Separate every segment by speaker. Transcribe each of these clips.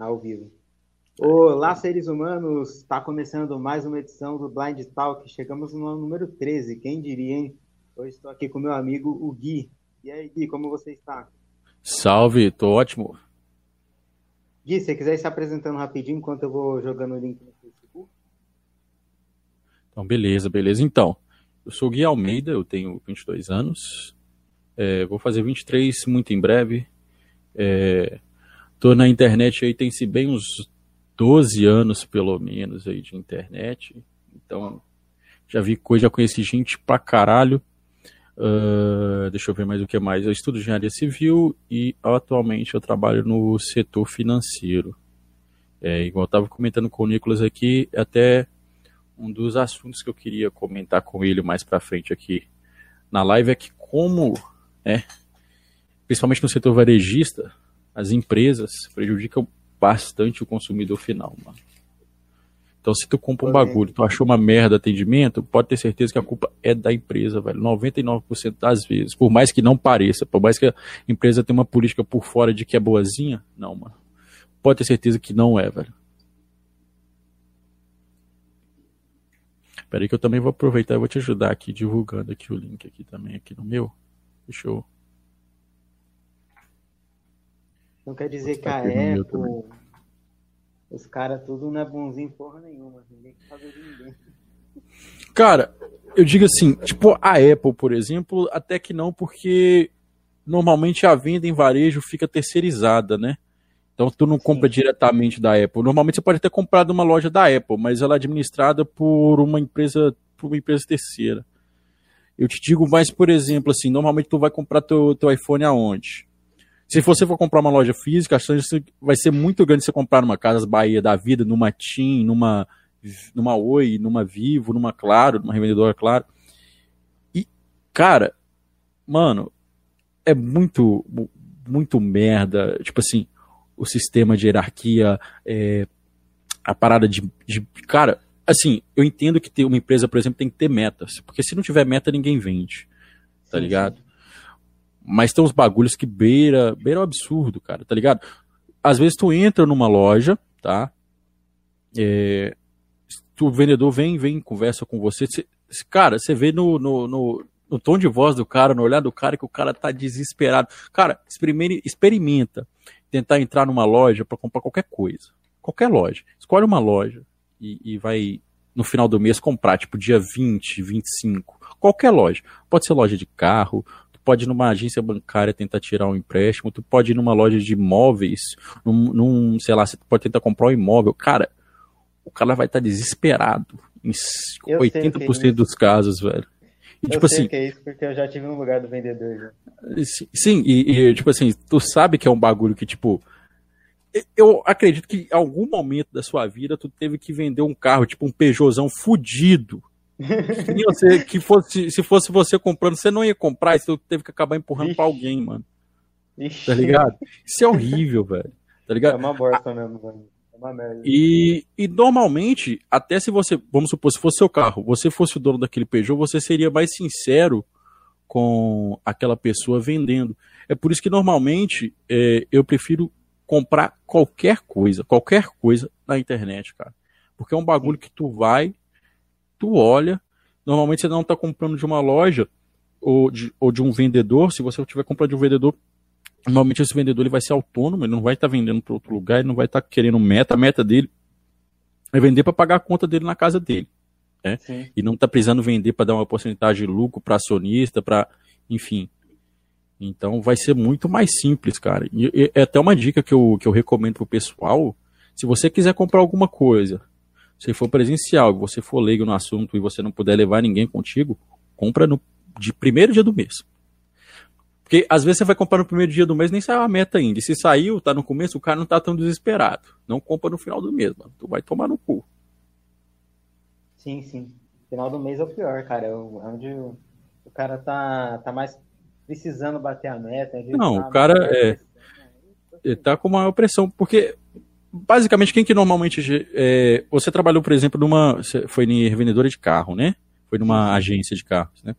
Speaker 1: ao vivo. Olá, seres humanos! Está começando mais uma edição do Blind Talk. Chegamos no número 13, quem diria, hein? Hoje estou aqui com meu amigo, o Gui. E aí, Gui, como você está?
Speaker 2: Salve, tô ótimo.
Speaker 1: Gui, se você quiser ir se apresentando rapidinho enquanto eu vou jogando o link no Facebook.
Speaker 2: Então, beleza, beleza. Então, eu sou o Gui Almeida, eu tenho 22 anos, é, vou fazer 23 muito em breve. É, tô na internet aí, tem se bem uns 12 anos, pelo menos, aí de internet. Então, já vi coisa, já conheci gente pra caralho. Uh, deixa eu ver mais o que mais. Eu estudo engenharia civil e atualmente eu trabalho no setor financeiro. É, igual eu estava comentando com o Nicolas aqui, até um dos assuntos que eu queria comentar com ele mais para frente aqui na live é que como, é, principalmente no setor varejista, as empresas prejudicam bastante o consumidor final, mano. Então, se tu compra um bagulho, tu achou uma merda atendimento, pode ter certeza que a culpa é da empresa, velho. 99% das vezes. Por mais que não pareça, por mais que a empresa tenha uma política por fora de que é boazinha, não, mano. Pode ter certeza que não é, velho. Espera aí que eu também vou aproveitar e vou te ajudar aqui, divulgando aqui o link aqui também, aqui no meu. Deixa eu...
Speaker 1: Não quer dizer que a Apple, os caras tudo não é bonzinho porra nenhuma. Ninguém que fazer de ninguém.
Speaker 2: Cara, eu digo assim, tipo a Apple, por exemplo, até que não, porque normalmente a venda em varejo fica terceirizada, né? Então tu não Sim. compra diretamente da Apple. Normalmente você pode ter comprado uma loja da Apple, mas ela é administrada por uma empresa, por uma empresa terceira. Eu te digo mais, por exemplo, assim, normalmente tu vai comprar teu, teu iPhone aonde? Se você for comprar uma loja física, a chance vai ser muito grande você comprar numa Casas Bahia da vida, numa TIM, numa, numa Oi, numa Vivo, numa Claro, numa revendedora Claro. E, cara, mano, é muito, muito merda. Tipo assim, o sistema de hierarquia, é, a parada de, de. Cara, assim, eu entendo que ter uma empresa, por exemplo, tem que ter metas. Porque se não tiver meta, ninguém vende. Tá sim, ligado? Sim. Mas tem uns bagulhos que beira, beira o absurdo, cara, tá ligado? Às vezes tu entra numa loja, tá? É, o vendedor vem, vem, conversa com você. Cê, cara, você vê no, no, no, no, tom de voz do cara, no olhar do cara, que o cara tá desesperado. Cara, experimenta tentar entrar numa loja para comprar qualquer coisa. Qualquer loja. Escolhe uma loja e, e vai no final do mês comprar, tipo dia 20, 25. Qualquer loja. Pode ser loja de carro, pode ir numa agência bancária tentar tirar um empréstimo, tu pode ir numa loja de imóveis, num, num sei lá, você pode tentar comprar um imóvel. Cara, o cara vai estar tá desesperado em eu 80% é dos casos, velho.
Speaker 1: E, eu tipo sei assim, que é isso porque eu já tive no lugar do vendedor. Já.
Speaker 2: Sim, e, e, tipo assim, tu sabe que é um bagulho que, tipo, eu acredito que em algum momento da sua vida tu teve que vender um carro, tipo um Peugeotzão fudido, que, você, que fosse, se fosse você comprando, você não ia comprar, isso teve que acabar empurrando para alguém, mano. Ixi. Tá ligado? Isso é horrível, velho. Tá ligado? É
Speaker 1: uma bosta mesmo, velho. É uma merda.
Speaker 2: E, e normalmente, até se você, vamos supor, se fosse seu carro, você fosse o dono daquele Peugeot, você seria mais sincero com aquela pessoa vendendo. É por isso que normalmente é, eu prefiro comprar qualquer coisa, qualquer coisa na internet, cara. Porque é um bagulho que tu vai, tu olha, normalmente você não está comprando de uma loja ou de, ou de um vendedor, se você estiver comprando de um vendedor, normalmente esse vendedor ele vai ser autônomo, ele não vai estar tá vendendo para outro lugar, ele não vai estar tá querendo meta, a meta dele é vender para pagar a conta dele na casa dele. Né? E não está precisando vender para dar uma porcentagem de lucro para acionista, para enfim. Então vai ser muito mais simples, cara. E, e, é até uma dica que eu, que eu recomendo pro pessoal. Se você quiser comprar alguma coisa se for presencial, você for leigo no assunto e você não puder levar ninguém contigo, compra no de primeiro dia do mês. Porque às vezes você vai comprar no primeiro dia do mês, nem saiu a meta ainda. E se saiu, tá no começo, o cara não tá tão desesperado. Não compra no final do mês, mano. Tu vai tomar no cu.
Speaker 1: Sim, sim. Final do mês é o pior, cara. É onde o, cara tá, tá mais precisando bater a meta.
Speaker 2: Não, tá o cara é, ele tá com maior pressão. Porque basicamente, quem que normalmente. É, você trabalhou, por exemplo, numa. Foi em revendedora de carro, né? Foi numa agência de carros, né?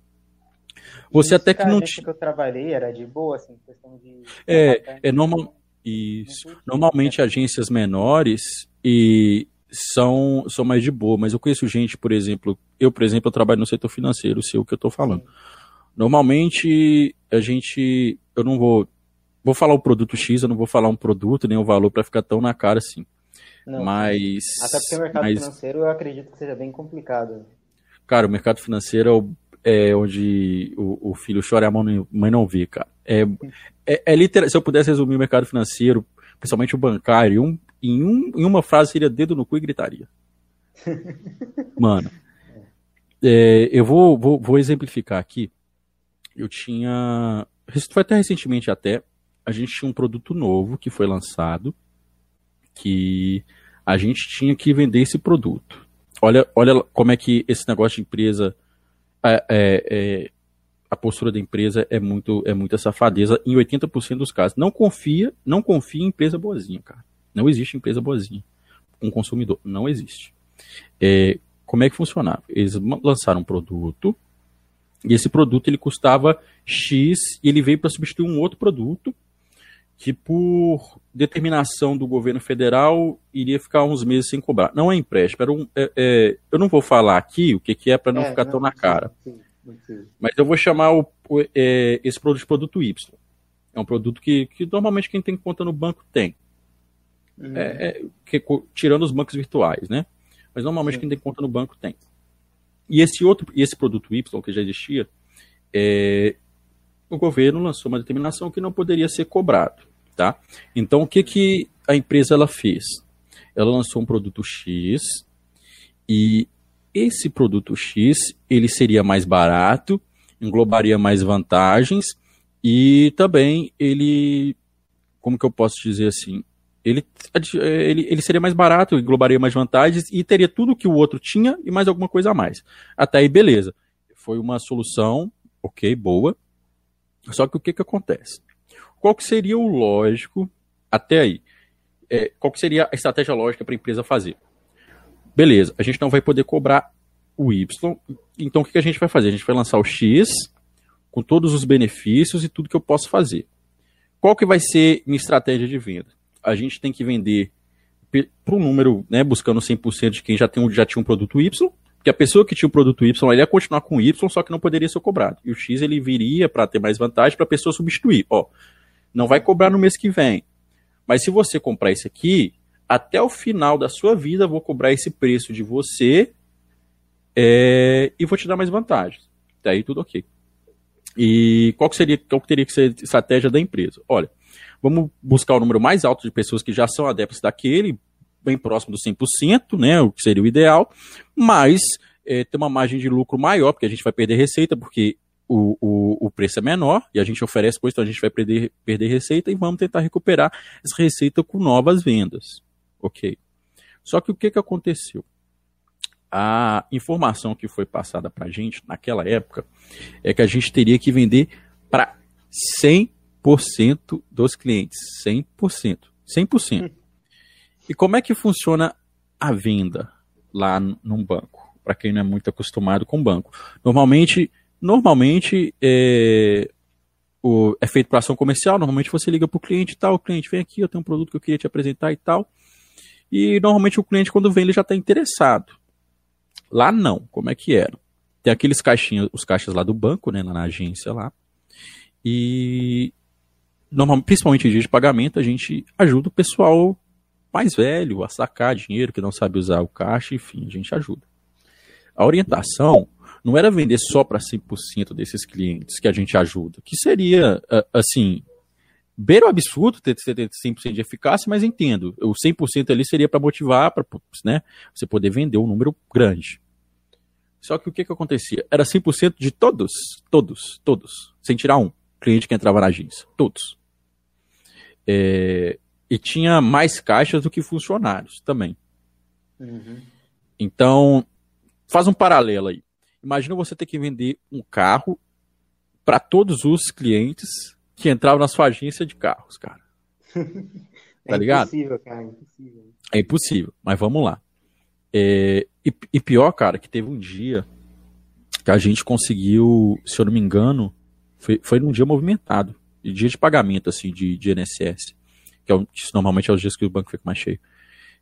Speaker 2: Você Isso, até que não
Speaker 1: tinha. que eu trabalhei era de boa, assim, questão de.
Speaker 2: É, é normal. Isso. Normalmente agências menores e são, são mais de boa, mas eu conheço gente, por exemplo, eu, por exemplo, eu trabalho no setor financeiro, sei o que eu estou falando. Normalmente a gente, eu não vou, vou falar o produto X, eu não vou falar um produto nem o um valor para ficar tão na cara assim. Não, mas.
Speaker 1: Até porque o mercado mas, financeiro eu acredito que seja bem complicado.
Speaker 2: Cara, o mercado financeiro é, é onde o, o, filho chora e a mãe não vê, cara. É, é, é literal, se eu pudesse resumir o mercado financeiro, principalmente o bancário, um, em, um, em uma frase seria dedo no cu e gritaria. Mano, é, eu vou, vou, vou exemplificar aqui. Eu tinha. Foi até recentemente até. A gente tinha um produto novo que foi lançado que a gente tinha que vender esse produto. Olha, olha como é que esse negócio de empresa, é, é, é, a postura da empresa é muito é muita safadeza em 80% dos casos. Não confia, não confia em empresa boazinha, cara. Não existe empresa boazinha com um consumidor, não existe. É, como é que funcionava? Eles lançaram um produto e esse produto ele custava X e ele veio para substituir um outro produto que por determinação do governo federal iria ficar uns meses sem cobrar. Não é empréstimo, era um, é, é, eu não vou falar aqui o que, que é para não é, ficar não, tão na cara. Sim, sim, sim. Mas eu vou chamar o, é, esse produto de produto Y. É um produto que, que normalmente quem tem conta no banco tem. Uhum. É, é, que, tirando os bancos virtuais, né? Mas normalmente quem tem conta no banco tem. E esse outro, e esse produto Y que já existia, o governo lançou uma determinação que não poderia ser cobrado. Tá? Então, o que, que a empresa ela fez? Ela lançou um produto X e esse produto X ele seria mais barato, englobaria mais vantagens e também ele, como que eu posso dizer assim, ele, ele, ele seria mais barato, englobaria mais vantagens e teria tudo que o outro tinha e mais alguma coisa a mais. Até aí, beleza. Foi uma solução, ok, boa. Só que o que, que acontece? Qual que seria o lógico até aí? É, qual que seria a estratégia lógica para a empresa fazer? Beleza, a gente não vai poder cobrar o Y, então o que, que a gente vai fazer? A gente vai lançar o X com todos os benefícios e tudo que eu posso fazer. Qual que vai ser minha estratégia de venda? A gente tem que vender para um número, né, buscando 100% de quem já, tem, já tinha um produto Y, porque a pessoa que tinha o produto Y, ela ia continuar com o Y, só que não poderia ser cobrado. E o X ele viria para ter mais vantagem para a pessoa substituir. Ó, não vai cobrar no mês que vem. Mas se você comprar esse aqui, até o final da sua vida, vou cobrar esse preço de você é, e vou te dar mais vantagens. Daí tudo ok. E qual que seria, qual que teria que ser a estratégia da empresa? Olha, vamos buscar o número mais alto de pessoas que já são adeptos daquele, bem próximo do 100%, né, o que seria o ideal, mas é, ter uma margem de lucro maior, porque a gente vai perder receita, porque o, o, o preço é menor e a gente oferece coisa, então a gente vai perder, perder receita e vamos tentar recuperar essa receita com novas vendas. Ok. Só que o que, que aconteceu? A informação que foi passada para a gente naquela época é que a gente teria que vender para 100% dos clientes. 100%. 100%. E como é que funciona a venda lá num banco? Para quem não é muito acostumado com banco. Normalmente Normalmente é, o, é feito para ação comercial, normalmente você liga para o cliente e tal, o cliente vem aqui, eu tenho um produto que eu queria te apresentar e tal. E normalmente o cliente, quando vem, ele já está interessado. Lá não, como é que era? Tem aqueles caixinhos, os caixas lá do banco, né, na agência lá. E normalmente, principalmente em dia de pagamento, a gente ajuda o pessoal mais velho a sacar dinheiro, que não sabe usar o caixa, enfim, a gente ajuda. A orientação não era vender só para 100% desses clientes que a gente ajuda, que seria, assim, beira o absurdo ter, ter 100% de eficácia, mas entendo, o 100% ali seria para motivar, para né, você poder vender um número grande. Só que o que, que acontecia? Era 100% de todos, todos, todos, sem tirar um cliente que entrava na agência, todos. É, e tinha mais caixas do que funcionários também. Uhum. Então, faz um paralelo aí. Imagina você ter que vender um carro para todos os clientes que entravam na sua agência de carros, cara. Tá é ligado? Impossível, cara, é impossível. É impossível, mas vamos lá. É, e, e, pior, cara, que teve um dia que a gente conseguiu, se eu não me engano, foi, foi num dia movimentado, dia de pagamento, assim, de, de NSS. Que que é, normalmente é os dias que o banco fica mais cheio.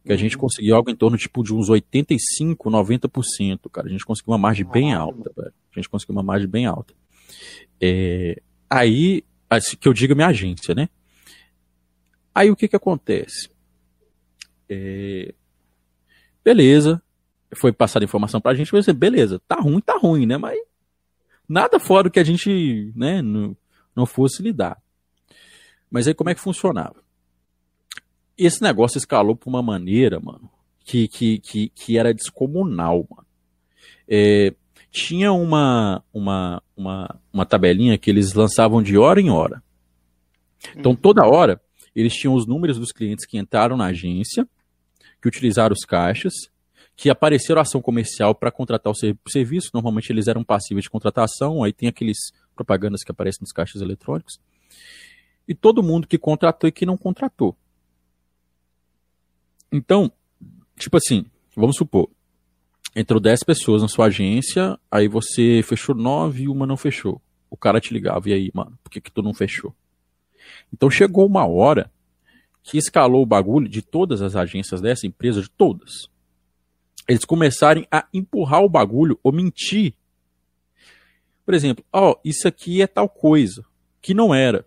Speaker 2: Que a gente conseguiu algo em torno tipo, de uns 85, 90%, cara. A gente conseguiu uma margem bem alta, velho. A gente conseguiu uma margem bem alta. É, aí, assim, que eu digo minha agência, né? Aí o que que acontece? É, beleza, foi passada informação pra gente, você, beleza, tá ruim, tá ruim, né? Mas nada fora do que a gente, né, não, não fosse lidar. Mas aí como é que funcionava? Esse negócio escalou por uma maneira, mano, que, que, que, que era descomunal, mano. É, tinha uma, uma, uma, uma tabelinha que eles lançavam de hora em hora. Então, toda hora, eles tinham os números dos clientes que entraram na agência, que utilizaram os caixas, que apareceram ação comercial para contratar o serviço. Normalmente eles eram passíveis de contratação, aí tem aqueles propagandas que aparecem nos caixas eletrônicos. E todo mundo que contratou e que não contratou. Então, tipo assim, vamos supor, entrou 10 pessoas na sua agência, aí você fechou 9 e uma não fechou. O cara te ligava, e aí, mano, por que, que tu não fechou? Então chegou uma hora que escalou o bagulho de todas as agências dessa empresa, de todas. Eles começarem a empurrar o bagulho ou mentir. Por exemplo, ó, oh, isso aqui é tal coisa, que não era.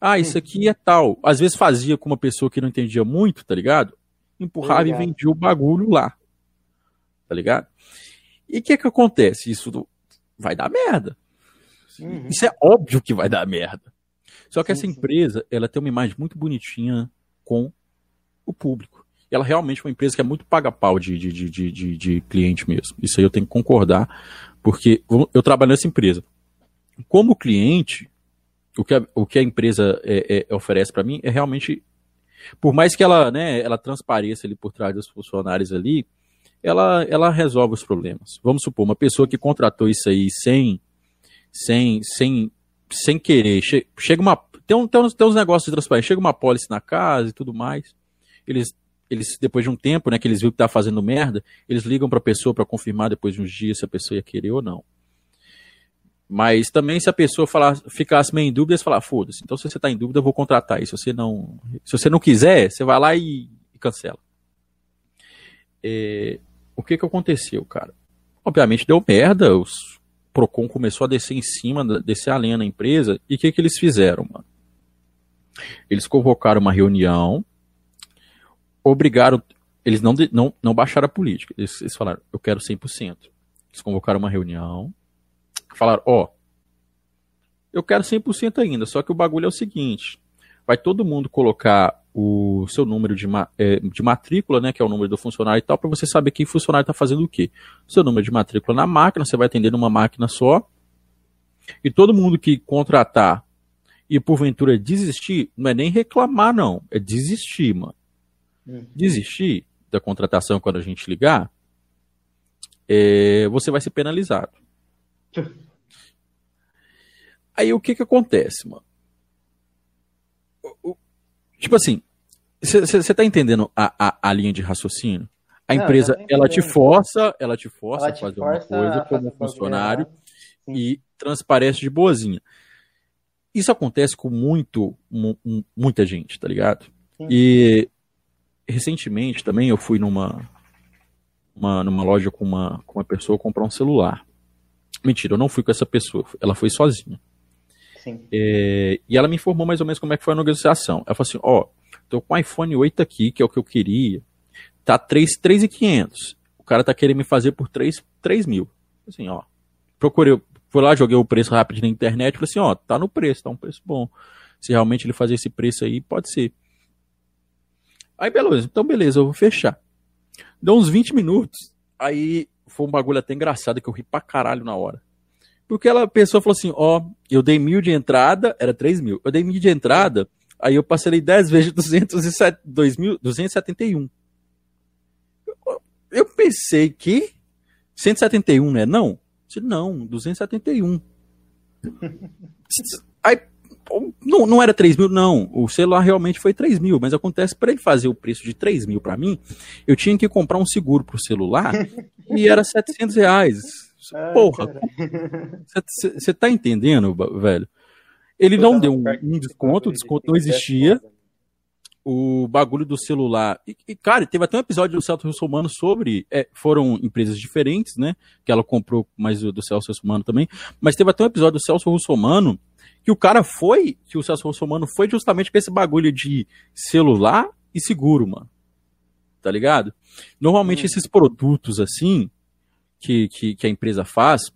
Speaker 2: Ah, isso aqui é tal. Às vezes fazia com uma pessoa que não entendia muito, tá ligado? Empurrava e vendia o bagulho lá. Tá ligado? E o que que acontece? Isso vai dar merda. Uhum. Isso é óbvio que vai dar merda. Só que sim, essa empresa, sim. ela tem uma imagem muito bonitinha com o público. E ela realmente é uma empresa que é muito paga-pau de, de, de, de, de cliente mesmo. Isso aí eu tenho que concordar, porque eu trabalho nessa empresa. Como cliente, o que a, o que a empresa é, é, oferece para mim é realmente, por mais que ela, né, ela transpareça ali por trás dos funcionários ali, ela, ela resolve os problemas. Vamos supor, uma pessoa que contratou isso aí sem, sem, sem sem querer, che chega uma. Tem, um, tem, uns, tem uns negócios de transparência, chega uma pólice na casa e tudo mais. Eles, eles, depois de um tempo, né, que eles viram que tá fazendo merda, eles ligam para a pessoa para confirmar depois de uns dias se a pessoa ia querer ou não. Mas também se a pessoa falar, ficasse meio em dúvida, eles falar, foda-se, então se você está em dúvida, eu vou contratar. E se você não, se você não quiser, você vai lá e, e cancela. É, o que que aconteceu, cara? Obviamente deu merda, os, Procon começou a descer em cima, descer a lenha na empresa, e o que, que eles fizeram, mano? Eles convocaram uma reunião, obrigaram, eles não, não, não baixaram a política, eles, eles falaram, eu quero 100%. Eles convocaram uma reunião, falaram, ó, oh, eu quero 100% ainda, só que o bagulho é o seguinte, vai todo mundo colocar o seu número de, é, de matrícula, né, que é o número do funcionário e tal, para você saber que funcionário está fazendo o quê. O seu número de matrícula na máquina, você vai atender numa máquina só. E todo mundo que contratar e porventura desistir, não é nem reclamar, não, é desistir, mano. Hum. Desistir da contratação quando a gente ligar, é, você vai ser penalizado. Aí o que que acontece, mano? Tipo assim, você tá entendendo a, a, a, linha de raciocínio? A Não, empresa, ela te força, ela te força ela a fazer uma coisa como funcionário e transparece de boazinha. Isso acontece com muito, muita gente, tá ligado? Sim. E recentemente também eu fui numa, uma, numa loja com uma, com uma pessoa comprar um celular. Mentira, eu não fui com essa pessoa, ela foi sozinha. É, e ela me informou mais ou menos como é que foi a negociação. Ela falou assim: ó, tô com o iPhone 8 aqui, que é o que eu queria. Tá 3,500. O cara tá querendo me fazer por 3, 3 mil. Assim, ó. Procurei, fui lá, joguei o preço rápido na internet, falei assim, ó, tá no preço, tá um preço bom. Se realmente ele fazer esse preço aí, pode ser. Aí, beleza, então beleza, eu vou fechar. Deu uns 20 minutos, aí foi um bagulho até engraçado que eu ri pra caralho na hora. Porque ela pensou, falou assim, ó, eu dei mil de entrada, era 3 mil. Eu dei mil de entrada, aí eu parcelei 10 vezes 207, 2, 271. Eu, eu pensei que 171, né? Não. Não, 271. Aí, não, não era 3 mil, não. O celular realmente foi 3 mil, mas acontece, para ele fazer o preço de 3 mil para mim, eu tinha que comprar um seguro pro celular e era 700 reais. Porra, você tá entendendo, velho? Ele não deu um, um desconto, o desconto não existia. o bagulho do celular. E, e, cara, teve até um episódio do Celso Russomano sobre. É, foram empresas diferentes, né? Que ela comprou mais do, do Celso Russomano também. Mas teve até um episódio do Celso Russomano que o cara foi. Que o Celso Russomano foi justamente com esse bagulho de celular e seguro, mano. Tá ligado? Normalmente hum. esses produtos assim. Que, que, que a empresa faz,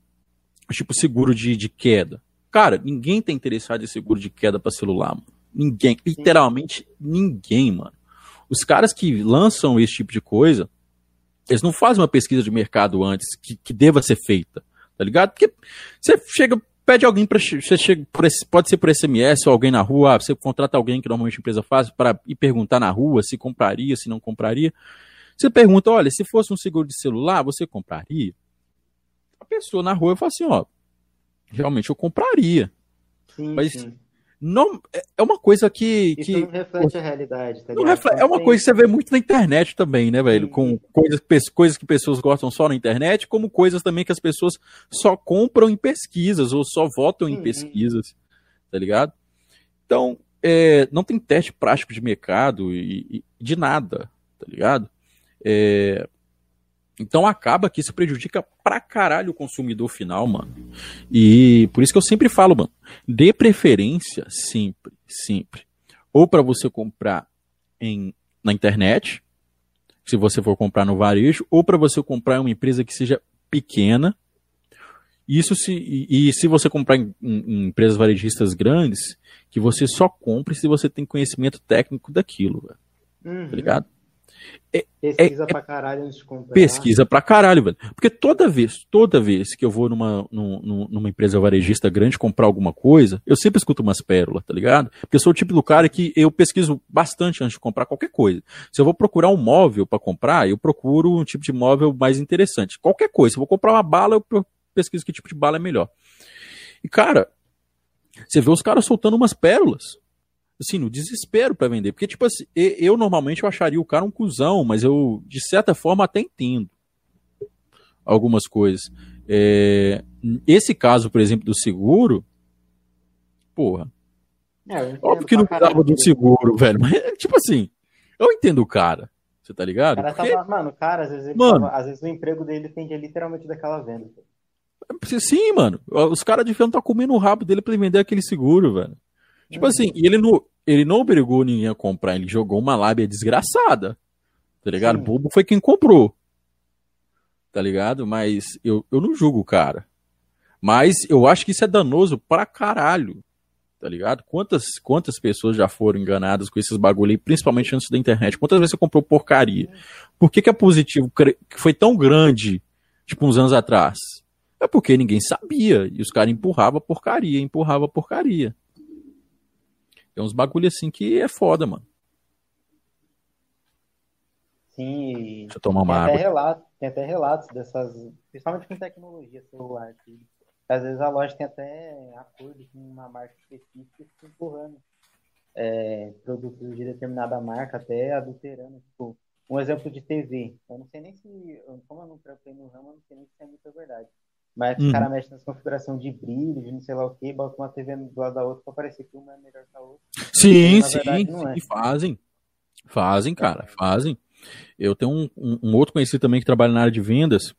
Speaker 2: tipo seguro de, de queda. Cara, ninguém tá interessado em seguro de queda para celular, mano. Ninguém, literalmente ninguém, mano. Os caras que lançam esse tipo de coisa, eles não fazem uma pesquisa de mercado antes que, que deva ser feita, tá ligado? Porque você chega, pede alguém para você chega por esse, pode ser por SMS ou alguém na rua, ah, você contrata alguém que normalmente a empresa faz para ir perguntar na rua se compraria, se não compraria. Você pergunta, olha, se fosse um seguro de celular, você compraria? A pessoa na rua fala assim, ó, realmente eu compraria. Sim, Mas sim não é, é uma coisa que.
Speaker 1: Isso
Speaker 2: que,
Speaker 1: não reflete a realidade, tá
Speaker 2: reflete, É uma coisa que você vê muito na internet também, né, velho? Com coisas, coisas que pessoas gostam só na internet, como coisas também que as pessoas só compram em pesquisas ou só votam em pesquisas, tá ligado? Então, é, não tem teste prático de mercado e, e de nada, tá ligado? É, então acaba que isso prejudica pra caralho o consumidor final, mano. E por isso que eu sempre falo, mano, dê preferência sempre, sempre. Ou para você comprar em, na internet, se você for comprar no varejo, ou para você comprar em uma empresa que seja pequena. Isso se e, e se você comprar em, em, em, empresas varejistas grandes, que você só compre se você tem conhecimento técnico daquilo, velho. Tá uhum. Tá ligado?
Speaker 1: É, pesquisa é, pra caralho antes de comprar.
Speaker 2: Pesquisa pra caralho, velho. Porque toda vez, toda vez que eu vou numa, numa, numa empresa varejista grande comprar alguma coisa, eu sempre escuto umas pérolas, tá ligado? Porque eu sou o tipo do cara que eu pesquiso bastante antes de comprar qualquer coisa. Se eu vou procurar um móvel para comprar, eu procuro um tipo de móvel mais interessante. Qualquer coisa. Se eu vou comprar uma bala, eu pesquiso que tipo de bala é melhor. E, cara, você vê os caras soltando umas pérolas assim, no desespero para vender. Porque, tipo assim, eu normalmente eu acharia o cara um cuzão, mas eu, de certa forma, até entendo algumas coisas. É, esse caso, por exemplo, do seguro, porra. É, óbvio que não precisava de um seguro, velho. Mas, tipo assim, eu entendo o cara. Você tá ligado?
Speaker 1: O cara Porque... tava, mano, o cara, às vezes, mano, tava, às vezes o emprego dele depende literalmente daquela venda.
Speaker 2: Sim, mano. Os caras deviam estar tá comendo o rabo dele pra ele vender aquele seguro, velho. Tipo uhum. assim, e ele não, ele não obrigou ninguém a comprar, ele jogou uma lábia desgraçada. Tá ligado? O bobo foi quem comprou. Tá ligado? Mas eu, eu não julgo o cara. Mas eu acho que isso é danoso pra caralho. Tá ligado? Quantas, quantas pessoas já foram enganadas com esses bagulho aí, principalmente antes da internet? Quantas vezes você comprou porcaria? Por que, que é positivo que foi tão grande, tipo, uns anos atrás? É porque ninguém sabia. E os caras empurravam porcaria, empurrava porcaria. Tem uns bagulho assim que é foda, mano.
Speaker 1: Sim.
Speaker 2: Deixa eu tomar uma tem
Speaker 1: água. Até relatos, tem até relatos dessas, principalmente com tecnologia celular, que às vezes a loja tem até acordo com uma marca específica que empurrando é, produtos de determinada marca, até adulterando. Tipo, um exemplo de TV. Eu não sei nem se, como eu não trampei no ramo, eu não sei nem se é muita verdade. Mas uhum. os caras mexem nessa configuração de brilho, de não sei lá o que, botam uma TV do lado da outra pra parecer que uma é melhor que a outra.
Speaker 2: Sim, sim, sim, é. fazem. Fazem, cara, fazem. Eu tenho um, um, um, outro conhecido também que trabalha na área de vendas.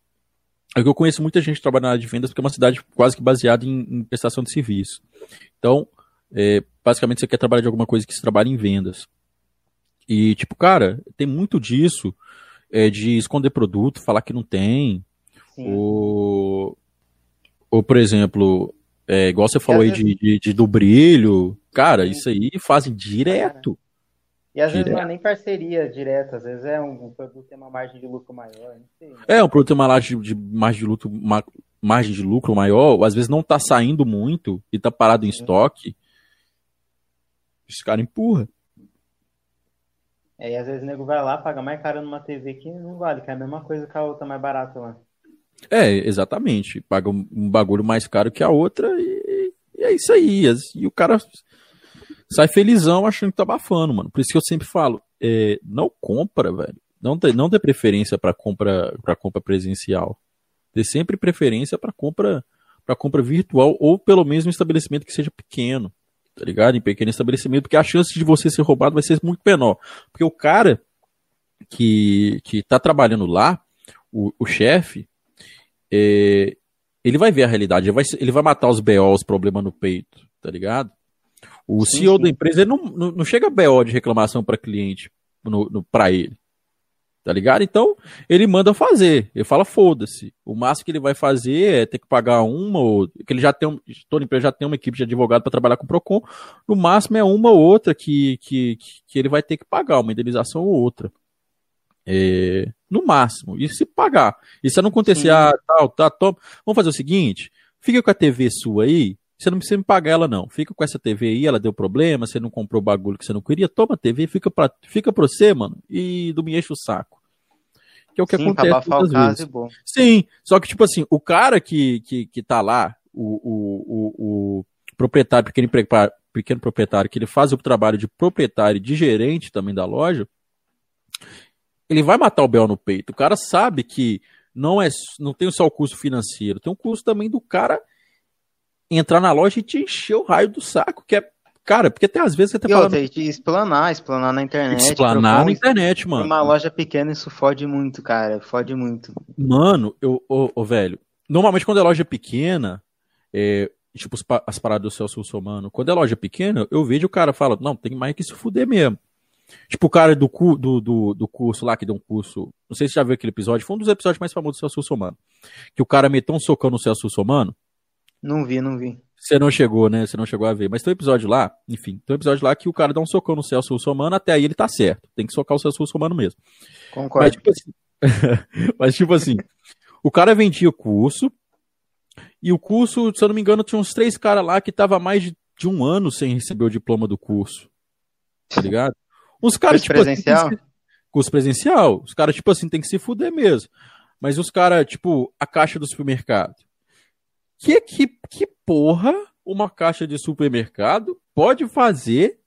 Speaker 2: É que eu conheço muita gente que trabalha na área de vendas porque é uma cidade quase que baseada em, em prestação de serviço. Então, é, basicamente você quer trabalhar de alguma coisa que se trabalha em vendas. E, tipo, cara, tem muito disso é, de esconder produto, falar que não tem. Sim. Ou ou, por exemplo, é, igual você falou aí de, de, de, do brilho, cara, Sim. isso aí fazem direto.
Speaker 1: E às direto. vezes não é nem parceria direta, às vezes é um, um produto tem uma margem de lucro maior. Sei, né?
Speaker 2: É, um produto tem uma margem de, margem de lucro, uma, margem de lucro maior, às vezes não tá saindo muito e tá parado em estoque. Esse cara empurra.
Speaker 1: É, e às vezes o nego vai lá, paga mais caro numa TV que não vale, que é a mesma coisa que a outra mais barata lá.
Speaker 2: É, exatamente. Paga um, bagulho mais caro que a outra e, e, é isso aí. E o cara sai felizão achando que tá abafando, mano. Por isso que eu sempre falo, é, não compra, velho. Não dê, não dê preferência para compra para compra presencial. Dê sempre preferência para compra para compra virtual ou pelo menos um estabelecimento que seja pequeno. tá ligado? Em pequeno estabelecimento, porque a chance de você ser roubado vai ser muito menor. Porque o cara que, que tá trabalhando lá, o, o chefe, é, ele vai ver a realidade, ele vai, ele vai matar os BO, os problemas no peito, tá ligado? O sim, CEO sim. da empresa ele não, não, não chega BO de reclamação para cliente no, no, para ele. Tá ligado? Então, ele manda fazer. Ele fala, foda-se. O máximo que ele vai fazer é ter que pagar uma ou. que ele já tem. Toda empresa já tem uma equipe de advogado para trabalhar com o Procon. No máximo é uma ou outra que, que, que ele vai ter que pagar, uma indenização ou outra. É, no máximo. E se pagar. E se não acontecer, ah, tal, tá, top. Vamos fazer o seguinte: fica com a TV sua aí, você não precisa me pagar ela, não. Fica com essa TV aí, ela deu problema, você não comprou o bagulho que você não queria, toma a TV, fica pra, fica pra você, mano, e não me enche o saco. Que é o que Sim, acontece muitas vezes. Sim, só que, tipo assim, o cara que, que, que tá lá, o, o, o, o proprietário, pequeno, pequeno proprietário, que ele faz o trabalho de proprietário e de gerente também da loja, ele vai matar o Bel no peito. O cara sabe que não é não tem só o custo financeiro, tem um custo também do cara entrar na loja e te encher o raio do saco, que é Cara, porque até às vezes você tá
Speaker 1: falando... Outra, explanar, explanar na internet.
Speaker 2: Explanar na internet, mano.
Speaker 1: Uma loja pequena, isso fode muito, cara. Fode muito.
Speaker 2: Mano, eu, ô, ô velho, normalmente quando é loja pequena, é, tipo as paradas do Celso Somano, quando é loja pequena, eu vejo o cara fala, não, tem mais que se fuder mesmo. Tipo o cara do, do, do, do curso lá, que deu um curso, não sei se você já viu aquele episódio, foi um dos episódios mais famosos do Celso Somano. Que o cara meteu um socão no Celso Somano,
Speaker 1: não vi, não vi.
Speaker 2: Você não chegou, né? Você não chegou a ver. Mas tem um episódio lá, enfim, tem um episódio lá que o cara dá um socão no Celso Russomano, até aí ele tá certo. Tem que socar o Celso Russomano mesmo.
Speaker 1: Concordo.
Speaker 2: Mas tipo assim, mas, tipo assim o cara vendia o curso, e o curso, se eu não me engano, tinha uns três caras lá que tava mais de, de, um ano sem receber o diploma do curso. Tá ligado? Uns caras,
Speaker 1: tipo presencial?
Speaker 2: Assim, curso presencial. Os caras, tipo assim, tem que se fuder mesmo. Mas os caras, tipo, a caixa do supermercado que, que, que porra uma caixa de supermercado pode fazer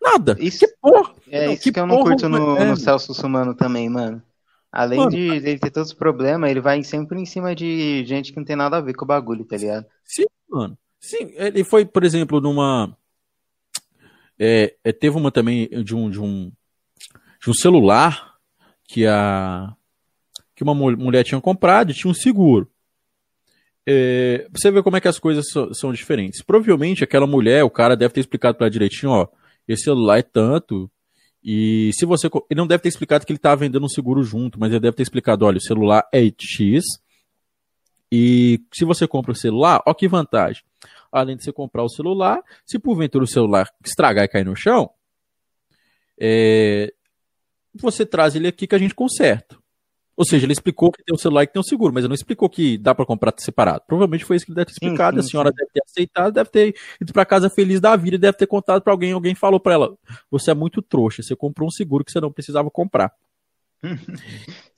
Speaker 2: nada?
Speaker 1: Isso, que porra? É não, isso que, que eu não curto no, no Celso Sumano também, mano. Além mano, de ele ter todos os problemas, ele vai sempre em cima de gente que não tem nada a ver com o bagulho, tá ligado?
Speaker 2: Sim, mano. Sim, ele foi, por exemplo, numa. É, é, teve uma também de um, de um, de um celular que a que uma mulher tinha comprado e tinha um seguro. É, você vê como é que as coisas so, são diferentes. Provavelmente aquela mulher, o cara deve ter explicado para direitinho, ó, esse celular é tanto, e se você. Ele não deve ter explicado que ele estava vendendo um seguro junto, mas ele deve ter explicado: olha, o celular é X. E se você compra o celular, ó que vantagem. Além de você comprar o celular, se porventura o celular estragar e cair no chão, é, você traz ele aqui que a gente conserta. Ou seja, ele explicou que tem um celular que tem um seguro, mas ele não explicou que dá para comprar separado. Provavelmente foi isso que ele deve ter explicado. Sim, sim, a senhora sim. deve ter aceitado, deve ter ido para casa feliz da vida e deve ter contado para alguém. Alguém falou para ela: Você é muito trouxa, você comprou um seguro que você não precisava comprar.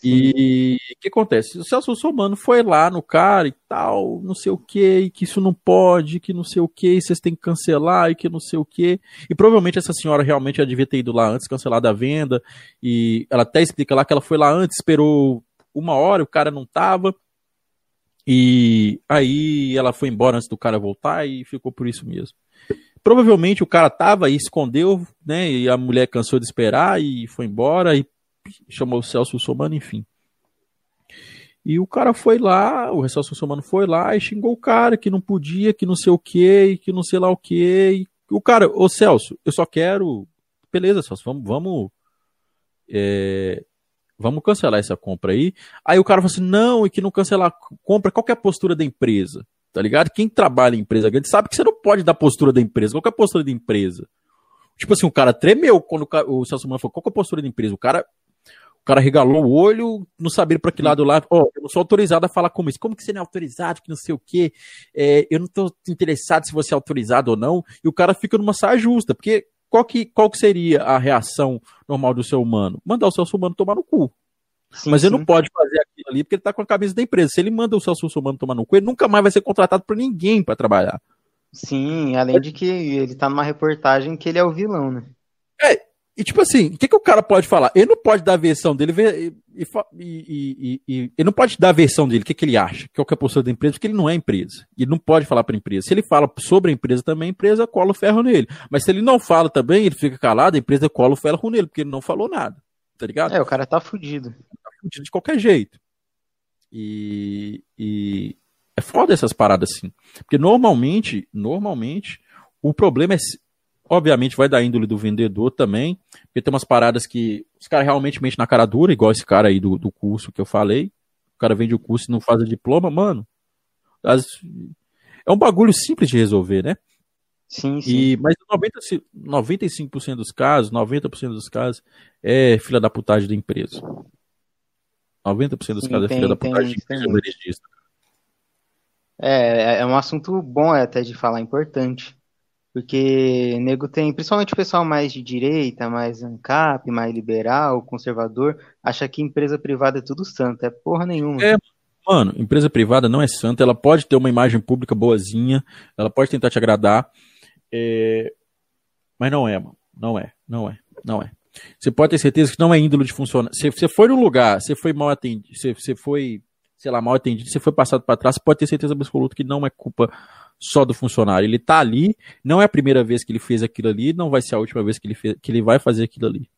Speaker 2: E o que acontece? O Celso Somano foi lá no cara e tal, não sei o que, que isso não pode, que não sei o que, vocês têm que cancelar e que não sei o que. E provavelmente essa senhora realmente já devia ter ido lá antes, cancelado a venda. E ela até explica lá que ela foi lá antes, esperou uma hora, o cara não tava. E aí ela foi embora antes do cara voltar e ficou por isso mesmo. Provavelmente o cara tava e escondeu, né? E a mulher cansou de esperar e foi embora. E chamou o Celso Somano, enfim. E o cara foi lá, o Celso Somano foi lá e xingou o cara que não podia, que não sei o que, que não sei lá o que. o cara, ô Celso, eu só quero. Beleza, Celso, vamos, vamos, é, vamos cancelar essa compra aí. Aí o cara falou assim: não, e que não cancelar compra, qual é a postura da empresa? Tá ligado? Quem trabalha em empresa grande sabe que você não pode dar postura da empresa. Qual é a postura da empresa? Tipo assim, o cara tremeu quando o, Celso Mano falou: qual é a postura da empresa? O cara cara regalou o olho, não sabia para que lado lá. Ó, oh, eu não sou autorizado a falar como isso. Como que você não é autorizado? Que não sei o quê. É, eu não tô interessado se você é autorizado ou não. E o cara fica numa saia justa, porque qual que, qual que seria a reação normal do ser humano? Mandar o seu humano tomar no cu. Sim, Mas ele sim. não pode fazer aquilo ali porque ele tá com a camisa da empresa. Se ele manda o Celso Humano tomar no cu, ele nunca mais vai ser contratado por ninguém para trabalhar.
Speaker 1: Sim, além de que ele tá numa reportagem que ele é o vilão, né?
Speaker 2: É, E tipo assim, o que, que o cara pode falar? Ele não pode dar a versão dele e, e, e, ele não pode dar a versão dele, o que, que ele acha, qual que é a postura da empresa, porque ele não é empresa. Ele não pode falar para a empresa. Se ele fala sobre a empresa também, a empresa cola o ferro nele. Mas se ele não fala também, ele fica calado, a empresa cola o ferro nele, porque ele não falou nada. Tá ligado?
Speaker 3: É, o cara tá fudido.
Speaker 2: Tá fudido de qualquer jeito. E, e é foda essas paradas assim. Porque normalmente, normalmente, o problema é Obviamente vai da índole do vendedor também, porque tem umas paradas que os caras realmente mentem na cara dura, igual esse cara aí do, do curso que eu falei. O cara vende o curso e não faz o diploma, mano. As... É um bagulho simples de resolver, né?
Speaker 3: Sim, sim.
Speaker 2: E, mas 90, 95% dos casos, 90% dos casos, é filha da putagem da empresa. 90% dos sim, casos é filha da putagem da empresa.
Speaker 3: É, é um assunto bom até de falar, importante. Porque nego tem, principalmente o pessoal mais de direita, mais ANCAP, mais liberal, conservador, acha que empresa privada é tudo santo. É porra nenhuma.
Speaker 2: É, mano, empresa privada não é santa, ela pode ter uma imagem pública boazinha, ela pode tentar te agradar, é... mas não é, mano. Não é, não é, não é. Você pode ter certeza que não é índolo de funcionar. Se você foi no lugar, você foi mal atendido, você foi, sei lá, mal atendido, você foi passado para trás, você pode ter certeza absoluta que não é culpa só do funcionário. Ele está ali, não é a primeira vez que ele fez aquilo ali, não vai ser a última vez que ele, fez, que ele vai fazer aquilo ali.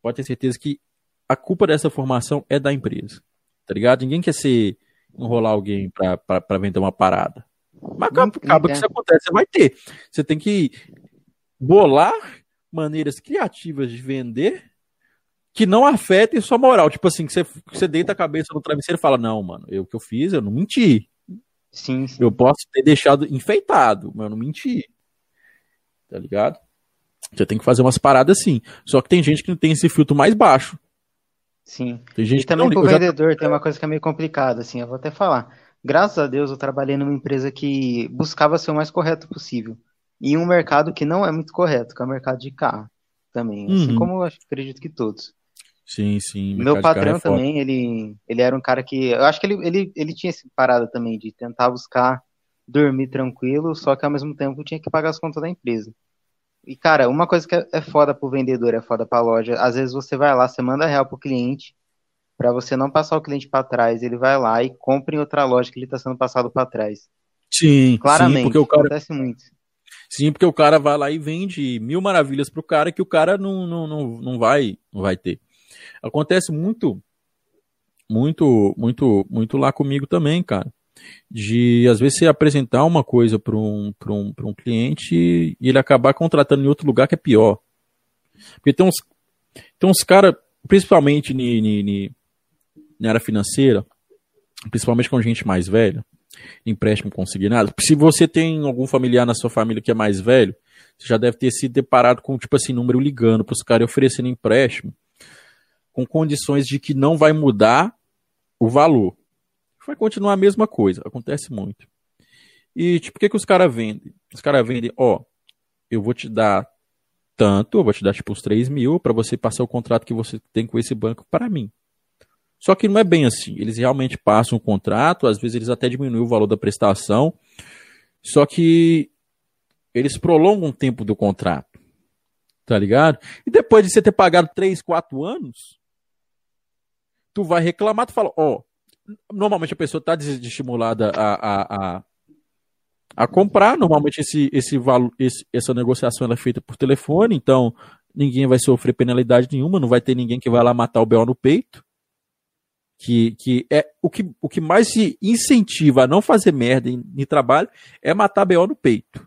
Speaker 2: Pode ter certeza que a culpa dessa formação é da empresa. Tá ligado? Ninguém quer ser enrolar alguém para vender uma parada. Mas acaba, acaba que isso acontece, você vai ter. Você tem que bolar maneiras criativas de vender que não afetem sua moral. Tipo assim, que você, você deita a cabeça no travesseiro e fala: Não, mano, eu que eu fiz, eu não menti.
Speaker 3: Sim, sim.
Speaker 2: Eu posso ter deixado enfeitado, mas eu não menti. Tá ligado? Você tem que fazer umas paradas assim. Só que tem gente que não tem esse filtro mais baixo.
Speaker 3: Sim. Tem gente e também que não... pro vendedor já... tem uma coisa que é meio complicada, assim, eu vou até falar. Graças a Deus eu trabalhei numa empresa que buscava ser o mais correto possível. E um mercado que não é muito correto, que é o mercado de carro também. Assim uhum. Assim como eu acredito que todos.
Speaker 2: Sim, sim.
Speaker 3: Meu patrão é também, ele, ele era um cara que. Eu acho que ele, ele, ele tinha essa parada também de tentar buscar dormir tranquilo, só que ao mesmo tempo tinha que pagar as contas da empresa. E, cara, uma coisa que é, é foda pro vendedor, é foda pra loja. Às vezes você vai lá, você manda real pro cliente, para você não passar o cliente para trás, ele vai lá e compra em outra loja que ele tá sendo passado para trás.
Speaker 2: Sim,
Speaker 3: claramente.
Speaker 2: Sim, porque o cara...
Speaker 3: Acontece muito.
Speaker 2: Sim, porque o cara vai lá e vende mil maravilhas pro cara que o cara não, não, não, não, vai, não vai ter. Acontece muito, muito, muito, muito lá comigo também, cara. De às vezes você apresentar uma coisa para um, um, um cliente e ele acabar contratando em outro lugar que é pior. Porque tem uns, tem uns caras, principalmente na área financeira, principalmente com gente mais velha, empréstimo consignado. Se você tem algum familiar na sua família que é mais velho, você já deve ter se deparado com, tipo assim, número ligando para os caras oferecendo empréstimo com condições de que não vai mudar o valor. Vai continuar a mesma coisa, acontece muito. E tipo, o que, que os caras vendem? Os caras vendem, ó, eu vou te dar tanto, eu vou te dar tipo uns 3 mil para você passar o contrato que você tem com esse banco para mim. Só que não é bem assim. Eles realmente passam o contrato, às vezes eles até diminuem o valor da prestação, só que eles prolongam o tempo do contrato. Tá ligado? E depois de você ter pagado 3, 4 anos, tu vai reclamar, tu fala, ó, oh, normalmente a pessoa está desestimulada a, a, a, a, comprar, normalmente esse, esse, esse, essa negociação é feita por telefone, então ninguém vai sofrer penalidade nenhuma, não vai ter ninguém que vai lá matar o B.O. no peito, que, que é o que, o que mais se incentiva a não fazer merda em, em trabalho é matar B.O. no peito.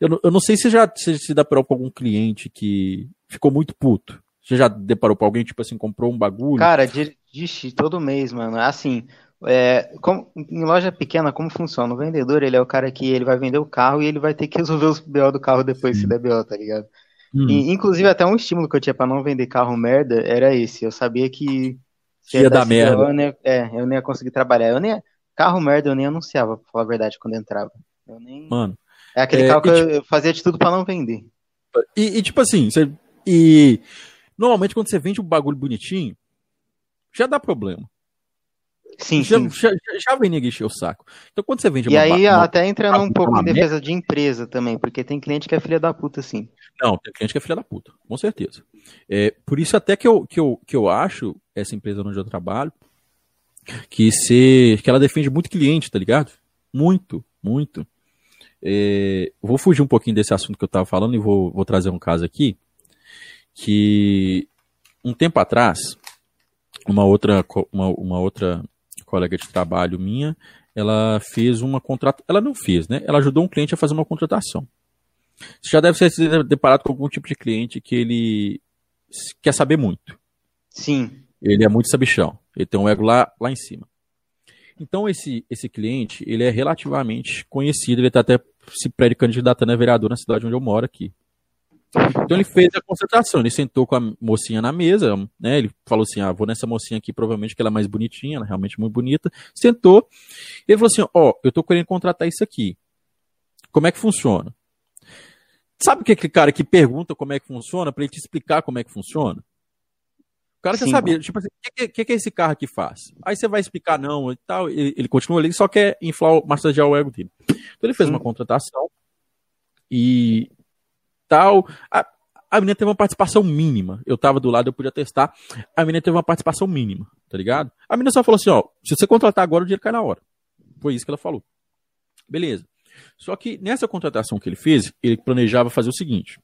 Speaker 2: Eu não, eu não sei se já se, se dá para algum cliente que ficou muito puto. Você já deparou com alguém, tipo assim, comprou um bagulho?
Speaker 3: Cara, Dixe, todo mês, mano. Assim, é, como, em loja pequena, como funciona? O vendedor, ele é o cara que ele vai vender o carro e ele vai ter que resolver os BO do carro depois, Sim. se der BO, tá ligado? Hum. E, inclusive, até um estímulo que eu tinha pra não vender carro merda era esse. Eu sabia que
Speaker 2: se ia, dar merda.
Speaker 3: eu, nem, é, eu nem ia conseguir trabalhar. Eu nem, carro merda eu nem anunciava, pra falar a verdade, quando entrava. Eu nem...
Speaker 2: Mano.
Speaker 3: É aquele é, carro que eu, tipo, fazia de tudo pra não vender.
Speaker 2: E, e tipo assim, você, e normalmente quando você vende um bagulho bonitinho, já dá problema.
Speaker 3: Sim,
Speaker 2: já,
Speaker 3: sim.
Speaker 2: Já, já vem ninguém encher o saco. Então quando você vende
Speaker 3: E aí uma, até entrando um pouco em defesa de empresa também, porque tem cliente que é filha da puta, sim.
Speaker 2: Não, tem cliente que é filha da puta, com certeza. É, por isso até que eu, que, eu, que eu acho, essa empresa onde eu trabalho, que, ser, que ela defende muito cliente, tá ligado? Muito, muito. É, vou fugir um pouquinho desse assunto que eu estava falando e vou, vou trazer um caso aqui, que um tempo atrás, uma outra, uma, uma outra colega de trabalho minha, ela fez uma contratação, ela não fez, né? Ela ajudou um cliente a fazer uma contratação. Você já deve ser deparado com algum tipo de cliente que ele quer saber muito.
Speaker 3: Sim.
Speaker 2: Ele é muito sabichão. Ele tem um ego lá, lá em cima. Então, esse, esse cliente, ele é relativamente conhecido, ele está até se pré-candidatando a vereador na cidade onde eu moro aqui. Então ele fez a concentração, ele sentou com a mocinha na mesa, né? Ele falou assim: ah, vou nessa mocinha aqui, provavelmente que ela é mais bonitinha, ela é realmente muito bonita. Sentou. Ele falou assim: ó, oh, eu tô querendo contratar isso aqui. Como é que funciona? Sabe o que aquele cara que pergunta como é que funciona, para ele te explicar como é que funciona? O cara quer saber, tipo assim, o que, que, que, esse carro aqui faz? Aí você vai explicar não e tal, ele, ele continua ali, só quer inflar, massagear o ego dele. Então ele fez Sim. uma contratação e tal. A, a menina teve uma participação mínima. Eu tava do lado, eu podia testar. A menina teve uma participação mínima, tá ligado? A menina só falou assim, ó, se você contratar agora, o dinheiro cai na hora. Foi isso que ela falou. Beleza. Só que nessa contratação que ele fez, ele planejava fazer o seguinte: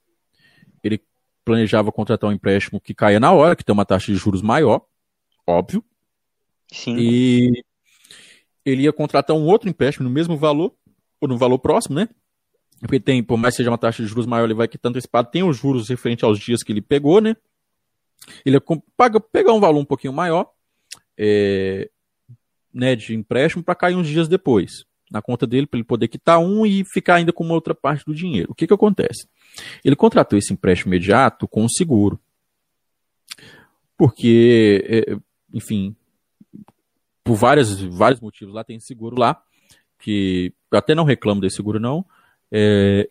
Speaker 2: ele planejava contratar um empréstimo que caia na hora, que tem uma taxa de juros maior, óbvio.
Speaker 3: Sim.
Speaker 2: E ele ia contratar um outro empréstimo no mesmo valor, ou no valor próximo, né? Porque tem, por mais que seja uma taxa de juros maior, ele vai quitar antecipado, tem os juros referente aos dias que ele pegou, né? Ele ia paga, pegar um valor um pouquinho maior, é, né, de empréstimo para cair uns dias depois na conta dele para ele poder quitar um e ficar ainda com uma outra parte do dinheiro. O que, que acontece? Ele contratou esse empréstimo imediato com um seguro. Porque, é, enfim, por várias, vários motivos lá, tem seguro lá, que eu até não reclamo desse seguro, não. É,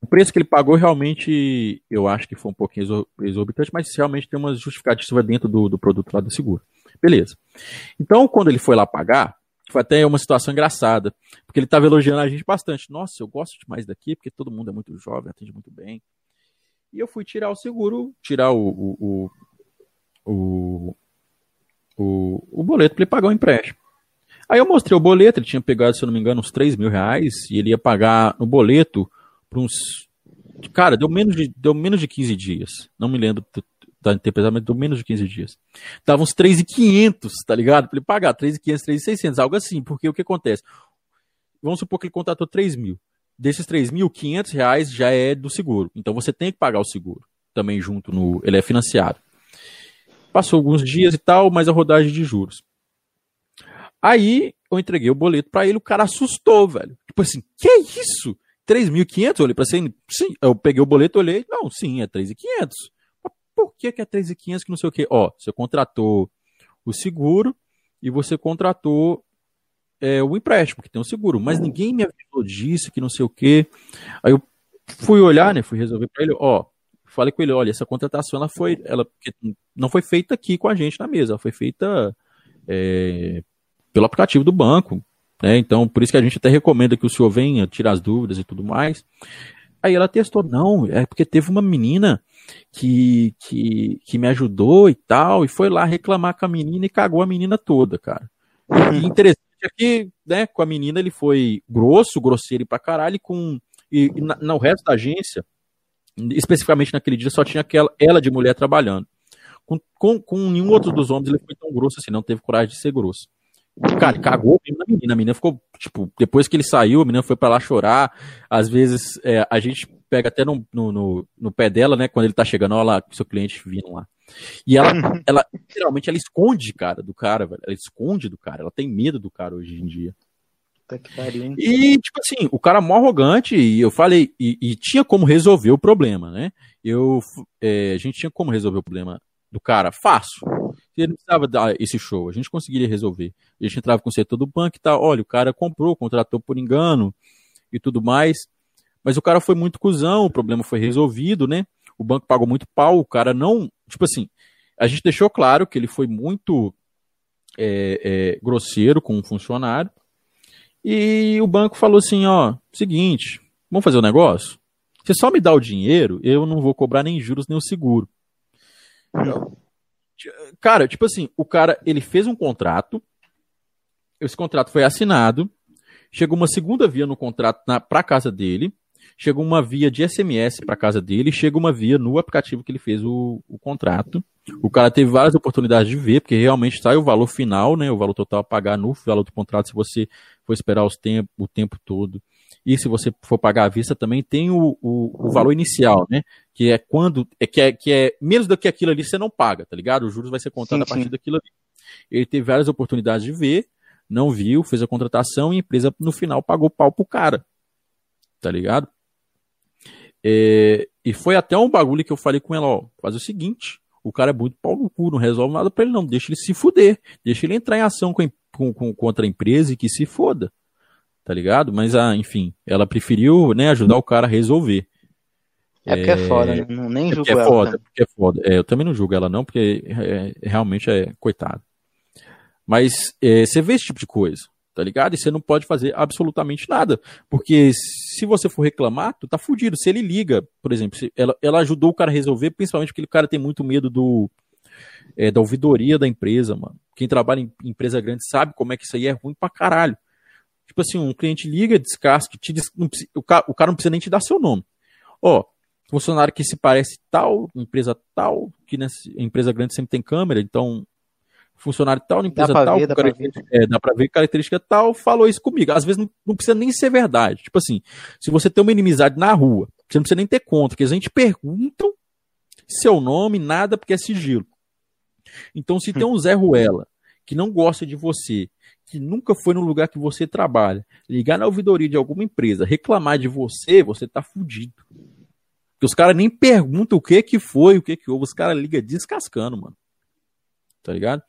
Speaker 2: o preço que ele pagou realmente, eu acho que foi um pouquinho exorbitante, mas realmente tem uma justificativa dentro do, do produto lá do seguro. Beleza. Então, quando ele foi lá pagar, foi até uma situação engraçada, porque ele estava elogiando a gente bastante. Nossa, eu gosto demais daqui, porque todo mundo é muito jovem, atende muito bem. E eu fui tirar o seguro, tirar o, o, o, o, o boleto para ele pagar o empréstimo. Aí eu mostrei o boleto, ele tinha pegado, se eu não me engano, uns 3 mil reais, e ele ia pagar no boleto por uns. Cara, deu menos de, deu menos de 15 dias. Não me lembro da interpretação deu menos de 15 dias. Dava uns 3,500, tá ligado? Pra ele pagar 3,500, 3,600, algo assim. Porque o que acontece? Vamos supor que ele contratou 3 mil. Desses 3 mil, 500 reais já é do seguro. Então você tem que pagar o seguro. Também junto no. Ele é financiado. Passou alguns dias e tal, mas a rodagem de juros. Aí eu entreguei o boleto para ele, o cara assustou, velho. Tipo assim, que é isso? 3.500? Eu olhei pra você, sim. Eu peguei o boleto, olhei, não, sim, é 3.500 por que, que é 3.500 que não sei o quê? Ó, você contratou o seguro e você contratou é, o empréstimo, que tem o seguro, mas ninguém me avisou disso, que não sei o quê. Aí eu fui olhar, né, fui resolver para ele, ó, falei com ele, olha, essa contratação ela foi, ela não foi feita aqui com a gente na mesa, ela foi feita é, pelo aplicativo do banco, né? Então, por isso que a gente até recomenda que o senhor venha tirar as dúvidas e tudo mais. Aí ela testou, não, é porque teve uma menina que, que, que me ajudou e tal, e foi lá reclamar com a menina e cagou a menina toda, cara. E interessante é que, né, com a menina ele foi grosso, grosseiro pra caralho, e com. E, e na, no resto da agência, especificamente naquele dia, só tinha aquela, ela de mulher trabalhando. Com, com, com nenhum outro dos homens ele foi tão grosso assim, não teve coragem de ser grosso. Cara, cagou mesmo na menina. A menina ficou, tipo, depois que ele saiu, a menina foi para lá chorar. Às vezes é, a gente pega até no, no, no, no, pé dela, né? Quando ele tá chegando, olha lá, seu cliente vindo lá. E ela, ela, literalmente, ela esconde, cara, do cara, velho. Ela esconde do cara. Ela tem medo do cara hoje em dia. E, tipo assim, o cara é mó arrogante, e eu falei, e, e, tinha como resolver o problema, né? Eu, é, a gente tinha como resolver o problema do cara fácil. Ele não precisava dar esse show, a gente conseguiria resolver. A gente entrava com o setor do banco e tal, olha, o cara comprou, contratou por engano e tudo mais. Mas o cara foi muito cuzão, o problema foi resolvido, né? O banco pagou muito pau, o cara não. Tipo assim, a gente deixou claro que ele foi muito é, é, grosseiro com um funcionário. E o banco falou assim: ó, seguinte, vamos fazer o um negócio? Você só me dá o dinheiro, eu não vou cobrar nem juros nem o seguro. Cara, tipo assim, o cara, ele fez um contrato, esse contrato foi assinado, chegou uma segunda via no contrato na, pra casa dele, chegou uma via de SMS para casa dele, chega uma via no aplicativo que ele fez o, o, contrato. O cara teve várias oportunidades de ver, porque realmente sai o valor final, né, o valor total a pagar no valor do contrato, se você for esperar os tempo, o tempo todo. E se você for pagar à vista, também tem o, o, o, valor inicial, né? Que é quando. É que, é que é menos do que aquilo ali você não paga, tá ligado? Os juros vai ser contado sim, a partir sim. daquilo ali. Ele teve várias oportunidades de ver, não viu, fez a contratação e a empresa no final pagou pau pro cara. Tá ligado? É, e foi até um bagulho que eu falei com ela, ó, faz o seguinte, o cara é muito pau no cu, não resolve nada pra ele não, deixa ele se fuder, deixa ele entrar em ação com, com, com, contra a empresa e que se foda tá ligado? Mas, ah, enfim, ela preferiu, né, ajudar o cara a resolver.
Speaker 3: É porque é, é foda, né? Não, nem é julgo é ela.
Speaker 2: Foda, né? porque é foda, é, eu também não julgo ela não, porque é, realmente é coitado. Mas é, você vê esse tipo de coisa, tá ligado? E você não pode fazer absolutamente nada. Porque se você for reclamar, tu tá fudido. Se ele liga, por exemplo, ela, ela ajudou o cara a resolver, principalmente porque o cara tem muito medo do, é, da ouvidoria da empresa, mano. Quem trabalha em empresa grande sabe como é que isso aí é ruim pra caralho. Tipo assim, um cliente liga, descasca, o, cara, o cara não precisa nem te dar seu nome. Ó, funcionário que se parece tal, empresa tal, que nessa empresa grande sempre tem câmera, então funcionário tal, empresa dá tal, ver, dá, pra ver. É, dá pra ver característica tal, falou isso comigo. Às vezes não, não, precisa nem ser verdade. Tipo assim, se você tem uma inimizade na rua, você não precisa nem ter conta, porque a gente perguntam seu nome, nada, porque é sigilo. Então, se tem um Zé Ruela que não gosta de você, que nunca foi no lugar que você trabalha, ligar na ouvidoria de alguma empresa, reclamar de você, você tá fudido. Porque os caras nem perguntam o que que foi, o que que houve, os caras ligam descascando, mano. Tá ligado?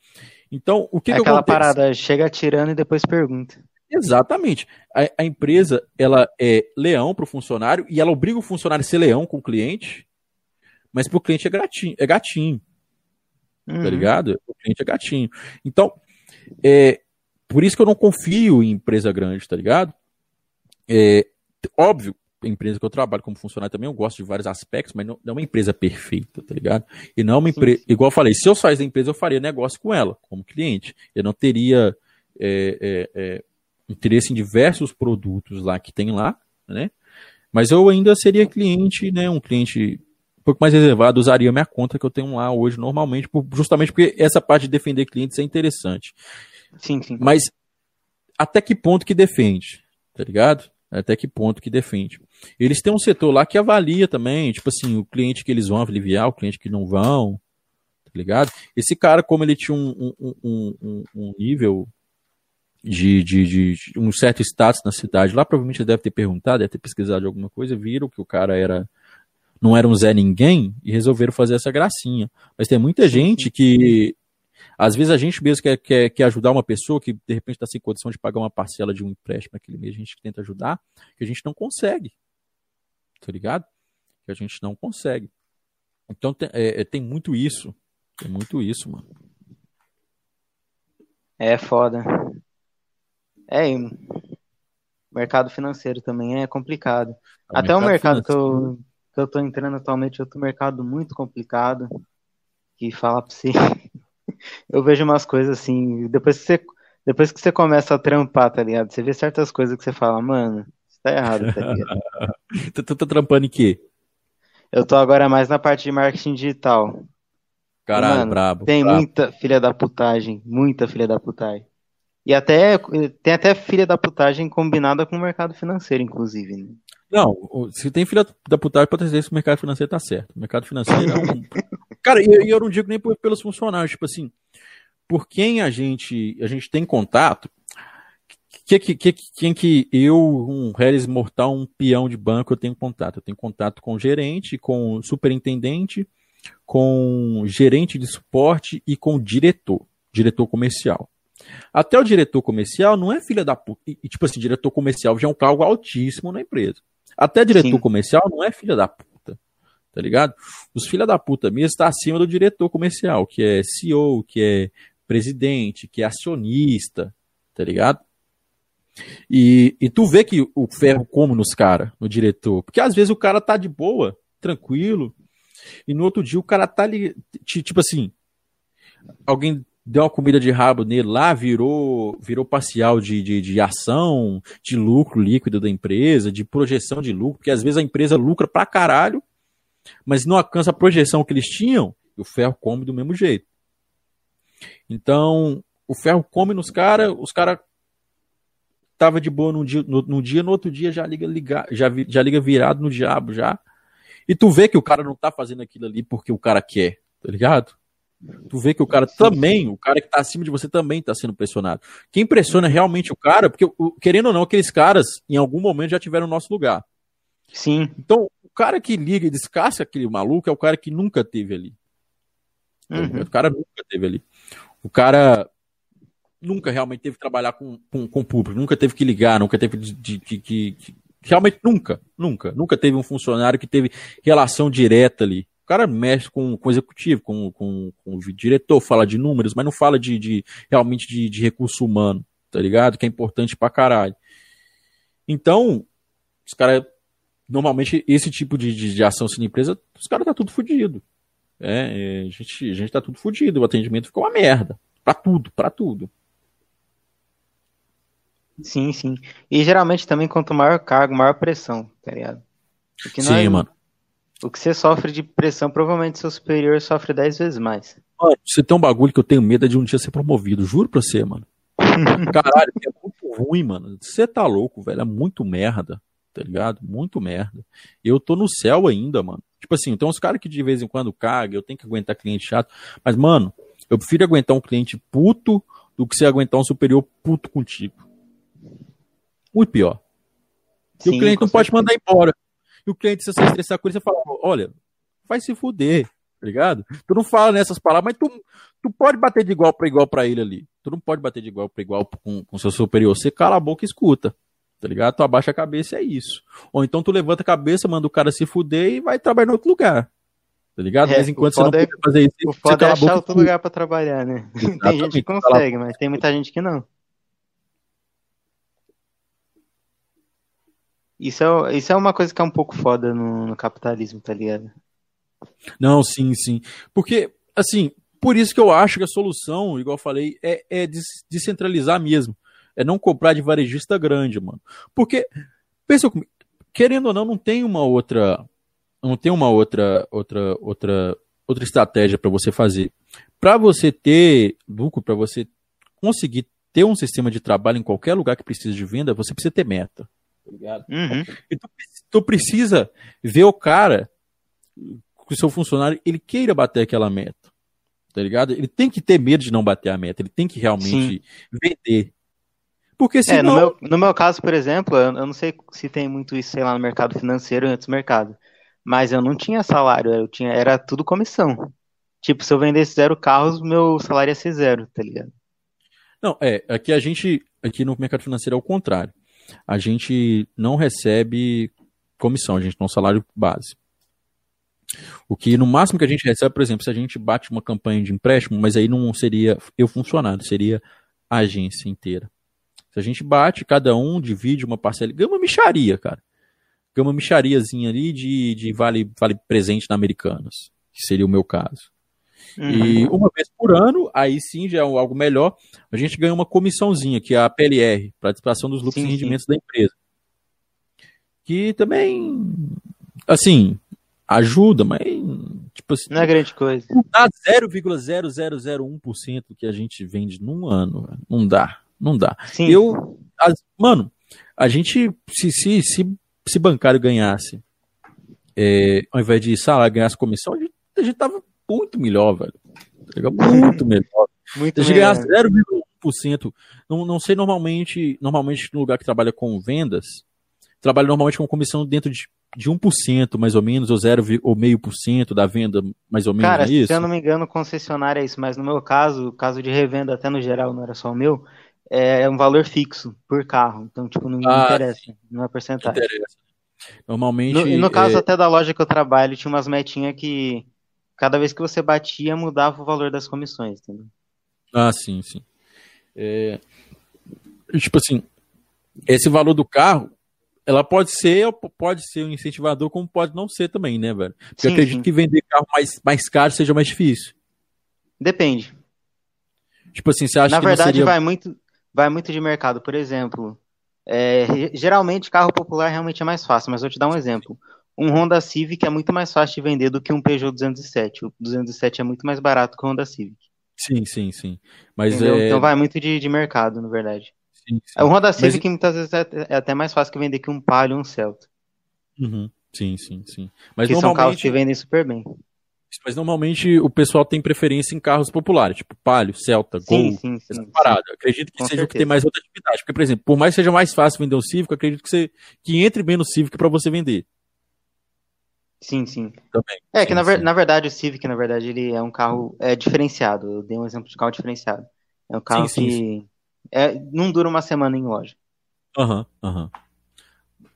Speaker 2: Então, o que
Speaker 3: é
Speaker 2: que
Speaker 3: aquela acontece? parada, chega tirando e depois pergunta.
Speaker 2: Exatamente. A, a, empresa, ela é leão pro funcionário e ela obriga o funcionário a ser leão com o cliente, mas pro cliente é gatinho. É gatinho tá uhum. Tá ligado? O cliente é gatinho. Então, é, por isso que eu não confio em empresa grande, tá ligado? É, óbvio, a empresa que eu trabalho como funcionário também, eu gosto de vários aspectos, mas não, não é uma empresa perfeita, tá ligado? E não é uma empresa. Igual eu falei, se eu saísse da empresa, eu faria negócio com ela, como cliente. Eu não teria é, é, é, interesse em diversos produtos lá que tem lá, né? Mas eu ainda seria cliente, né? Um cliente um pouco mais reservado, usaria minha conta que eu tenho lá hoje normalmente, justamente porque essa parte de defender clientes é interessante.
Speaker 3: Sim, sim.
Speaker 2: Mas até que ponto que defende, tá ligado? Até que ponto que defende. Eles têm um setor lá que avalia também, tipo assim, o cliente que eles vão aliviar, o cliente que não vão, tá ligado? Esse cara, como ele tinha um, um, um, um nível de, de, de, de, um certo status na cidade, lá provavelmente deve ter perguntado, deve ter pesquisado alguma coisa, viram que o cara era não era um Zé Ninguém e resolveram fazer essa gracinha. Mas tem muita gente que às vezes a gente mesmo quer, quer, quer ajudar uma pessoa que de repente está sem condição de pagar uma parcela de um empréstimo aquele mês, a gente tenta ajudar, que a gente não consegue. Tá ligado? Que a gente não consegue. Então tem, é, é tem muito isso. Tem muito isso, mano.
Speaker 3: É foda. É, mercado financeiro também é complicado. É, o Até mercado o mercado que eu, que eu tô entrando atualmente é outro mercado muito complicado. Que fala pra você. eu vejo umas coisas assim, depois que você, depois que você começa a trampar, tá ligado? Você vê certas coisas que você fala, mano, isso tá errado, tá ligado?
Speaker 2: tu, tu tá trampando em quê?
Speaker 3: Eu tô agora mais na parte de marketing digital.
Speaker 2: Caralho, mano, brabo.
Speaker 3: Tem
Speaker 2: brabo.
Speaker 3: muita filha da putagem, muita filha da putagem. E até tem até filha da putagem combinada com o mercado financeiro, inclusive. Né?
Speaker 2: Não, se tem filha da putagem, pode dizer que o mercado financeiro tá certo. O mercado financeiro é um. Cara, e eu não digo nem pelos funcionários, tipo assim, por quem a gente, a gente tem contato, que, que, que, quem que eu, um Harris mortal, um peão de banco, eu tenho contato? Eu tenho contato com o gerente, com o superintendente, com gerente de suporte e com o diretor, diretor comercial. Até o diretor comercial não é filha da puta. E, tipo assim, diretor comercial já é um cargo altíssimo na empresa. Até diretor Sim. comercial não é filha da puta. Tá ligado? Os filha da puta mesmo está acima do diretor comercial, que é CEO, que é presidente, que é acionista, tá ligado? E, e tu vê que o ferro come nos caras, no diretor. Porque às vezes o cara tá de boa, tranquilo, E no outro dia o cara tá ali, tipo assim, alguém deu uma comida de rabo nele lá, virou, virou parcial de, de, de ação, de lucro líquido da empresa, de projeção de lucro, porque às vezes a empresa lucra pra caralho, mas não alcança a projeção que eles tinham, e o ferro come do mesmo jeito. Então, o ferro come nos caras, os caras tava de boa num dia, no, num dia, no outro dia já liga, liga, já, já liga virado no diabo já. E tu vê que o cara não tá fazendo aquilo ali porque o cara quer, tá ligado? Tu vê que o cara também, o cara que tá acima de você também tá sendo pressionado. Quem pressiona realmente o cara, porque querendo ou não, aqueles caras em algum momento já tiveram o nosso lugar.
Speaker 3: Sim.
Speaker 2: Então, o cara que liga e descasca aquele maluco é o cara que nunca teve ali. Uhum. O cara nunca teve ali. O cara nunca realmente teve que trabalhar com, com, com o público, nunca teve que ligar, nunca teve de, de, de, de, Realmente nunca, nunca. Nunca teve um funcionário que teve relação direta ali. O cara mexe com, com o executivo, com, com, com o diretor, fala de números, mas não fala de, de realmente de, de recurso humano, tá ligado? Que é importante pra caralho. Então, os caras. Normalmente, esse tipo de, de, de ação sem empresa, os caras tá tudo fodido. É, é, a, gente, a gente tá tudo fodido. O atendimento ficou uma merda. Pra tudo, pra tudo.
Speaker 3: Sim, sim. E geralmente também quanto maior cargo, maior pressão, tá ligado?
Speaker 2: sim, é... mano.
Speaker 3: O que você sofre de pressão, provavelmente seu superior sofre 10 vezes mais.
Speaker 2: Mano, você tem um bagulho que eu tenho medo é de um dia ser promovido, juro pra você, mano. Caralho, é muito ruim, mano. Você tá louco, velho. É muito merda, tá ligado? Muito merda. Eu tô no céu ainda, mano. Tipo assim, tem uns caras que de vez em quando cagam, eu tenho que aguentar cliente chato. Mas, mano, eu prefiro aguentar um cliente puto do que você aguentar um superior puto contigo. Muito pior. E Sim, o cliente não pode mandar embora. E o cliente, se você estressar com ele, você fala, olha, vai se fuder, tá ligado? Tu não fala nessas palavras, mas tu, tu pode bater de igual para igual para ele ali. Tu não pode bater de igual para igual com, com seu superior. Você cala a boca e escuta. Tá ligado? Tu abaixa a cabeça e é isso. Ou então tu levanta a cabeça, manda o cara se fuder e vai trabalhar em outro lugar. Tá ligado? É, mas enquanto você não
Speaker 3: é, fazer isso, o foda é achar outro lugar para trabalhar, né? tem gente que consegue, mas tem muita gente que não. Isso é, isso é uma coisa que é um pouco foda no, no capitalismo, tá ligado?
Speaker 2: Não, sim, sim. Porque, assim, por isso que eu acho que a solução, igual eu falei, é, é descentralizar mesmo. É não comprar de varejista grande, mano. Porque, pensa comigo, querendo ou não, não tem uma outra. Não tem uma outra outra outra outra estratégia para você fazer. Para você ter lucro, para você conseguir ter um sistema de trabalho em qualquer lugar que precise de venda, você precisa ter meta tá ligado? Uhum. E tu, tu, precisa ver o cara, que o seu funcionário, ele queira bater aquela meta, tá ligado? Ele tem que ter medo de não bater a meta, ele tem que realmente Sim. vender. Porque senão... É,
Speaker 3: no, meu, no meu caso, por exemplo, eu, eu não sei se tem muito isso, sei lá, no mercado financeiro e antes do mercado, mas eu não tinha salário, eu tinha, era tudo comissão. Tipo, se eu vendesse zero carros, meu salário ia ser zero, tá ligado?
Speaker 2: Não, é, aqui a gente, aqui no mercado financeiro é o contrário a gente não recebe comissão, a gente tem um salário base. O que no máximo que a gente recebe, por exemplo, se a gente bate uma campanha de empréstimo, mas aí não seria eu funcionário, seria a agência inteira. Se a gente bate, cada um divide uma parcela, ganha uma micharia, cara. Ganha uma michariazinha ali de, de vale, vale presente na Americanas, que seria o meu caso. Uhum. E uma vez por ano, aí sim já é algo melhor, a gente ganha uma comissãozinha, que é a PLR, participação dos lucros sim, e rendimentos sim. da empresa. Que também, assim, ajuda, mas tipo assim,
Speaker 3: não é grande coisa.
Speaker 2: Não dá 0,0001% que a gente vende num ano. Não dá, não dá. Sim. Eu, as, mano, a gente se se se, se bancário ganhasse é, ao invés de salário ganhasse comissão, a gente, a gente tava muito melhor, velho. Tá muito melhor. Muito Você ganhar 0,1%. Não, não sei normalmente, normalmente no lugar que trabalha com vendas, trabalha normalmente com comissão dentro de, de 1%, mais ou menos, ou 0, ou meio por cento da venda, mais ou menos.
Speaker 3: Cara,
Speaker 2: é isso?
Speaker 3: se eu não me engano, concessionária é isso, mas no meu caso, caso de revenda até no geral, não era só o meu, é um valor fixo por carro. Então, tipo, não ah, interessa, não é porcentagem. Interessa.
Speaker 2: Normalmente.
Speaker 3: No, no caso é... até da loja que eu trabalho, tinha umas metinhas que cada vez que você batia, mudava o valor das comissões, entendeu?
Speaker 2: Ah, sim, sim. É... Tipo assim, esse valor do carro, ela pode ser, pode ser um incentivador, como pode não ser também, né, velho? Porque sim, eu acredito
Speaker 3: sim.
Speaker 2: que vender carro mais, mais caro seja mais difícil.
Speaker 3: Depende.
Speaker 2: Tipo assim, você acha
Speaker 3: Na
Speaker 2: que
Speaker 3: verdade,
Speaker 2: seria...
Speaker 3: vai, muito, vai muito de mercado. Por exemplo, é, geralmente carro popular realmente é mais fácil, mas vou te dar um exemplo. Um Honda Civic é muito mais fácil de vender do que um Peugeot 207. O 207 é muito mais barato que o Honda Civic.
Speaker 2: Sim, sim, sim. Mas
Speaker 3: é...
Speaker 2: é...
Speaker 3: Então vai muito de, de mercado, na verdade.
Speaker 2: Sim, sim.
Speaker 3: O Honda Civic
Speaker 2: Mas...
Speaker 3: muitas vezes é, é, até mais fácil que vender que um Palio ou um Celta.
Speaker 2: Uhum. Sim, sim, sim. Mas
Speaker 3: que
Speaker 2: normalmente...
Speaker 3: são carros que vendem super bem.
Speaker 2: Mas normalmente o pessoal tem preferência em carros populares, tipo Palio, Celta,
Speaker 3: sim,
Speaker 2: Gol,
Speaker 3: sim, sim,
Speaker 2: essa parada. Acredito que
Speaker 3: Com
Speaker 2: seja o que
Speaker 3: certeza.
Speaker 2: tem mais outra atividade. Porque, por exemplo, por mais que seja mais fácil vender um Civic, acredito que, você, que entre bem no Civic para você vender.
Speaker 3: Sim, sim.
Speaker 2: Também.
Speaker 3: É que
Speaker 2: Sim,
Speaker 3: na, ver-
Speaker 2: sim.
Speaker 3: na verdade o Civic, na verdade, ele é um carro é, diferenciado. Eu dei um exemplo de carro diferenciado. É um carro
Speaker 2: Sim, sim,
Speaker 3: que é, não dura uma semana em loja.
Speaker 2: Aham, aham.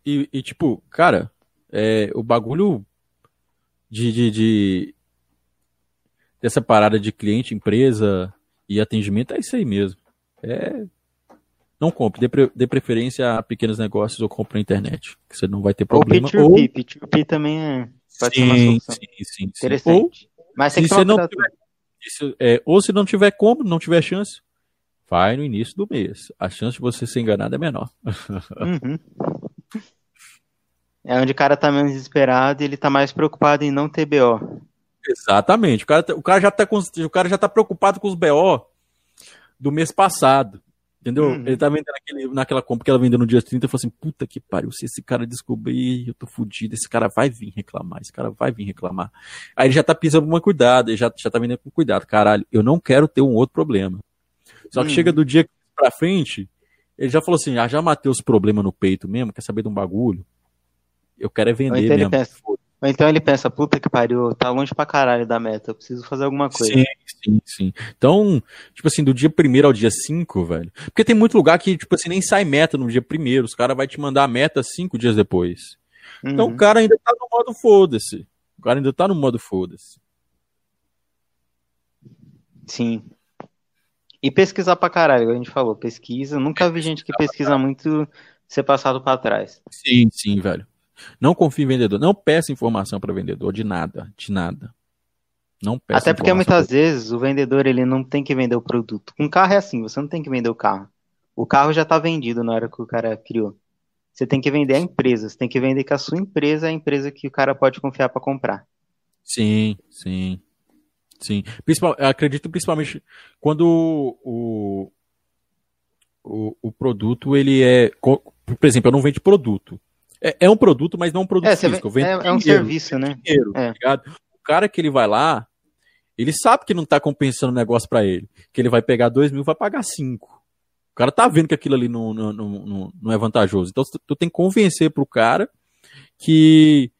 Speaker 2: E, e, tipo, cara, é, o bagulho de, de, de- dessa parada de cliente, empresa e atendimento é isso aí mesmo. É. Não compre, dê, pre- dê preferência a pequenos negócios ou compre na internet, que você não vai ter problema.
Speaker 3: Ou
Speaker 2: Ou,
Speaker 3: P2P. P2P também é, pode ser uma
Speaker 2: sim,
Speaker 3: solução
Speaker 2: sim, sim, sim. Ou,
Speaker 3: interessante. Mas tem
Speaker 2: se você não tiver, isso, é, ou se não tiver como, não tiver chance, vai no início do mês. A chance de você ser enganado é menor.
Speaker 3: Uhum. É onde o cara tá menos desesperado e ele tá mais preocupado em não ter BO.
Speaker 2: Exatamente. O cara, tá- o cara já tá com, o cara já tá preocupado com os BO do mês passado. Entendeu?
Speaker 3: Uhum.
Speaker 2: Ele tá vendendo naquela compra que ela vendeu no dia 30 e falou assim: puta que pariu, se esse cara descobrir, eu tô fudido, esse cara vai vir reclamar, esse cara vai vir reclamar. Aí ele já tá pisando uma cuidado, ele já, já tá vendendo com cuidado. Caralho, eu não quero ter um outro problema. Só que
Speaker 3: Uhum.
Speaker 2: chega do dia pra frente, ele já falou assim: ah, já matei os problemas no peito mesmo, quer saber de um bagulho? Eu quero é vender
Speaker 3: então
Speaker 2: mesmo.
Speaker 3: pensa, ou então ele pensa, puta que pariu, tá longe pra caralho da meta, eu preciso fazer alguma coisa.
Speaker 2: Sim, sim, sim. Então, tipo assim, do dia 1 ao dia 5, velho. Porque tem muito lugar que, tipo assim, nem sai meta no dia 1 Os caras vão te mandar a meta cinco dias depois. Então
Speaker 3: Uhum.
Speaker 2: o cara ainda tá no modo foda-se. O cara ainda tá no modo foda-se.
Speaker 3: Sim. E pesquisar pra caralho, a gente falou, pesquisa. Nunca vi gente que pesquisa muito ser passado pra trás.
Speaker 2: Sim, sim, velho. Não confie em vendedor. Não peça informação para vendedor de nada, de nada. Não peça
Speaker 3: Até porque muitas vezes o vendedor ele não tem que vender o produto. Com carro é assim, você não tem que vender o carro. O carro já tá vendido na hora que o cara criou. Você tem que vender a empresa, você tem que vender que a sua empresa é a empresa que o cara pode confiar pra comprar.
Speaker 2: Sim, sim. Sim. Principal, eu acredito principalmente quando o, o, o produto ele é. Por exemplo, eu não vendo produto. É, é um produto, mas não um produto
Speaker 3: É,
Speaker 2: físico. Vendo
Speaker 3: é, é um
Speaker 2: dinheiro,
Speaker 3: serviço, né?
Speaker 2: dinheiro,
Speaker 3: É.
Speaker 2: tá ligado? O cara que ele vai lá, ele sabe que não tá compensando o negócio pra ele. Que ele vai pegar dois mil vai pagar cinco. O cara tá vendo que aquilo ali não, não, não, não- é vantajoso. Então tu, tem que convencer pro cara que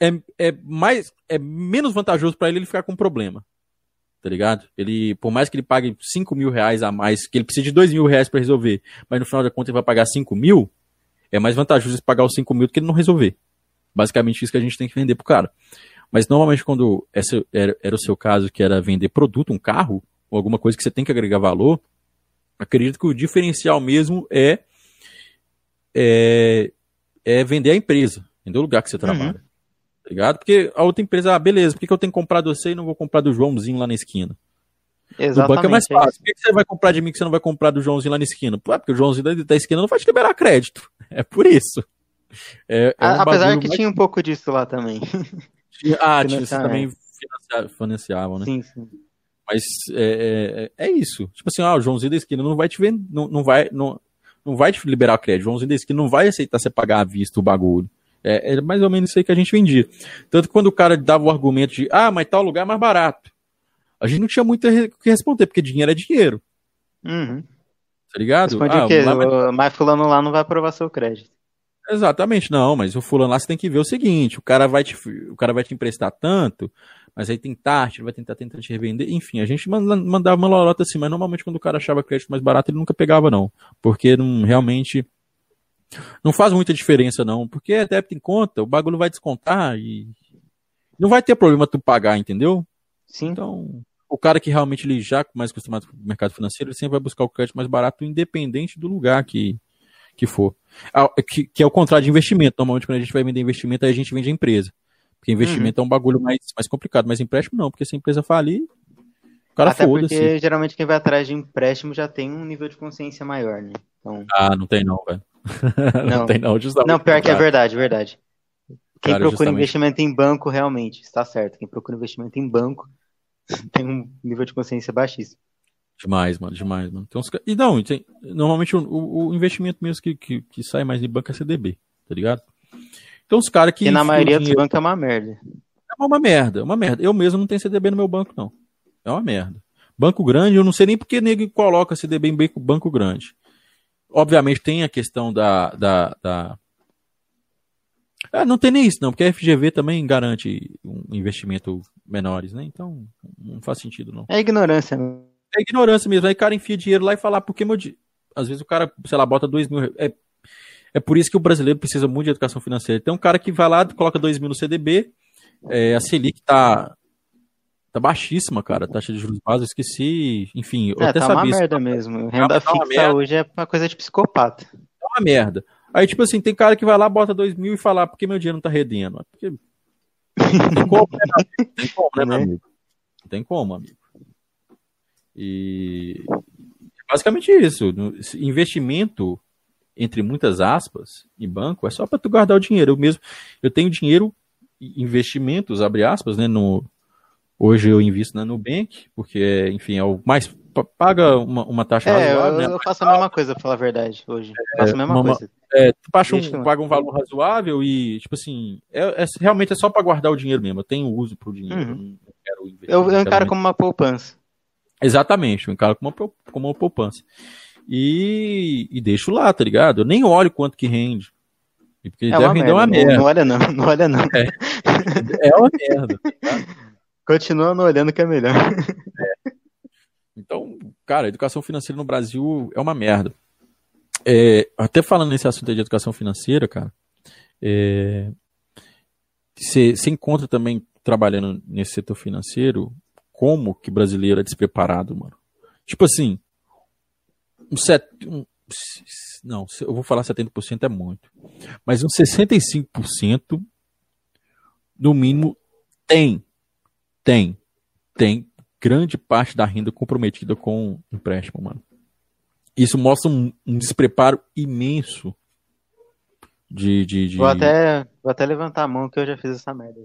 Speaker 2: é, é mais é menos vantajoso pra ele ele ficar com problema. Tá ligado? Ele, por mais que ele pague 5 mil reais a mais, que ele precisa de 2 mil reais pra resolver, mas no final da conta ele vai pagar 5 mil, é mais vantajoso pagar os 5 mil do que ele não resolver. Basicamente isso que a gente tem que vender pro cara. Mas normalmente quando essa era, era o seu caso, que era vender produto, um carro, ou alguma coisa que você tem que agregar valor, acredito que o diferencial mesmo é, é, é vender a empresa, vender o lugar que você trabalha. Tá ligado? Porque a outra empresa, ah, beleza, por que, que eu tenho que comprar de você e não vou comprar do Joãozinho lá na esquina? Do
Speaker 3: Exatamente.
Speaker 2: banco é mais
Speaker 3: é
Speaker 2: fácil. Por que, que você vai comprar de mim que você não vai comprar do Joãozinho lá na esquina? É porque o Joãozinho da, da esquina não vai te liberar crédito. É por isso. É, é um
Speaker 3: Apesar que
Speaker 2: mais-
Speaker 3: tinha um pouco disso lá também.
Speaker 2: Ah, tinha, você também financia- financiavam, né?
Speaker 3: Sim, sim.
Speaker 2: Mas é, é, é isso. Tipo assim, ah, o Joãozinho da esquina não vai te vender, não, não vai, não, não vai te liberar crédito. O Joãozinho da esquina não vai aceitar você pagar à vista o bagulho. É, é mais ou menos isso aí que a gente vendia. Tanto que quando o cara dava o argumento de, ah, mas tal lugar é mais barato. A gente não tinha muito o que responder, porque dinheiro é dinheiro,
Speaker 3: Uhum.
Speaker 2: Tá ligado?
Speaker 3: Responde
Speaker 2: Ah,
Speaker 3: o quê?
Speaker 2: lá- mas-
Speaker 3: fulano lá não vai aprovar seu crédito.
Speaker 2: Exatamente, não, mas o fulano lá você tem que ver o seguinte, o cara vai te, o cara vai te emprestar tanto, mas aí tem taxa, ele vai tentar tentar te revender, enfim, a gente manda- mandava uma lorota assim, mas normalmente quando o cara achava crédito mais barato, ele nunca pegava não, porque não, realmente não faz muita diferença não, porque é débito em conta, o bagulho vai descontar e não vai ter problema tu pagar, entendeu?
Speaker 3: Sim.
Speaker 2: Então, o cara que realmente ele já mais acostumado com o mercado financeiro, ele sempre vai buscar o crédito mais barato, independente do lugar que, que for. Ah, que, que, é o contrário de investimento. Normalmente, quando a gente vai vender investimento, aí a gente vende a empresa. Porque investimento uhum. é um bagulho mais, mais complicado, mas empréstimo não, porque se a empresa falir, o cara
Speaker 3: Até foda-se. Porque geralmente quem vai atrás de empréstimo já tem um nível de consciência maior, né?
Speaker 2: Então... Ah, não tem não, velho. Não. não tem não,
Speaker 3: justamente. Não, pior que é verdade, verdade. Quem procura justamente... investimento em banco, realmente, está certo. Quem procura investimento em banco tem um nível de consciência baixíssimo.
Speaker 2: Demais, mano, demais, mano. Tem uns... E não, tem... normalmente o, o, investimento mesmo que, que, que, sai mais de banco é CDB, tá ligado? Então os caras que.
Speaker 3: E na maioria dos bancos é uma merda.
Speaker 2: É uma merda, é uma merda. Eu mesmo não tenho CDB no meu banco, não. É uma merda. Banco grande, eu não sei nem porque nego coloca CDB em banco grande. Obviamente tem a questão da. da, da... Ah, não tem nem isso, não, porque a FGV também garante um investimento menores, né? Então não faz sentido, não.
Speaker 3: É ignorância?
Speaker 2: É ignorância mesmo. Aí o cara enfia dinheiro lá e fala, ah, por que meu. Às vezes o cara, sei lá, bota dois mil. É, é por isso que o brasileiro precisa muito de educação financeira. Tem um cara que vai lá, coloca dois mil no CDB, é, a Selic tá Tá baixíssima, cara, taxa de juros básicos, esqueci, enfim, eu
Speaker 3: é, até tá sabia. uma merda mesmo. Renda tá fixa hoje é uma coisa de psicopata.
Speaker 2: É uma merda. Aí, tipo assim, tem cara que vai lá, bota dois mil e fala, ah, por que meu dinheiro não tá rendendo? É porque... Tem como, né, tem como, né, meu amigo? Não tem como, amigo. E basicamente isso. Investimento, entre muitas aspas, em banco, é só para tu guardar o dinheiro. Eu mesmo, eu tenho dinheiro, investimentos, abre aspas, né, no, Hoje eu invisto na Nubank, porque, enfim, é o mais. Paga uma, uma taxa
Speaker 3: é, razoável. Eu, né? eu faço a mesma coisa, pra falar a verdade, hoje. É, faço a mesma uma, coisa.
Speaker 2: É, tu paga um, paga um valor razoável e, tipo assim, é, é, realmente é só para guardar o dinheiro mesmo. Eu tenho uso pro dinheiro.
Speaker 3: Uhum. Eu, eu, eu encaro como uma poupança.
Speaker 2: Exatamente, eu encaro como uma, como uma poupança. E, e deixo lá, tá ligado? Eu nem olho quanto que rende.
Speaker 3: Porque é deve render uma merda. Não, não olha não, não olha não.
Speaker 2: É, é uma merda, tá
Speaker 3: Continua não olhando que é melhor.
Speaker 2: Cara, educação financeira no Brasil é uma merda. É, até falando nesse assunto de educação financeira, cara, você é, encontra também trabalhando nesse setor financeiro como que brasileiro é despreparado, mano. Tipo assim, um, set, um não, eu vou falar 70% é muito, mas um 65% no mínimo tem tem. Tem grande parte da renda comprometida com empréstimo, mano. Isso mostra um, um despreparo imenso de, de, de,
Speaker 3: Vou, até, vou até levantar a mão que eu já fiz essa merda.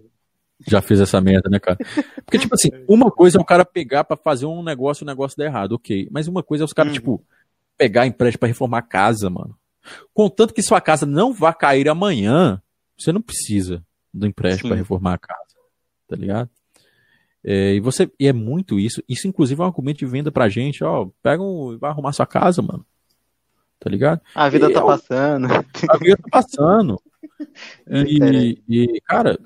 Speaker 2: Já fiz essa merda, né, cara? Porque, tipo assim, uma coisa é o cara pegar para fazer um negócio e o negócio dar errado, ok. Mas uma coisa é os caras, hum. tipo, pegar empréstimo para reformar a casa, mano. Contanto que sua casa não vá cair amanhã, você não precisa do empréstimo para reformar a casa. Tá ligado? É, e você e é muito isso. Isso, inclusive, é um argumento de venda pra gente, ó. Pega um. Vai arrumar sua casa, mano. Tá ligado?
Speaker 3: A vida e, tá passando.
Speaker 2: A vida tá passando. e, e, cara,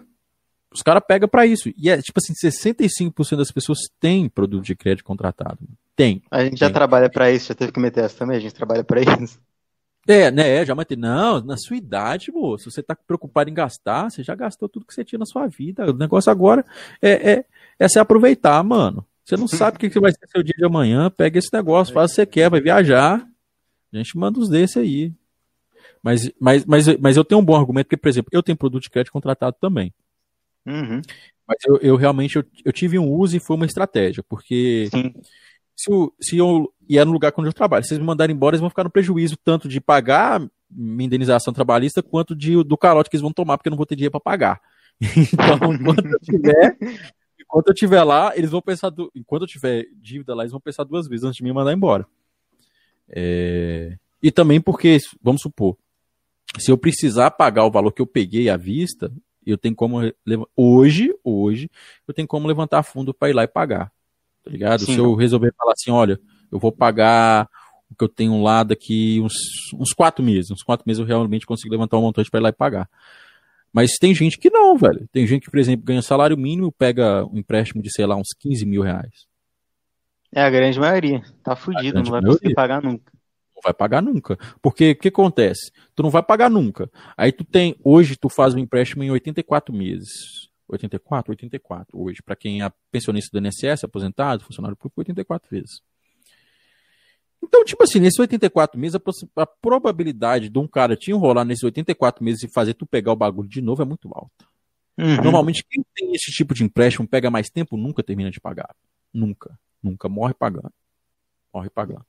Speaker 2: os caras pegam pra isso. E é tipo assim, 65% das pessoas têm produto de crédito contratado. Tem.
Speaker 3: A gente tem. já trabalha pra isso, já teve que meter essa também, a gente trabalha pra isso.
Speaker 2: É, né, já mantém. Não, na sua idade, moço, você tá preocupado em gastar, você já gastou tudo que você tinha na sua vida. O negócio agora é, é, é se aproveitar, mano. Você não sabe o que, que vai ser seu dia de amanhã, pega esse negócio, faz o que você quer, vai viajar. A gente manda uns desse aí. Mas, mas, mas, mas eu tenho um bom argumento, porque, por exemplo, eu tenho produto de crédito contratado também.
Speaker 3: Uhum.
Speaker 2: Mas eu, eu realmente eu, eu, tive um uso e foi uma estratégia, porque Sim se, eu, se eu. E é no lugar onde eu trabalho. Se vocês me mandarem embora, eles vão ficar no prejuízo tanto de pagar minha indenização trabalhista quanto de, do calote que eles vão tomar, porque eu não vou ter dinheiro para pagar. Então, enquanto eu tiver. Enquanto eu tiver lá, eles vão pensar. Du... Enquanto eu tiver dívida lá, eles vão pensar duas vezes antes de me mandar embora. É... E também porque, vamos supor, se eu precisar pagar o valor que eu peguei à vista, eu tenho como. Hoje, hoje, eu tenho como levantar fundo para ir lá e pagar tá ligado? Sim. Se eu resolver falar assim, olha, eu vou pagar o que eu tenho lá daqui uns, uns quatro meses, uns quatro meses eu realmente consigo levantar um montante para ir lá e pagar. Mas tem gente que não, velho. Tem gente que, por exemplo, ganha salário mínimo, pega um empréstimo de, sei lá, uns 15 mil reais.
Speaker 3: É a grande maioria. Tá fudido, não vai maioria. conseguir pagar nunca.
Speaker 2: Não vai pagar nunca. Porque o que acontece? Tu não vai pagar nunca. Aí tu tem, hoje tu faz um empréstimo em 84 meses. 84, 84 hoje. Para quem é pensionista do INSS, aposentado, funcionário público, 84 vezes. Então, tipo assim, nesses 84 meses, a, a probabilidade de um cara te enrolar nesses 84 meses e fazer tu pegar o bagulho de novo é muito alta. Uhum. Normalmente, quem tem esse tipo de empréstimo pega mais tempo, nunca termina de pagar. Nunca. Nunca. Morre pagando. Morre pagando.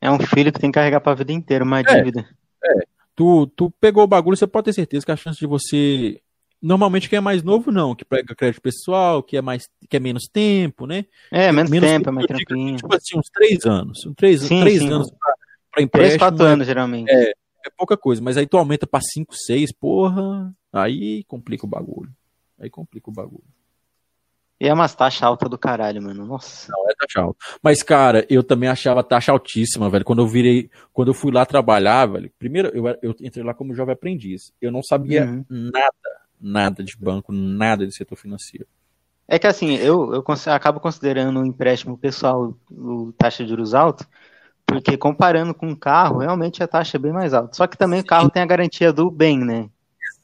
Speaker 3: É um filho que tem que carregar pra vida inteira, uma é, dívida.
Speaker 2: É. Tu, tu pegou o bagulho, você pode ter certeza que a chance de você Normalmente quem é mais novo não, que pega crédito pessoal, que é mais, que é menos tempo, né?
Speaker 3: É, menos, menos tempo, é mais tranquilo.
Speaker 2: Tipo assim, uns três anos. Uns três, sim, três sim. anos pra empréstimo.
Speaker 3: Três, quatro anos, geralmente.
Speaker 2: É, é pouca coisa, mas aí tu aumenta pra cinco, seis, porra, aí complica o bagulho. Aí complica o bagulho.
Speaker 3: E é umas taxas altas do caralho, mano. Nossa.
Speaker 2: Não, é taxa alta. Mas, cara, eu também achava taxa altíssima, velho. Quando eu virei. Quando eu fui lá trabalhar, velho. Primeiro, eu, eu entrei lá como jovem aprendiz. Eu não sabia uhum. nada nada de banco, nada de setor financeiro.
Speaker 3: É que assim, eu, eu acabo considerando o empréstimo pessoal o taxa de juros alto, porque comparando com o carro, realmente a taxa é bem mais alta. Só que também Sim. o carro tem a garantia do bem, né?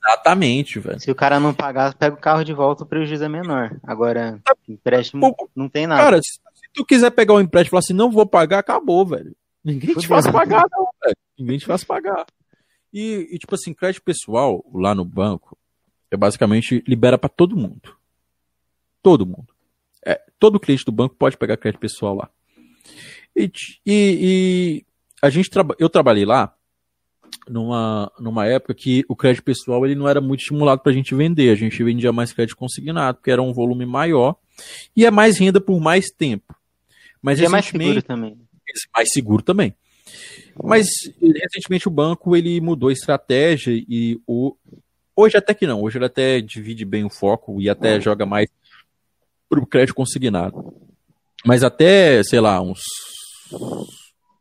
Speaker 2: Exatamente, velho.
Speaker 3: Se o cara não pagar, pega o carro de volta, o prejuízo é menor. Agora, empréstimo não tem nada.
Speaker 2: Cara, se, tu quiser pegar um empréstimo e falar assim, não vou pagar, acabou, velho. Ninguém te faz pagar, não, velho. Ninguém te faz pagar. E, e, tipo assim, crédito pessoal lá no banco, é basicamente libera para todo mundo. Todo mundo. É, todo cliente do banco pode pegar crédito pessoal lá. E, e, e a gente traba, eu trabalhei lá numa, numa época que o crédito pessoal ele não era muito estimulado para a gente vender. A gente vendia mais crédito consignado, porque era um volume maior e é mais renda por mais tempo. Mas
Speaker 3: e é mais seguro também.
Speaker 2: Mais seguro também. Mas recentemente o banco ele mudou a estratégia e o, Hoje até que não, hoje ele até divide bem o foco e até joga mais pro crédito consignado. Mas até, sei lá, uns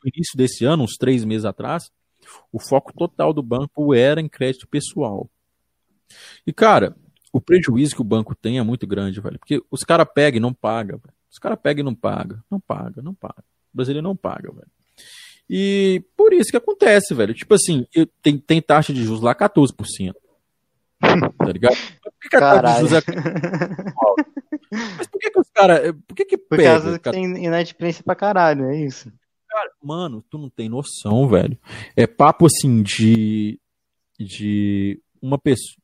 Speaker 2: início desse ano, uns três meses atrás, o foco total do banco era em crédito pessoal. E, cara, o prejuízo que o banco tem é muito grande, velho. Porque os caras pegam e não pagam. Os caras pegam e não pagam. Não paga, não paga. O brasileiro não paga, velho. E por isso que acontece, velho. Tipo assim, tem, tem taxa de juros lá 14% tá ligado? Por que, que a
Speaker 3: Caralho.
Speaker 2: Mas por que, que os caras. Por que que
Speaker 3: Por causa que tem inadimplência pra caralho, é isso.
Speaker 2: Cara, mano, tu não tem noção, velho. É papo assim de. De uma pessoa.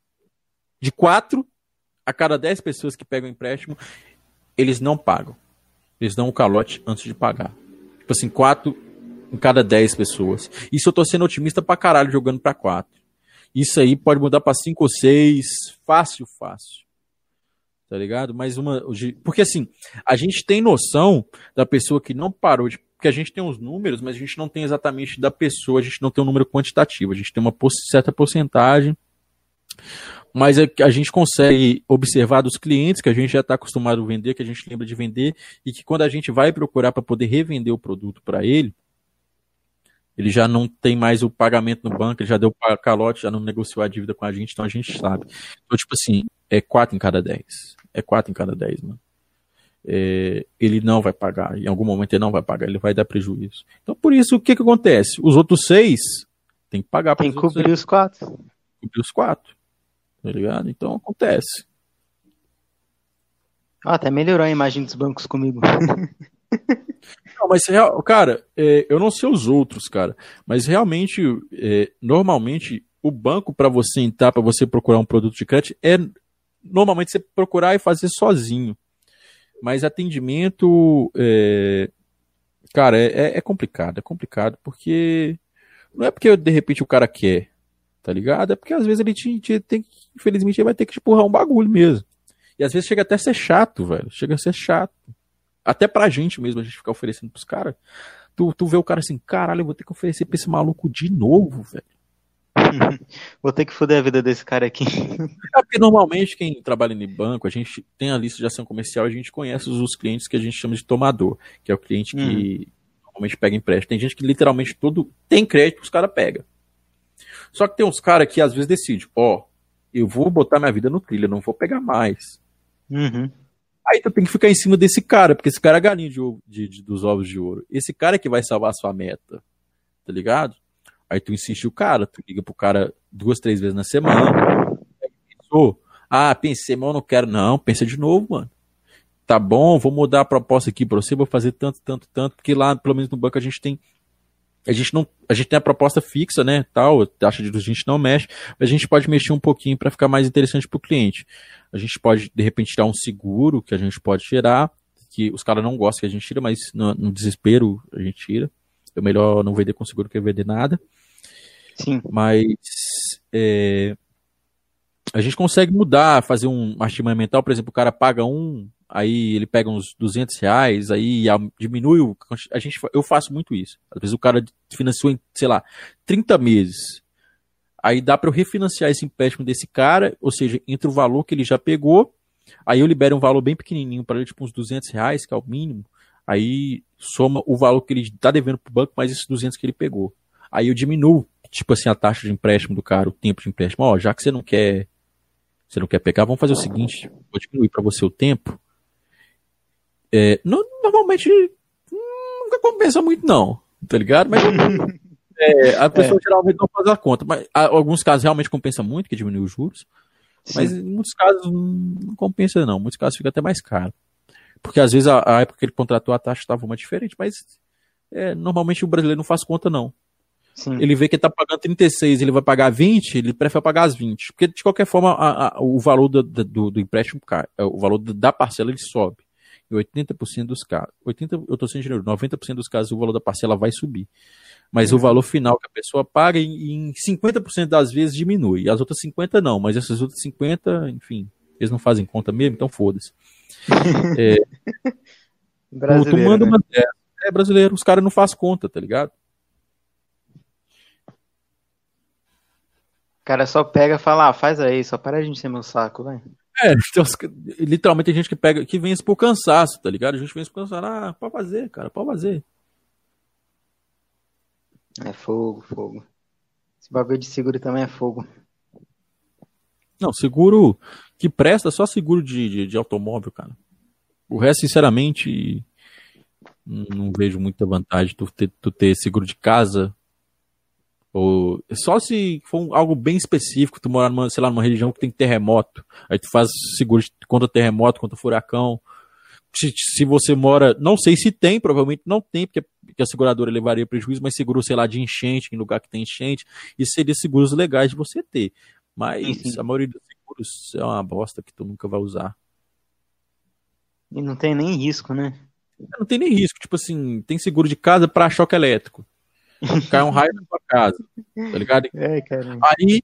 Speaker 2: De quatro a cada dez pessoas que pegam empréstimo, eles não pagam. Eles dão um calote antes de pagar. Tipo assim, quatro em cada dez pessoas. Isso eu tô sendo otimista pra caralho jogando pra quatro. Isso aí pode mudar para 5 ou 6, fácil, fácil. Tá ligado? Mais uma. Porque assim, a gente tem noção da pessoa que não parou de. Porque a gente tem os números, mas a gente não tem exatamente da pessoa, a gente não tem um número quantitativo, a gente tem uma certa porcentagem. Mas é a gente consegue observar dos clientes que a gente já está acostumado a vender, que a gente lembra de vender, e que quando a gente vai procurar para poder revender o produto para ele, ele já não tem mais o pagamento no banco, ele já deu calote, já não negociou a dívida com a gente, então a gente sabe. Então, tipo assim, é 4 em cada 10. É 4 em cada 10, mano. É, ele não vai pagar, em algum momento ele não vai pagar, ele vai dar prejuízo. Então, por isso, o que que acontece? Os outros seis tem que pagar
Speaker 3: Tem que cobrir os quatro.
Speaker 2: Cobrir os quatro. Tá ligado? Então, acontece.
Speaker 3: Ah, até melhorou a imagem dos bancos comigo.
Speaker 2: Não, mas, cara, é, eu não sei os outros, cara, mas realmente, é, normalmente, o banco, para você entrar, para você procurar um produto de crédito, é normalmente você procurar e fazer sozinho. Mas atendimento, é, cara, é, é, é complicado, é complicado, porque não é porque de repente o cara quer, tá ligado? É porque às vezes ele te, te tem infelizmente, ele vai ter que te empurrar um bagulho mesmo. E às vezes chega até a ser chato, velho. Chega a ser chato. Até pra gente mesmo, a gente ficar oferecendo pros caras. Tu, tu vê o cara assim, caralho, eu vou ter que oferecer pra esse maluco de novo, velho.
Speaker 3: Vou ter que foder a vida desse cara aqui.
Speaker 2: É porque normalmente quem trabalha em banco, a gente tem a lista de ação comercial, a gente conhece os clientes que a gente chama de tomador, que é o cliente que hum. normalmente pega empréstimo. Tem gente que literalmente todo tem crédito, os caras pegam. Só que tem uns caras que às vezes decidem, ó, oh, eu vou botar minha vida no trilho, eu não vou pegar mais.
Speaker 3: Uhum.
Speaker 2: Aí tu tem que ficar em cima desse cara, porque esse cara é galinho de, de, de, dos ovos de ouro. Esse cara é que vai salvar a sua meta. Tá ligado? Aí tu insiste o cara, tu liga pro cara duas, três vezes na semana. Pensou? Ah, pensei, mas eu não quero. Não, pensa de novo, mano. tá bom, vou mudar a proposta aqui para você, vou fazer tanto, tanto, tanto, porque lá, pelo menos no banco, a gente tem a gente não a gente tem a proposta fixa, né, tal, a taxa de juros a gente não mexe, mas a gente pode mexer um pouquinho para ficar mais interessante para o cliente. A gente pode de repente tirar um seguro que a gente pode tirar, que os caras não gostam que a gente tira, mas no, no desespero a gente tira. É melhor não vender com seguro que vender nada.
Speaker 3: Sim.
Speaker 2: Mas é, a gente consegue mudar, fazer um estima mental, por exemplo, o cara paga um, aí ele pega uns 200 reais, aí diminui o. A gente, eu faço muito isso. Às vezes o cara financiou em, sei lá, 30 meses. Aí dá para eu refinanciar esse empréstimo desse cara, ou seja, entre o valor que ele já pegou, aí eu libero um valor bem pequenininho para ele, tipo uns 200 reais, que é o mínimo. Aí soma o valor que ele está devendo para o banco mais esses 200 que ele pegou. Aí eu diminuo, tipo assim, a taxa de empréstimo do cara, o tempo de empréstimo. Ó, já que você não quer, você não quer pegar, vamos fazer o seguinte, vou diminuir para você o tempo é, no, normalmente nunca compensa muito, não, tá ligado? Mas é, a pessoa é. geralmente não faz a conta. Mas há, alguns casos realmente compensa muito, que diminui os juros. Sim. Mas em muitos casos não compensa, não. Em muitos casos fica até mais caro. Porque às vezes a, a época que ele contratou a taxa estava uma diferente, mas é, normalmente o brasileiro não faz conta, não. Sim. Ele vê que ele está pagando 36, ele vai pagar 20, ele prefere pagar as 20. Porque, de qualquer forma, a, a, o valor do, do, do empréstimo cai, é, o valor da parcela ele sobe. Em 80% dos casos, 80, eu estou sendo generoso, 90% dos casos o valor da parcela vai subir. Mas o valor final que a pessoa paga, em, em 50% das vezes diminui. As outras 50% não, mas essas outras 50%, enfim, eles não fazem conta mesmo, então foda-se. É, brasileiro, manda né? uma É brasileiro, os caras não fazem conta, tá ligado?
Speaker 3: Cara só pega e fala, ah, faz aí, só para de encher meu saco, velho.
Speaker 2: É, literalmente tem gente que pega, que vence por cansaço, tá ligado? A gente vence por cansaço. Ah, pode fazer, cara, pode fazer.
Speaker 3: É fogo, fogo. Esse bagulho de seguro também é fogo.
Speaker 2: Não, seguro que presta só seguro de, de, de automóvel, cara. O resto, sinceramente, não vejo muita vantagem tu ter, tu ter seguro de casa, ou, só se for algo bem específico, tu morar numa, sei lá, numa região que tem terremoto, aí tu faz seguro contra terremoto, contra furacão. Se, se você mora, não sei se tem, provavelmente não tem, porque a seguradora levaria prejuízo, mas seguro, sei lá, de enchente, em lugar que tem enchente, isso seria seguros legais de você ter. Mas a maioria dos seguros é uma bosta que tu nunca vai usar.
Speaker 3: E não tem nem risco, né?
Speaker 2: Não tem nem risco. Tipo assim, tem seguro de casa para choque elétrico cai um raio na sua casa, tá ligado?
Speaker 3: É,
Speaker 2: Aí,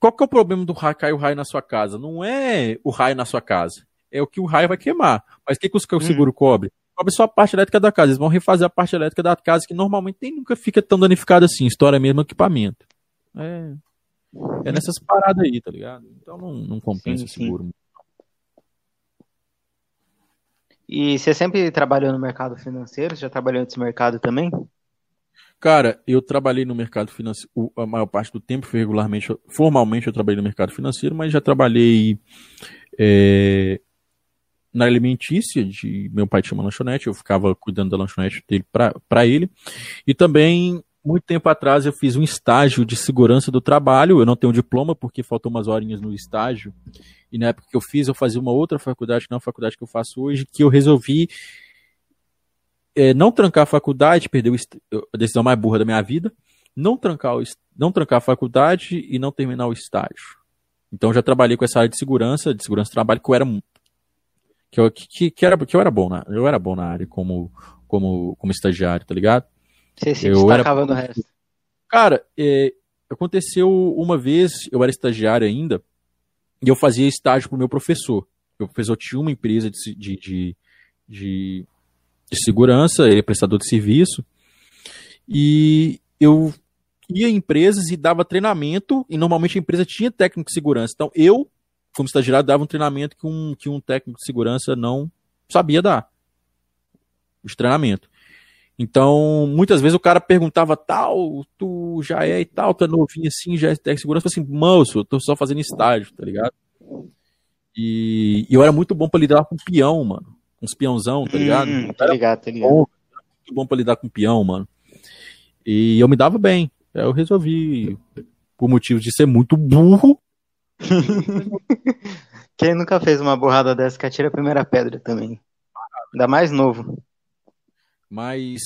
Speaker 2: qual que é o problema do raio, cair o raio na sua casa? Não é o raio na sua casa, é o que o raio vai queimar. Mas o que, que o hum. seguro cobre? Cobre só a parte elétrica da casa. Eles vão refazer a parte elétrica da casa, que normalmente nem nunca fica tão danificada assim. História mesmo equipamento. É, é nessas paradas aí, tá ligado? Então não, não compensa sim, o seguro. Sim.
Speaker 3: E você sempre trabalhou no mercado financeiro? Você já trabalhou nesse mercado também?
Speaker 2: Cara, eu trabalhei no mercado financeiro, a maior parte do tempo regularmente, formalmente eu trabalhei no mercado financeiro, mas já trabalhei é, na alimentícia, de meu pai tinha uma lanchonete, eu ficava cuidando da lanchonete dele para ele, e também muito tempo atrás eu fiz um estágio de segurança do trabalho. Eu não tenho diploma porque faltou umas horinhas no estágio. E na época que eu fiz, eu fazia uma outra faculdade, que não é a faculdade que eu faço hoje, que eu resolvi é, não trancar a faculdade, perdeu a decisão mais burra da minha vida, não trancar, o, não trancar a faculdade e não terminar o estágio. Então já trabalhei com essa área de segurança, de segurança do trabalho, que eu era que eu, que, que, era, que eu era bom na, eu era bom na área como, como, como estagiário, tá ligado?
Speaker 3: Você se eu era, no resto.
Speaker 2: Cara, é, aconteceu uma vez, eu era estagiário ainda, e eu fazia estágio pro meu professor. Meu professor tinha uma empresa de, de, de, de de segurança, ele é prestador de serviço. E eu ia em empresas e dava treinamento, e normalmente a empresa tinha técnico de segurança. Então eu, como estagiário, dava um treinamento que um, que um técnico de segurança não sabia dar. De treinamento. Então, muitas vezes o cara perguntava, tal, tu já é e tal, tu é novinho assim, já é técnico de segurança. Eu falei assim, moço, eu tô só fazendo estágio, tá ligado? E, e eu era muito bom para lidar com peão, mano uns peãozão, tá ligado? Hum,
Speaker 3: tá ligado, tá ligado.
Speaker 2: Bom, muito bom pra lidar com peão, mano. E eu me dava bem. Eu resolvi, por motivo de ser muito burro.
Speaker 3: Quem nunca fez uma borrada dessa que atira a primeira pedra também? Ainda mais novo.
Speaker 2: Mas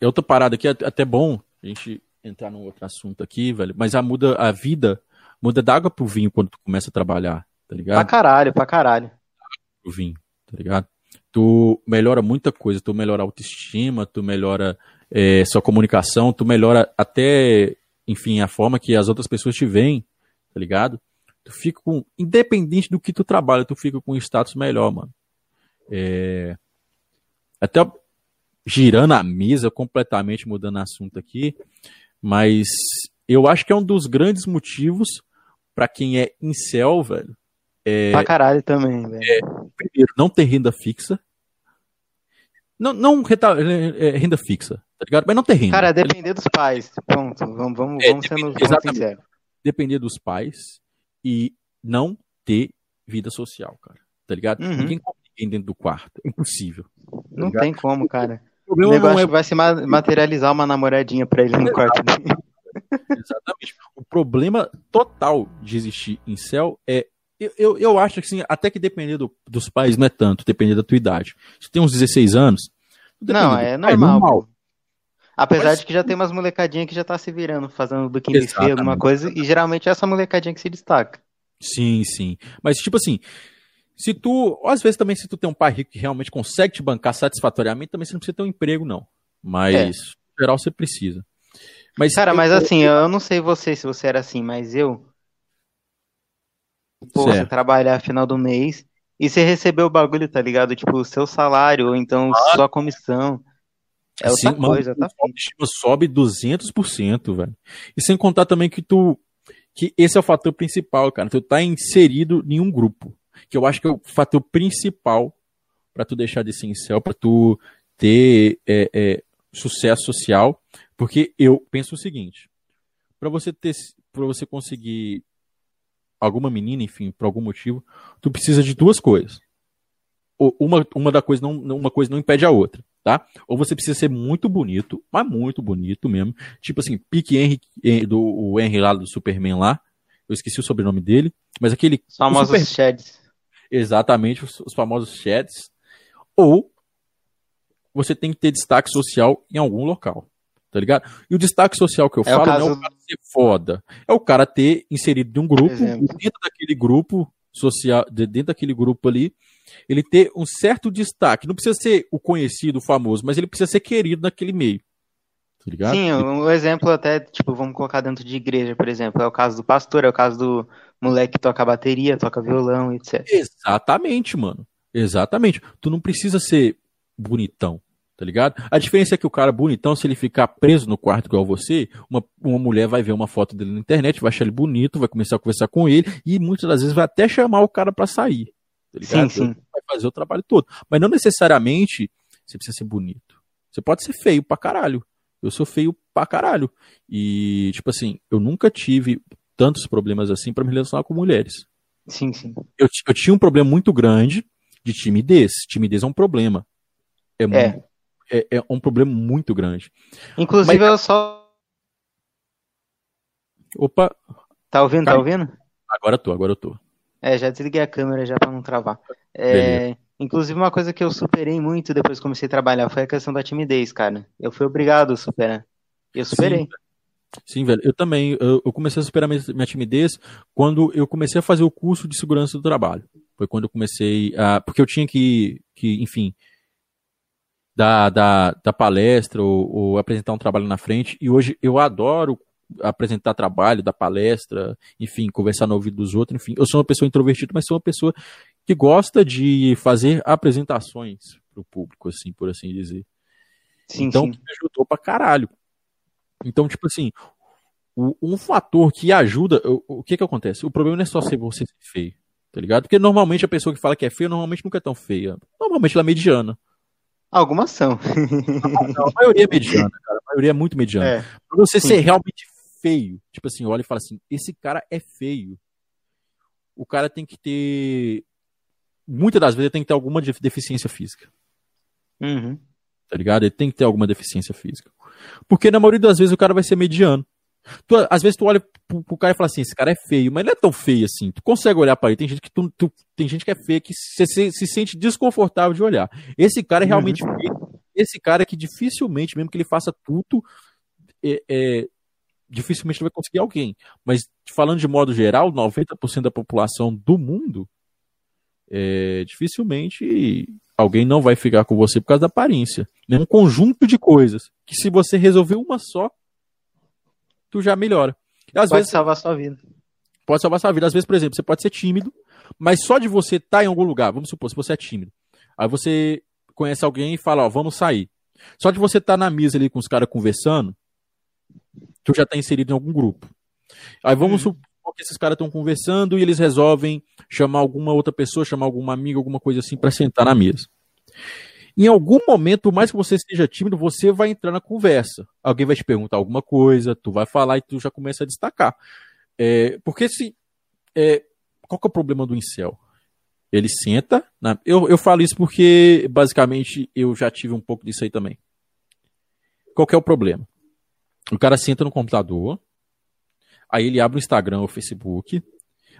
Speaker 2: é outra parada aqui, é até bom a gente entrar num outro assunto aqui, velho. Mas a, muda, a vida muda d'água pro vinho quando tu começa a trabalhar, tá ligado?
Speaker 3: Pra caralho, pra caralho.
Speaker 2: Pro vinho, tá ligado? Tu melhora muita coisa, tu melhora a autoestima, tu melhora é, sua comunicação, tu melhora até, enfim, a forma que as outras pessoas te veem, tá ligado? Tu fica com, independente do que tu trabalha, tu fica com um status melhor, mano. É, até girando a mesa, completamente mudando assunto aqui, mas eu acho que é um dos grandes motivos para quem é incel, velho. É,
Speaker 3: pra caralho também, velho.
Speaker 2: É, primeiro, não ter renda fixa. Não, não reta, é, é renda fixa, tá ligado? Mas não ter renda.
Speaker 3: Cara, depender dos pais. Ponto. Vamos, vamos, é, vamos sendo vamos sinceros.
Speaker 2: Depender dos pais e não ter vida social, cara. Tá ligado? Uhum. Ninguém ninguém dentro do quarto. É impossível.
Speaker 3: Tá não tem como, cara. O, o negócio é... vai se materializar uma namoradinha pra ele no quarto dele.
Speaker 2: Exatamente. O problema total de existir em céu é. Eu, eu, eu acho que assim, até que depender do, dos pais não é tanto, depender da tua idade. Se tem uns 16 anos.
Speaker 3: Não, é normal. É normal. Apesar Mas... de que já tem umas molecadinhas que já tá se virando, fazendo do de feio, alguma coisa, e geralmente é essa molecadinha que se destaca.
Speaker 2: Sim, sim. Mas, tipo assim, se tu. Às vezes também, se tu tem um pai rico que realmente consegue te bancar satisfatoriamente, também você não precisa ter um emprego, não. Mas, é. em geral, você precisa.
Speaker 3: Mas, Cara, eu, mas assim, eu, eu não sei você se você era assim, mas eu. Pô, você trabalhar final do mês e você recebeu o bagulho, tá ligado? Tipo, o seu salário, ou então ah. sua comissão. É outra Sim, coisa, mano,
Speaker 2: tá? sobe 200%, velho. E sem contar também que tu. Que esse é o fator principal, cara. Tu tá inserido em um grupo. Que eu acho que é o fator principal para tu deixar de ser incel, pra tu ter é, é, sucesso social porque eu penso o seguinte: para você ter, para você conseguir alguma menina, enfim, por algum motivo, tu precisa de duas coisas. Uma, uma da coisa não, uma coisa não impede a outra, tá? Ou você precisa ser muito bonito, mas muito bonito mesmo, tipo assim, pique Henry do o Henry lá do Superman lá, eu esqueci o sobrenome dele, mas aquele
Speaker 3: os famosos Super... sheds.
Speaker 2: Exatamente, os, os famosos sheds. Ou você tem que ter destaque social em algum local tá ligado? E o destaque social que eu é falo caso... não é o cara ser foda, é o cara ter inserido de um grupo, dentro daquele grupo social, dentro daquele grupo ali, ele ter um certo destaque. Não precisa ser o conhecido, o famoso, mas ele precisa ser querido naquele meio. Tá ligado?
Speaker 3: Sim, um exemplo até, tipo, vamos colocar dentro de igreja, por exemplo, é o caso do pastor, é o caso do moleque que toca bateria, toca violão, etc.
Speaker 2: Exatamente, mano. Exatamente. Tu não precisa ser bonitão tá ligado? A diferença é que o cara bonitão, se ele ficar preso no quarto igual você, uma, uma mulher vai ver uma foto dele na internet, vai achar ele bonito, vai começar a conversar com ele e muitas das vezes vai até chamar o cara para sair, tá ligado? Sim, sim. Vai fazer o trabalho todo. Mas não necessariamente você precisa ser bonito. Você pode ser feio pra caralho. Eu sou feio pra caralho. E, tipo assim, eu nunca tive tantos problemas assim para me relacionar com mulheres.
Speaker 3: Sim, sim.
Speaker 2: Eu, eu tinha um problema muito grande de timidez. Timidez é um problema. É, é. Muito, é, é um problema muito grande.
Speaker 3: Inclusive, Mas... eu só.
Speaker 2: Opa!
Speaker 3: Tá ouvindo? Tá ouvindo?
Speaker 2: Agora eu tô, agora eu tô.
Speaker 3: É, já desliguei a câmera já pra não travar. É, inclusive, uma coisa que eu superei muito depois que comecei a trabalhar foi a questão da timidez, cara. Eu fui obrigado a superar. Eu superei. Sim.
Speaker 2: Sim, velho. Eu também. Eu, eu comecei a superar minha, minha, timidez quando eu comecei a fazer o curso de segurança do trabalho. Foi quando eu comecei a. Porque eu tinha que, que enfim, da, da, da palestra ou, ou, apresentar um trabalho na frente. E hoje eu adoro apresentar trabalho, da palestra, enfim, conversar no ouvido dos outros. Enfim, eu sou uma pessoa introvertida, mas sou uma pessoa que gosta de fazer apresentações para o público, assim, por assim dizer. Sim, então, sim. me ajudou pra caralho. Então, tipo assim, o, um fator que ajuda. O, o que que acontece? O problema não é só ser você ser feio, tá ligado? Porque normalmente a pessoa que fala que é feia, normalmente nunca é tão feia. Normalmente ela é mediana.
Speaker 3: Algumas são.
Speaker 2: a maioria é mediana, cara. A maioria é muito mediana. É. Pra você Sim. ser realmente feio, tipo assim, olha e fala assim, esse cara é feio. O cara tem que ter. Muitas das vezes ele tem que ter alguma deficiência física.
Speaker 3: Uhum.
Speaker 2: Tá ligado? Ele tem que ter alguma deficiência física. Porque na maioria das vezes o cara vai ser mediano. Tu, às vezes tu olha pro, pro, cara e fala assim, esse cara é feio, mas ele é tão feio assim. Tu consegue olhar para ele. Tem gente que tu, tu, tem gente que é feia que se, se, se, sente desconfortável de olhar. Esse cara é realmente uhum. feio. Esse cara é que dificilmente, mesmo que ele faça tudo, é, é, dificilmente vai conseguir alguém. Mas falando de modo geral, 90% da população do mundo, é, dificilmente alguém não vai ficar com você por causa da aparência. É um conjunto de coisas que se você resolver uma só, tu já melhora.
Speaker 3: Às pode vezes, salvar sua vida.
Speaker 2: Pode salvar sua vida. Às vezes, por exemplo, você pode ser tímido, mas só de você estar tá em algum lugar, vamos supor, se você é tímido, aí você conhece alguém e fala, ó, vamos sair. Só de você estar tá na mesa ali com os caras conversando, tu já está inserido em algum grupo. Aí vamos hum. supor que esses caras estão conversando e eles resolvem chamar alguma outra pessoa, chamar alguma amiga, alguma coisa assim para sentar na mesa. Em algum momento, por mais que você seja tímido, você vai entrar na conversa. Alguém vai te perguntar alguma coisa, tu vai falar e tu já começa a destacar. É, porque se. É, qual que é o problema do incel? Ele senta. Na, eu, eu falo isso porque, basicamente, eu já tive um pouco disso aí também. Qual que é o problema? O cara senta no computador, aí ele abre o Instagram ou o Facebook,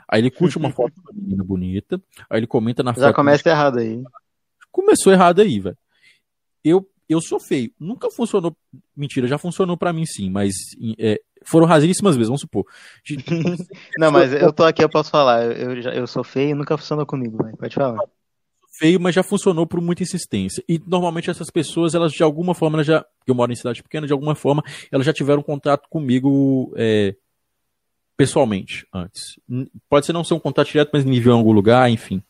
Speaker 2: aí ele curte uma foto de uma menina bonita, aí ele comenta na
Speaker 3: já foto. Já começa errado aí
Speaker 2: começou errado aí, velho. Eu, eu sou feio. Nunca funcionou. Mentira, já funcionou para mim sim, mas é, foram raríssimas vezes, vamos supor.
Speaker 3: não, mas eu tô aqui, eu posso falar. Eu, já, eu sou feio nunca funcionou comigo, véio. pode falar.
Speaker 2: Feio, mas já funcionou por muita insistência. E normalmente essas pessoas, elas de alguma forma, elas já. Eu moro em cidade pequena, de alguma forma, elas já tiveram contato comigo é, pessoalmente antes. Pode ser não ser um contato direto, mas me viu em algum lugar, enfim.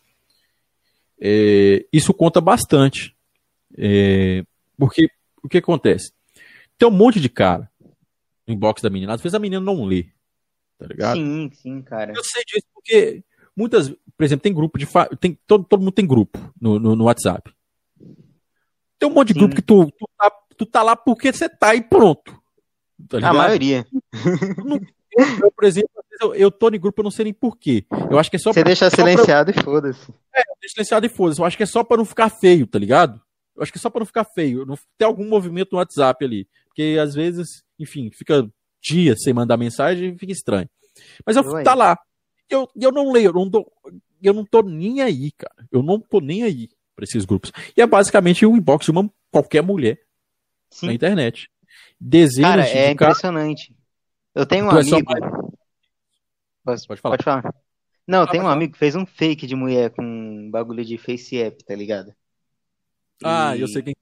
Speaker 2: É, isso conta bastante. É, porque o que acontece? Tem um monte de cara no inbox da menina. Às vezes a menina não lê. Tá ligado?
Speaker 3: Sim, sim, cara.
Speaker 2: Eu sei disso porque muitas. Por exemplo, tem grupo de. Tem, todo, todo mundo tem grupo no, no, no WhatsApp. Tem um monte de sim. grupo que tu, tu, tá, tu tá lá porque você tá e pronto.
Speaker 3: Tá a maioria.
Speaker 2: Não, eu, por exemplo, eu, eu tô em grupo, eu não sei nem porquê. Eu acho que é só
Speaker 3: Você
Speaker 2: pra,
Speaker 3: deixa silenciado pra... e foda-se.
Speaker 2: É, deixa silenciado e foda-se. Eu acho que é só pra não ficar feio, tá ligado? Eu acho que é só pra não ficar feio. Não ter algum movimento no WhatsApp ali. Porque às vezes, enfim, fica dias sem mandar mensagem e fica estranho. Mas eu, eu tá lá. Eu, eu não leio, eu não, dou, eu não tô nem aí, cara. Eu não tô nem aí pra esses grupos. E é basicamente o inbox de uma qualquer mulher Sim. na internet. Dezenas
Speaker 3: cara, de é impressionante. Eu tenho um tu amigo. É só... Pode, pode falar. Pode falar. Não, tem um amigo que fez um fake de mulher com um bagulho de face app, tá ligado?
Speaker 2: Ah, eu sei quem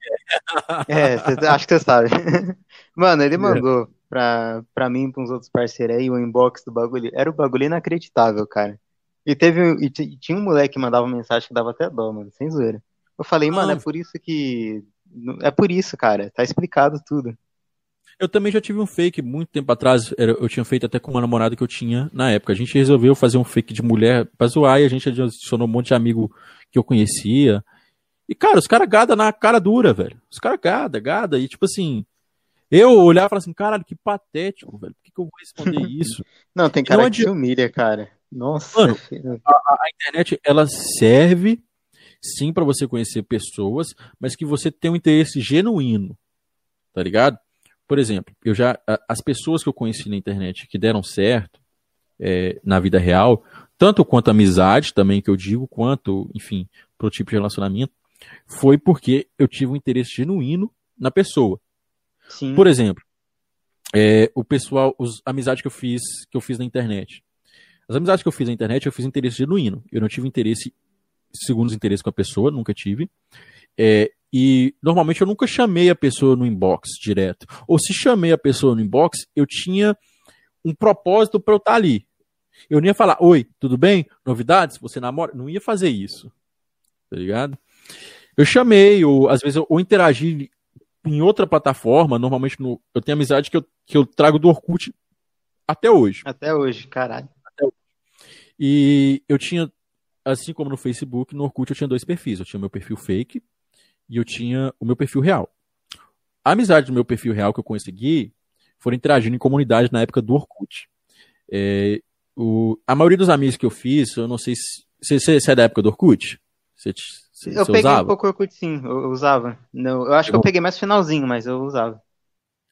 Speaker 3: é. É, cê, acho que você sabe. Mano, ele é. mandou pra, pra mim e pra uns outros parceiros aí o inbox do bagulho. Era o bagulho inacreditável, cara. E teve e tinha um moleque que mandava mensagem que dava até dó, mano, sem zoeira. Eu falei, mano, é por isso que. É por isso, cara. Tá explicado tudo.
Speaker 2: Eu também já tive um fake muito tempo atrás. Eu tinha feito até com uma namorada que eu tinha na época. A gente resolveu fazer um fake de mulher pra zoar e a gente adicionou um monte de amigo que eu conhecia. E, cara, os caras gada na cara dura, velho. Os caras gada, gada. E, tipo assim, eu olhar e falar assim, caralho, que patético, velho. Por que, que eu vou responder isso?
Speaker 3: Não, tem cara não que humilha, cara. Nossa.
Speaker 2: Mano, a, a, internet, ela serve, sim, para você conhecer pessoas, mas que você tem um interesse genuíno, tá ligado? Por exemplo, eu já as pessoas que eu conheci na internet que deram certo é, na vida real, tanto quanto amizade também que eu digo, quanto, enfim, pro tipo de relacionamento, foi porque eu tive um interesse genuíno na pessoa. Sim. Por exemplo, é, o pessoal, os amizades que eu fiz, que eu fiz na internet. As amizades que eu fiz na internet, eu fiz interesse genuíno. Eu não tive interesse segundo os interesses com a pessoa, nunca tive. É, e normalmente eu nunca chamei a pessoa no inbox direto. Ou se chamei a pessoa no inbox, eu tinha um propósito para eu estar tá ali. Eu não ia falar, oi, tudo bem? Novidades? Você namora? Não ia fazer isso. Tá ligado? Eu chamei, ou às vezes eu, ou interagi em outra plataforma, normalmente no, eu tenho amizade que eu, que eu trago do Orkut até hoje.
Speaker 3: Até hoje, caralho. Até hoje.
Speaker 2: E eu tinha, assim como no Facebook, no Orkut eu tinha dois perfis. Eu tinha meu perfil fake, e eu tinha o meu perfil real. A amizade do meu perfil real que eu consegui foram interagindo em comunidade na época do Orkut. É, o, a maioria dos amigos que eu fiz, eu não sei se. Você, é da época do Orkut?
Speaker 3: Eu peguei usava? um pouco o Orkut, sim, eu, eu usava. Não, eu acho que eu peguei mais finalzinho, mas eu usava.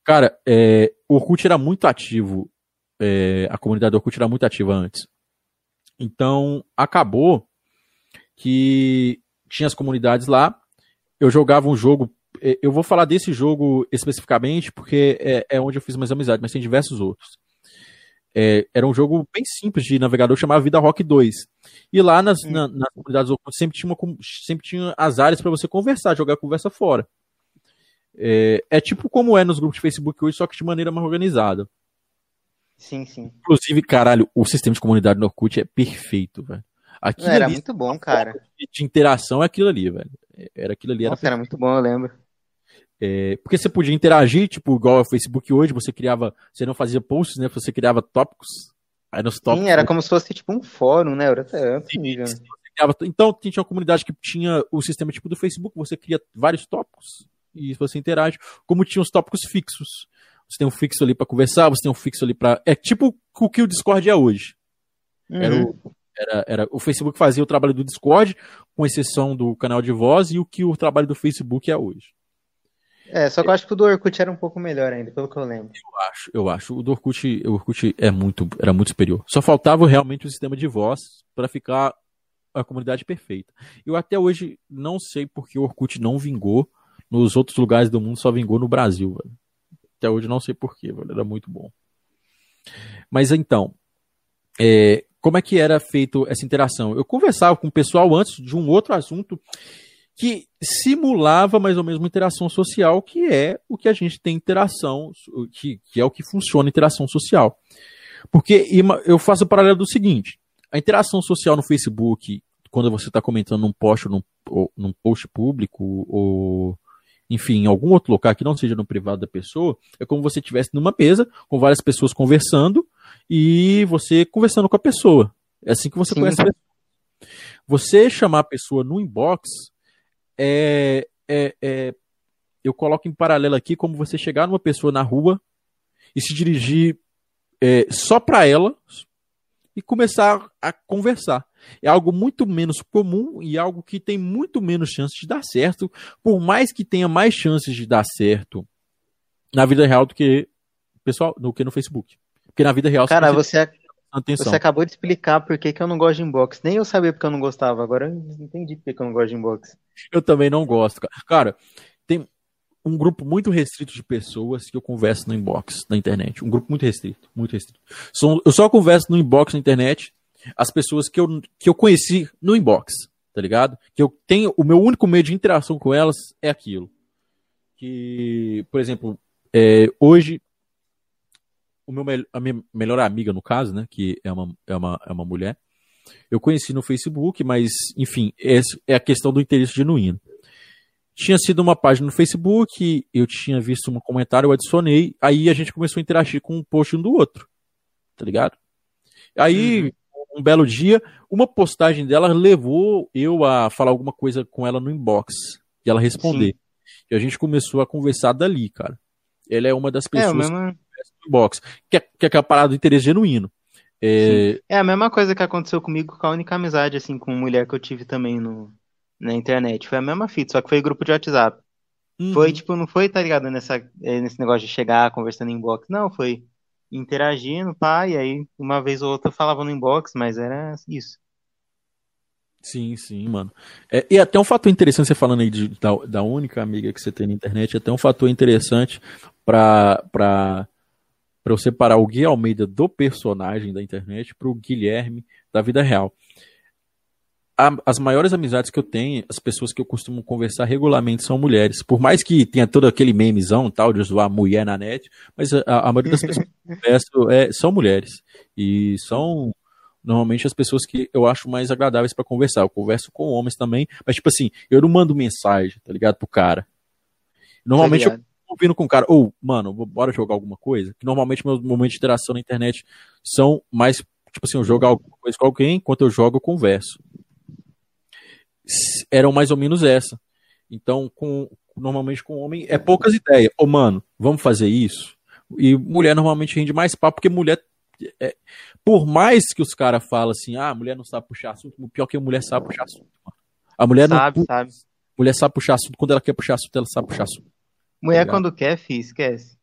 Speaker 2: Cara, é, o Orkut era muito ativo. É, a comunidade do Orkut era muito ativa antes. Então, acabou que tinha as comunidades lá. Eu jogava um jogo. É, eu vou falar desse jogo especificamente porque é, é onde eu fiz mais amizade, mas tem diversos outros. É, era um jogo bem simples de navegador chamado Vida Rock 2. E lá nas, na, nas comunidades sempre tinha, uma, sempre tinha as áreas para você conversar, jogar conversa fora. É, é, tipo como é nos grupos de Facebook hoje, só que de maneira mais organizada.
Speaker 3: Sim, sim.
Speaker 2: Inclusive, caralho, o sistema de comunidade no Orkut é perfeito, velho.
Speaker 3: Aquilo era ali, muito bom, cara.
Speaker 2: De interação é aquilo ali, velho. Era aquilo ali.
Speaker 3: Nossa, era, era muito bom, eu lembro.
Speaker 2: É, porque você podia interagir, tipo, igual ao Facebook hoje, você criava, você não fazia posts, né? Você criava tópicos. Aí nos tópicos.
Speaker 3: Sim, era como se fosse tipo um fórum, né? Era até nível. Né?
Speaker 2: Então, tinha uma comunidade que tinha o sistema tipo do Facebook, você cria vários tópicos e você interage, como tinha os tópicos fixos. Você tem um fixo ali para conversar, você tem um fixo ali para. É tipo o que o Discord é hoje. Uhum. Era, o, era, era, o Facebook fazia o trabalho do Discord, com exceção do canal de voz, e o que o trabalho do Facebook é hoje.
Speaker 3: É, só que eu acho que o do Orkut era um pouco melhor ainda, pelo que eu lembro.
Speaker 2: Eu acho, eu acho. O do Orkut, o Orkut é muito, era muito superior. Só faltava realmente o sistema de voz para ficar a comunidade perfeita. Eu até hoje não sei porque o Orkut não vingou nos outros lugares do mundo, só vingou no Brasil. Velho. Até hoje não sei porquê, velho. Era muito bom. Mas então, é, como é que era feito essa interação? Eu conversava com o pessoal antes de um outro assunto que simulava mais ou menos uma interação social, que é o que a gente tem interação, que, que é o que funciona interação social. Porque eu faço o paralelo do seguinte: a interação social no Facebook, quando você está comentando num post, num, num post público, ou enfim, em algum outro local que não seja no privado da pessoa, é como você estivesse numa mesa com várias pessoas conversando e você conversando com a pessoa. É assim que você Sim. conhece a pessoa. Você chamar a pessoa no inbox é, é, é, eu coloco em paralelo aqui como você chegar numa pessoa na rua e se dirigir é, só para ela e começar a conversar. É algo muito menos comum e algo que tem muito menos chances de dar certo, por mais que tenha mais chances de dar certo na vida real do que pessoal, do que no Facebook. Porque na vida real
Speaker 3: Cara, você, Atenção. Você acabou de explicar por que, que eu não gosto de inbox. Nem eu sabia porque eu não gostava. Agora eu entendi por que, que eu não gosto de inbox.
Speaker 2: Eu também não gosto, cara. Cara, tem um grupo muito restrito de pessoas que eu converso no inbox na internet. Um grupo muito restrito, muito restrito. eu só converso no inbox na internet as pessoas que eu, que eu conheci no inbox, tá ligado? Que eu tenho, o meu único meio de interação com elas é aquilo. Que, por exemplo, é, hoje o meu a minha melhor amiga, no caso, né, que é uma, é uma, é uma mulher, eu conheci no Facebook, mas, enfim, é a questão do interesse genuíno. Tinha sido uma página no Facebook, eu tinha visto um comentário, eu adicionei, aí a gente começou a interagir com um post um do outro, tá ligado? Aí, uhum. um belo dia, uma postagem dela levou eu a falar alguma coisa com ela no inbox, e ela responder. Sim. E a gente começou a conversar dali, cara. Ela é uma das é, pessoas. É, mesma box, que é, que é aquela parada do interesse genuíno.
Speaker 3: É... é... a mesma coisa que aconteceu comigo com a única amizade, assim, com mulher que eu tive também no, na internet. Foi a mesma fita, só que foi grupo de WhatsApp. Uhum. Foi, tipo, não foi, tá ligado, nessa, é, nesse negócio de chegar conversando em inbox. Não, foi interagindo, pá, e aí uma vez ou outra falava no inbox, mas era isso.
Speaker 2: Sim, sim, mano. É, e até um fator interessante, você falando aí de, da, da única amiga que você tem na internet, até um fator interessante para para eu separar o Gui Almeida do personagem da internet para o Guilherme da vida real. A, as maiores amizades que eu tenho, as pessoas que eu costumo conversar regularmente são mulheres. Por mais que tenha todo aquele memezão tal de zoar mulher na net, mas a, a maioria das pessoas que eu converso é, são mulheres. E são normalmente as pessoas que eu acho mais agradáveis para conversar. Eu converso com homens também, mas tipo assim, eu não mando mensagem, tá ligado, pro cara. Normalmente tá eu ouvindo com o cara, ou, oh, mano, bora jogar alguma coisa? Que normalmente meus momentos de interação na internet são mais, tipo assim, eu jogar alguma coisa com alguém, enquanto eu jogo, eu converso. Eram mais ou menos essa. Então, com, normalmente com homem, é poucas ideias. Ô, oh, mano, vamos fazer isso? E mulher normalmente rende mais papo, porque mulher. É, por mais que os caras falam assim, ah, a mulher não sabe puxar assunto, pior é que a mulher sabe puxar assunto. Mano. A mulher
Speaker 3: sabe,
Speaker 2: não.
Speaker 3: Sabe.
Speaker 2: Mulher sabe puxar assunto, quando ela quer puxar assunto, ela sabe puxar assunto.
Speaker 3: Mulher, tá quando quer, fi, esquece.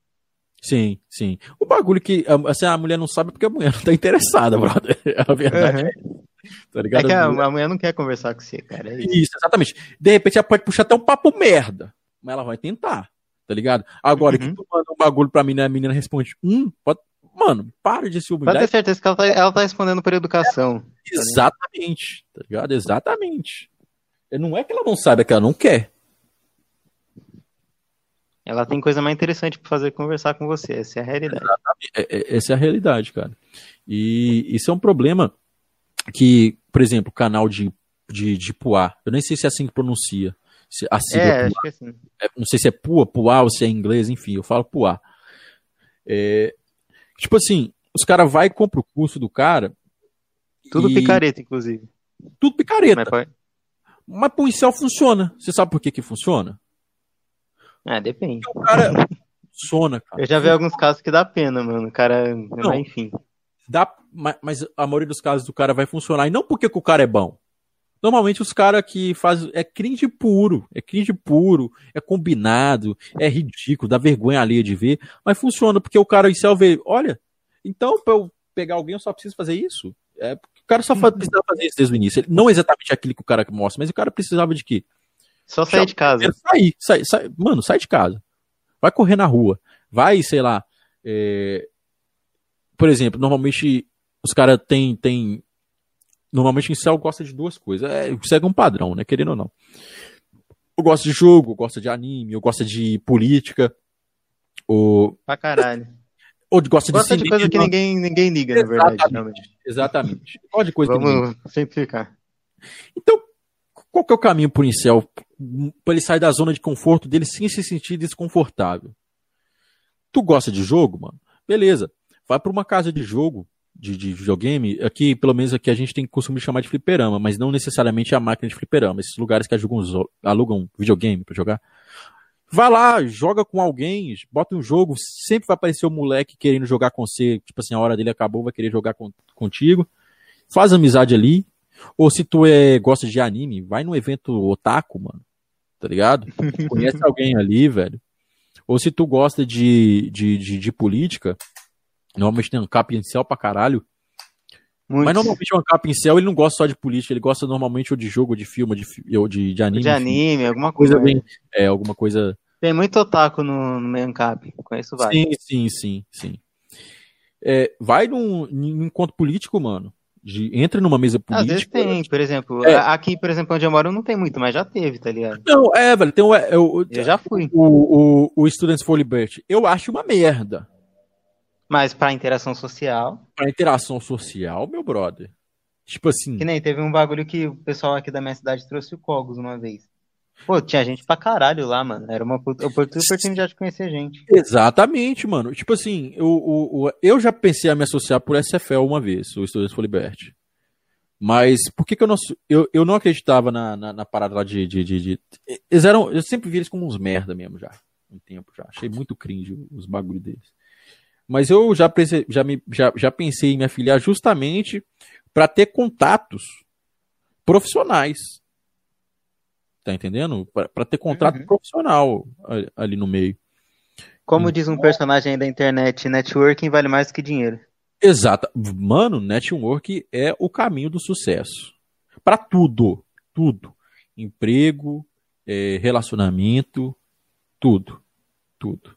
Speaker 2: Sim, sim. O bagulho que assim, a mulher não sabe porque a mulher não tá interessada, brother. A verdade. Uhum.
Speaker 3: Tá ligado? É que a, a mulher não quer conversar com você, cara. É
Speaker 2: isso. isso. exatamente. De repente ela pode puxar até um papo merda, mas ela vai tentar, tá ligado? Agora, uhum. que tu manda um bagulho pra menina, a menina responde, hum, pode... mano, para de se humilhar.
Speaker 3: Pode ter certeza que ela tá, ela tá respondendo por educação.
Speaker 2: É, exatamente, tá ligado? Exatamente. Não é que ela não sabe, é que ela não quer.
Speaker 3: Ela tem coisa mais interessante para fazer conversar com você. Essa é a realidade.
Speaker 2: É, é, essa é a realidade, cara. E isso é um problema que, por exemplo, o canal de, de, de Puá, eu nem sei se é assim que pronuncia. Se, a é, acho que é assim. É, não sei se é Pua, Puá ou se é inglês, enfim, eu falo Puá. É, tipo assim, os caras vai e compram o curso do cara.
Speaker 3: Tudo e... picareta, inclusive.
Speaker 2: Tudo picareta. Mas, Mas pro incel funciona. Você sabe por que que funciona?
Speaker 3: É, depende. o cara
Speaker 2: funciona, cara.
Speaker 3: Eu já vi alguns casos que dá pena, mano. O cara, não, enfim.
Speaker 2: Dá, mas a maioria dos casos do cara vai funcionar. E não porque o cara é bom. Normalmente os caras que fazem. É cringe puro. É cringe puro. É combinado. É ridículo. Dá vergonha alheia de ver. Mas funciona porque o cara incel vê. Olha, então pra eu pegar alguém eu só preciso fazer isso. É, o cara só precisava fazer isso desde o início. Não exatamente aquilo que o cara mostra, mas o cara precisava de quê?
Speaker 3: Só sair de casa.
Speaker 2: Sair, sair, sair, mano, sai de casa. Vai correr na rua. Vai, sei lá. É... Por exemplo, normalmente os caras têm. Tem... Normalmente em céu gosta de duas coisas. É, segue um padrão, né? Querendo ou não. Eu gosto de jogo, eu gosto de anime, eu gosto de política. Ou...
Speaker 3: Pra caralho.
Speaker 2: Ou gosta,
Speaker 3: gosta de, de coisa que ninguém, ninguém liga, exatamente, na verdade. Realmente.
Speaker 2: Exatamente. Qual de coisa
Speaker 3: Vamos simplificar.
Speaker 2: Então, qual que é o caminho pro incel? Pra ele sair da zona de conforto dele sem se sentir desconfortável. Tu gosta de jogo, mano? Beleza. Vai para uma casa de jogo, de, de, videogame. Aqui, pelo menos aqui, a gente tem costume de chamar de fliperama, mas não necessariamente a máquina de fliperama. Esses lugares que alugam, alugam videogame para jogar. Vai lá, joga com alguém, bota um jogo, sempre vai aparecer o um moleque querendo jogar com você, tipo assim, a hora dele acabou, vai querer jogar com, contigo. Faz amizade ali, ou se tu é, gosta de anime, vai num evento otaku, mano. Tá ligado? Conhece alguém ali, velho. Ou se tu gosta de, de, de, de política, normalmente tem um cap em céu pra caralho. Muito. Mas normalmente o Ancap em céu ele não gosta só de política, ele gosta normalmente ou de jogo, ou de filme, ou de, ou de, de anime.
Speaker 3: De anime, alguma coisa. coisa
Speaker 2: bem, é, alguma coisa.
Speaker 3: Tem muito otaku no, no meio Ancap, conheço vários.
Speaker 2: Sim, sim, sim, sim. É, vai num, num encontro político, mano de entra numa mesa política. Às vezes
Speaker 3: tem, por exemplo. É. Aqui, por exemplo, onde eu moro, não tem muito, mas já teve, tá ligado?
Speaker 2: Não, é, velho, tem o. É,
Speaker 3: eu, eu já fui.
Speaker 2: O, o, o Students for Liberty. Eu acho uma merda.
Speaker 3: Mas pra interação social.
Speaker 2: Pra interação social, meu brother. Tipo assim.
Speaker 3: Que nem teve um bagulho que o pessoal aqui da minha cidade trouxe o Cogos uma vez. Pô, tinha gente pra caralho lá, mano. Era uma oportunidade de conhecer gente.
Speaker 2: Exatamente, mano. Tipo assim, eu, eu, eu já pensei a me associar por SFL uma vez, o Students for Liberty. Mas por que, que eu não. Eu, eu não acreditava na, na, na parada lá de, de, de, de, Eles eram. Eu sempre vi eles como uns merda mesmo já. Um tempo já. Achei muito cringe os bagulho deles. Mas eu já, pensei, já, me, já, já pensei em me afiliar justamente para ter contatos profissionais Tá entendendo? Para ter contrato uhum. profissional ali no meio.
Speaker 3: Como diz um personagem aí da internet, networking vale mais do que dinheiro.
Speaker 2: Exato. Mano, network é o caminho do sucesso. Para tudo. Tudo. Emprego, é, relacionamento, tudo. Tudo.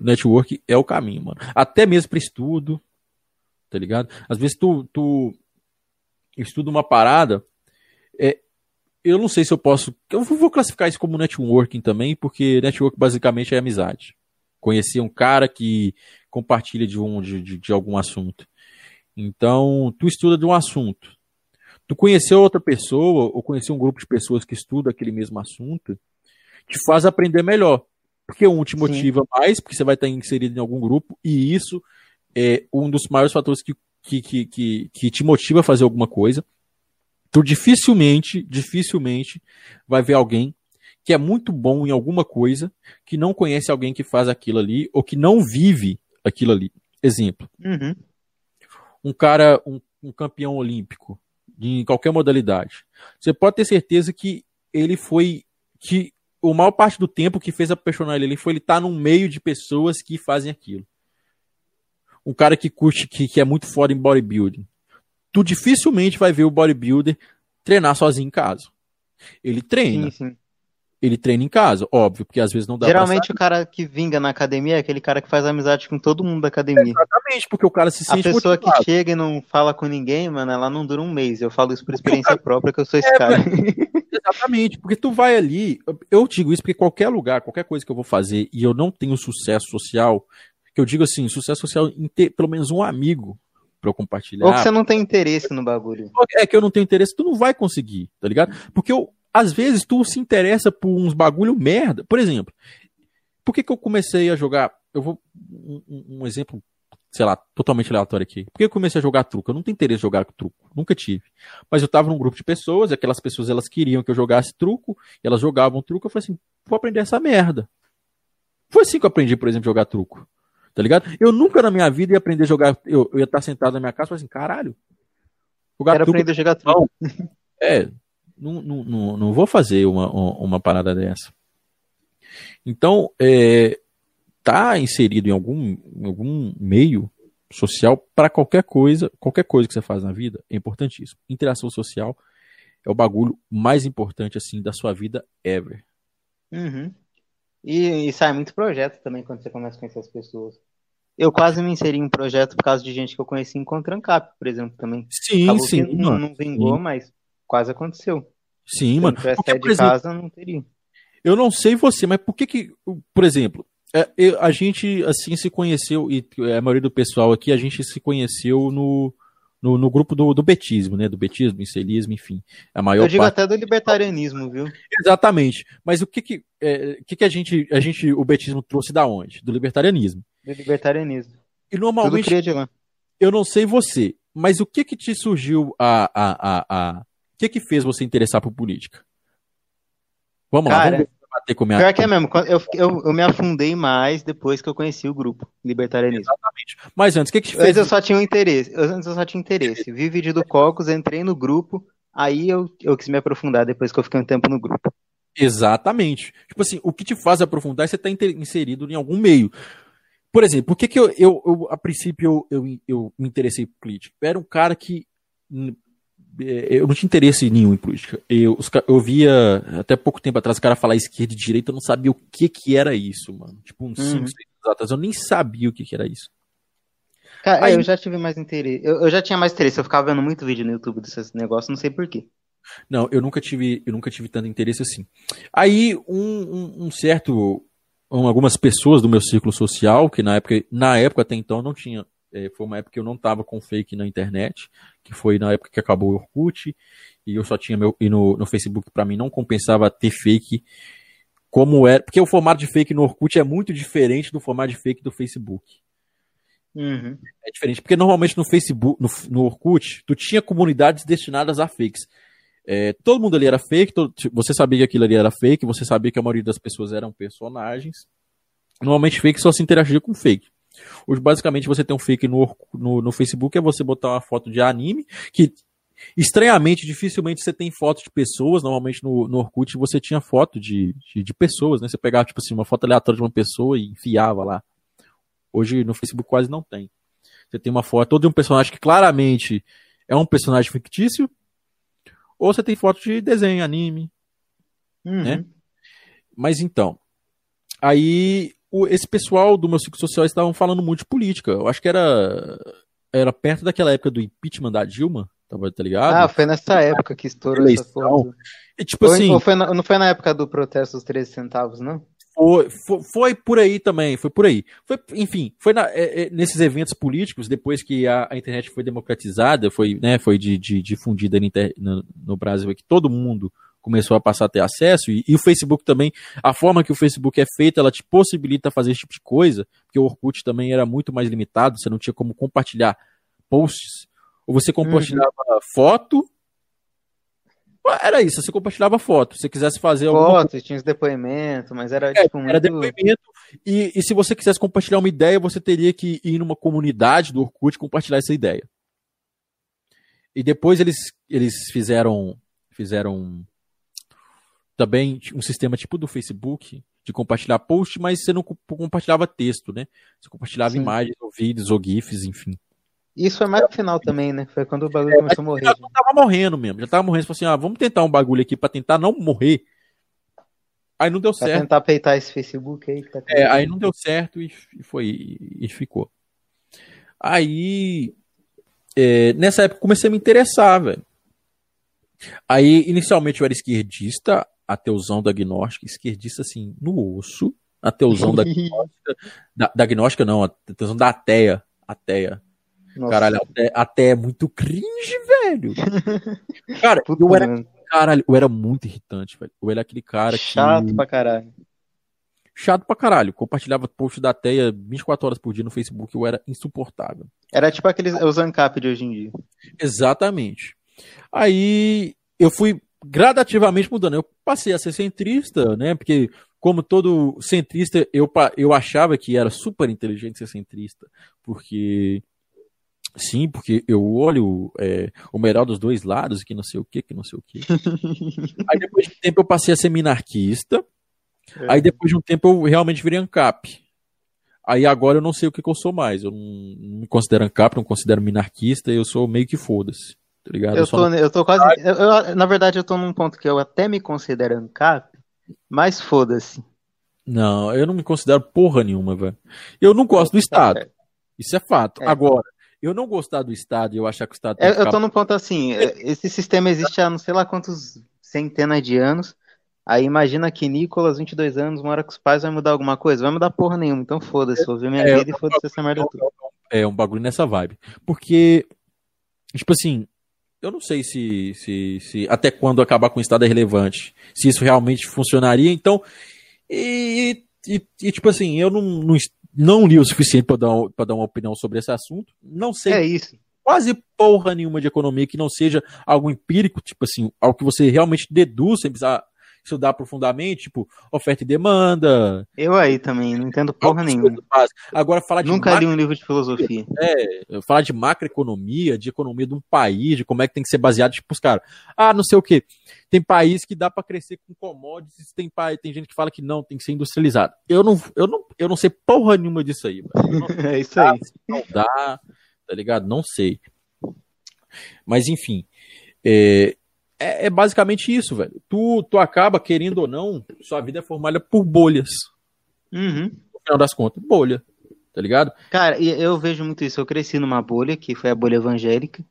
Speaker 2: Network é o caminho, mano. Até mesmo para estudo. Tá ligado? Às vezes tu, tu estuda uma parada, eu não sei se eu posso. Eu vou classificar isso como networking também, porque network basicamente é amizade. Conhecer um cara que compartilha de, um, de, de, algum assunto. Então, tu estuda de um assunto. Tu conhecer outra pessoa, ou conhecer um grupo de pessoas que estuda aquele mesmo assunto, te faz aprender melhor. Porque um te motiva Sim. mais, porque você vai estar inserido em algum grupo, e isso é um dos maiores fatores que, que, que, que, que te motiva a fazer alguma coisa. Tu dificilmente, dificilmente vai ver alguém que é muito bom em alguma coisa, que não conhece alguém que faz aquilo ali, ou que não vive aquilo ali. Exemplo.
Speaker 3: Uhum.
Speaker 2: Um cara, um, um campeão olímpico, em qualquer modalidade. Você pode ter certeza que ele foi. que o maior parte do tempo que fez apaixonar ele ali foi ele estar tá no meio de pessoas que fazem aquilo. Um cara que curte, que, que é muito foda em bodybuilding. Tu dificilmente vai ver o bodybuilder treinar sozinho em casa. Ele treina. Sim, sim ele treina em casa, óbvio, porque às vezes não dá
Speaker 3: Geralmente o cara que vinga na academia é aquele cara que faz amizade com todo mundo da academia.
Speaker 2: Exatamente, porque o cara se sente
Speaker 3: A pessoa motivado. que chega e não fala com ninguém, mano, ela não dura um mês. Eu falo isso por experiência cara... própria que eu sou esse é, cara.
Speaker 2: Exatamente, porque tu vai ali, eu digo isso porque qualquer lugar, qualquer coisa que eu vou fazer e eu não tenho sucesso social, que eu digo assim, sucesso social em ter pelo menos um amigo para eu compartilhar.
Speaker 3: Ou que você não tem interesse no bagulho.
Speaker 2: É que eu não tenho interesse, tu não vai conseguir, tá ligado? Porque eu, às vezes tu se interessa por uns bagulho merda. Por exemplo, por que, que eu comecei a jogar? Eu vou. Um, um, exemplo, sei lá, totalmente aleatório aqui. Por que eu comecei a jogar truco? Eu não tenho interesse em jogar truco. Nunca tive. Mas eu tava num grupo de pessoas, e aquelas pessoas elas queriam que eu jogasse truco, e elas jogavam truco. Eu falei assim, vou aprender essa merda. Foi assim que eu aprendi, por exemplo, jogar truco. Tá ligado? Eu nunca na minha vida ia aprender a jogar. Eu, eu ia estar sentado na minha casa e assim, caralho.
Speaker 3: Jogar Quero aprender a jogar truco.
Speaker 2: É, não, não, não, vou fazer uma, uma parada dessa. Então, é, tá inserido em algum, em algum meio social para qualquer coisa, qualquer coisa que você faz na vida, é importantíssimo. Interação social é o bagulho mais importante assim da sua vida ever.
Speaker 3: Uhum. E, e sai muito projeto também quando você começa a conhecer as pessoas. Eu quase me inseri em um projeto por causa de gente que eu conheci em Contrancap, por exemplo, também.
Speaker 2: Sim, Acabou sim.
Speaker 3: Não, não vingou, sim. mas quase aconteceu.
Speaker 2: Sim, Se mano.
Speaker 3: Se tivesse de casa, não teria.
Speaker 2: Eu não sei você, mas por que que, por exemplo, é, a gente assim se conheceu, e a maioria do pessoal aqui, a gente se conheceu no, no, no grupo do, do betismo, né? Do betismo, do incelismo, enfim. A maior
Speaker 3: Eu digo
Speaker 2: parte...
Speaker 3: até do libertarianismo, viu?
Speaker 2: Exatamente. Mas o que que, é, que, que a, gente, a gente, o betismo trouxe da onde? Do libertarianismo.
Speaker 3: Do libertarianismo.
Speaker 2: E normalmente, eu não sei você, mas o que que te surgiu a, a, a, a que que fez você interessar por política?
Speaker 3: Vamos Cara, lá, vamos bater com minha... Pior que é mesmo, eu, eu, eu, me afundei mais depois que eu conheci o grupo Libertarianismo. Exatamente.
Speaker 2: Mas antes, o que que te fez?
Speaker 3: Antes eu só tinha um interesse, antes eu só tinha interesse. Vi vídeo do Cocos, entrei no grupo, aí eu, eu quis me aprofundar depois que eu fiquei um tempo no grupo.
Speaker 2: Exatamente. Tipo assim, o que te faz aprofundar é você estar tá inserido em algum meio. Por exemplo, por que, que eu, eu, eu a princípio, eu, eu, eu me interessei por política? Eu era um cara que eu não tinha interesse nenhum em política. Eu, eu via, até pouco tempo atrás, o cara falar esquerda e direita, eu não sabia o que que era isso, mano. Tipo, uns 5, 6 uhum. anos atrás, eu nem sabia o que que era isso.
Speaker 3: Cara, Aí, eu já tive mais interesse. Eu, eu, já tinha mais interesse, eu ficava vendo muito vídeo no YouTube desses negócios, não sei porquê.
Speaker 2: Não, eu nunca tive, eu nunca tive tanto interesse assim. Aí, um, um, um certo. algumas pessoas do meu círculo social, que na época, na época até então não tinha é, foi uma época que eu não tava com fake na internet, que foi na época que acabou o Orkut, e eu só tinha meu. E no, no Facebook, para mim, não compensava ter fake como era. Porque o formato de fake no Orkut é muito diferente do formato de fake do Facebook.
Speaker 3: Uhum.
Speaker 2: É diferente, porque normalmente no Facebook, no, no Orkut, tu tinha comunidades destinadas a fakes. É, todo mundo ali era fake, todo, você sabia que aquilo ali era fake, você sabia que a maioria das pessoas eram personagens. Normalmente fake só se interagia com fake. Hoje, basicamente, você tem um fake no, no, no Facebook, é você botar uma foto de anime, que estranhamente, dificilmente você tem foto de pessoas. Normalmente no, no Orkut você tinha foto de, de, de, pessoas, né? Você pegava, tipo assim, uma foto aleatória de uma pessoa e enfiava lá. Hoje no Facebook quase não tem. Você tem uma foto de um personagem que claramente é um personagem fictício, ou você tem foto de desenho, anime, uhum. né? Mas então, aí o, esse pessoal do meu ciclo social estavam falando muito de política. Eu acho que era, era perto daquela época do impeachment da Dilma, tá ligado?
Speaker 3: Ah, foi nessa época que estourou essa foto.
Speaker 2: E, tipo
Speaker 3: foi,
Speaker 2: assim,
Speaker 3: foi na, não foi na época do protesto dos 13 centavos, não?
Speaker 2: Foi, foi, foi, por aí também, foi por aí. Foi, enfim, foi na, é, é, nesses eventos políticos, depois que a, a, internet foi democratizada, foi, né, foi de, de, difundida no, no Brasil, que todo mundo começou a passar a ter acesso, e, e, o Facebook também, a forma que o Facebook é feito, ela te possibilita fazer esse tipo de coisa, porque o Orkut também era muito mais limitado, você não tinha como compartilhar posts, ou você compartilhava uhum. foto, era isso, você compartilhava foto. Se você quisesse fazer
Speaker 3: foto, alguma... tinha os depoimentos, mas era é, tipo muito...
Speaker 2: Era depoimento. E, e se você quisesse compartilhar uma ideia, você teria que ir numa comunidade do Orkut compartilhar essa ideia. E depois eles, eles fizeram fizeram também um sistema tipo do Facebook de compartilhar post, mas você não compartilhava texto, né? Você compartilhava Sim. imagens, ou vídeos, ou GIFs, enfim.
Speaker 3: Isso foi mais no final também, né? Foi quando o bagulho é, começou a morrer. Já
Speaker 2: tava morrendo mesmo, já tava morrendo. Você falou assim: ah, vamos tentar um bagulho aqui pra tentar não morrer. Aí não deu pra certo.
Speaker 3: tentar peitar esse Facebook aí. Tá
Speaker 2: é, aí não deu certo e, foi, e ficou. Aí, é, nessa época, comecei a me interessar, velho. Aí, inicialmente, eu era esquerdista, ateuzão da agnóstica, esquerdista, assim, no osso. Ateuzão da agnóstica. da, da agnóstica, não, ateuzão da ateia. Ateia. Nossa. Caralho, até, até é muito cringe, velho. Cara, Puta eu era, caralho, eu era muito irritante, velho. Eu era aquele cara
Speaker 3: que. Chato pra caralho.
Speaker 2: Chato pra caralho. Compartilhava post da Teia 24 horas por dia no Facebook, eu era insuportável.
Speaker 3: Era tipo aqueles os ANCAP de hoje em dia.
Speaker 2: Exatamente. Aí eu fui gradativamente mudando. Eu passei a ser centrista, né? Porque, como todo centrista, eu, eu achava que era super inteligente ser centrista. Porque Sim, porque eu olho é, o melhor dos dois lados, que não sei o que, que não sei o que. aí depois de um tempo eu passei a ser minarquista. É. Aí depois de um tempo eu realmente virei ANCAP. Aí agora eu não sei o que, que eu sou mais. Eu não, não, me considero ANCAP, não considero minarquista, eu sou meio que foda-se. Tá ligado?
Speaker 3: Eu, eu, tô, não... eu tô quase. Eu, eu, na verdade, eu tô num ponto que eu até me considero ANCAP, mas foda-se.
Speaker 2: Não, eu não me considero porra nenhuma, velho. Eu não gosto do Estado. Isso é fato. É. Agora, eu não gostar do Estado e eu achar que o Estado.
Speaker 3: É, eu, eu tô num ponto assim: é, esse sistema existe há não sei lá quantos centenas de anos. Aí imagina que Nicolas, 22 anos, mora com os pais, vai mudar alguma coisa? Vai mudar porra nenhuma, então foda-se, vou ver minha é, vida e foda-se essa merda
Speaker 2: tudo. É, um bagulho nessa vibe. Porque, tipo assim, eu não sei se, se, se até quando acabar com o Estado é relevante, se isso realmente funcionaria, então. E, e, e tipo assim, eu não, não, não li o suficiente para dar, dar uma opinião sobre esse assunto. Não sei.
Speaker 3: É isso.
Speaker 2: Quase porra nenhuma de economia que não seja algo empírico, tipo assim, algo que você realmente deduz sem precisar estudar profundamente, tipo, oferta e demanda.
Speaker 3: Eu aí também, não entendo porra nenhuma.
Speaker 2: Agora falar de
Speaker 3: Nunca macro... li um livro de filosofia.
Speaker 2: É, falar de macroeconomia, de economia de um país, de como é que tem que ser baseado, tipo, os caras, ah, não sei o quê. Tem país que dá para crescer com commodities, tem país, tem gente que fala que não, tem que ser industrializado. Eu não, eu não, eu não sei porra nenhuma disso aí,
Speaker 3: É isso aí.
Speaker 2: Não dá, tá ligado? Não sei. Mas enfim, é, é, é, basicamente isso, velho. Tu, tu acaba, querendo ou não, sua vida é formada por bolhas.
Speaker 3: Uhum.
Speaker 2: No final das contas, bolha. Tá ligado?
Speaker 3: Cara, eu vejo muito isso. Eu cresci numa bolha, que foi a bolha evangélica.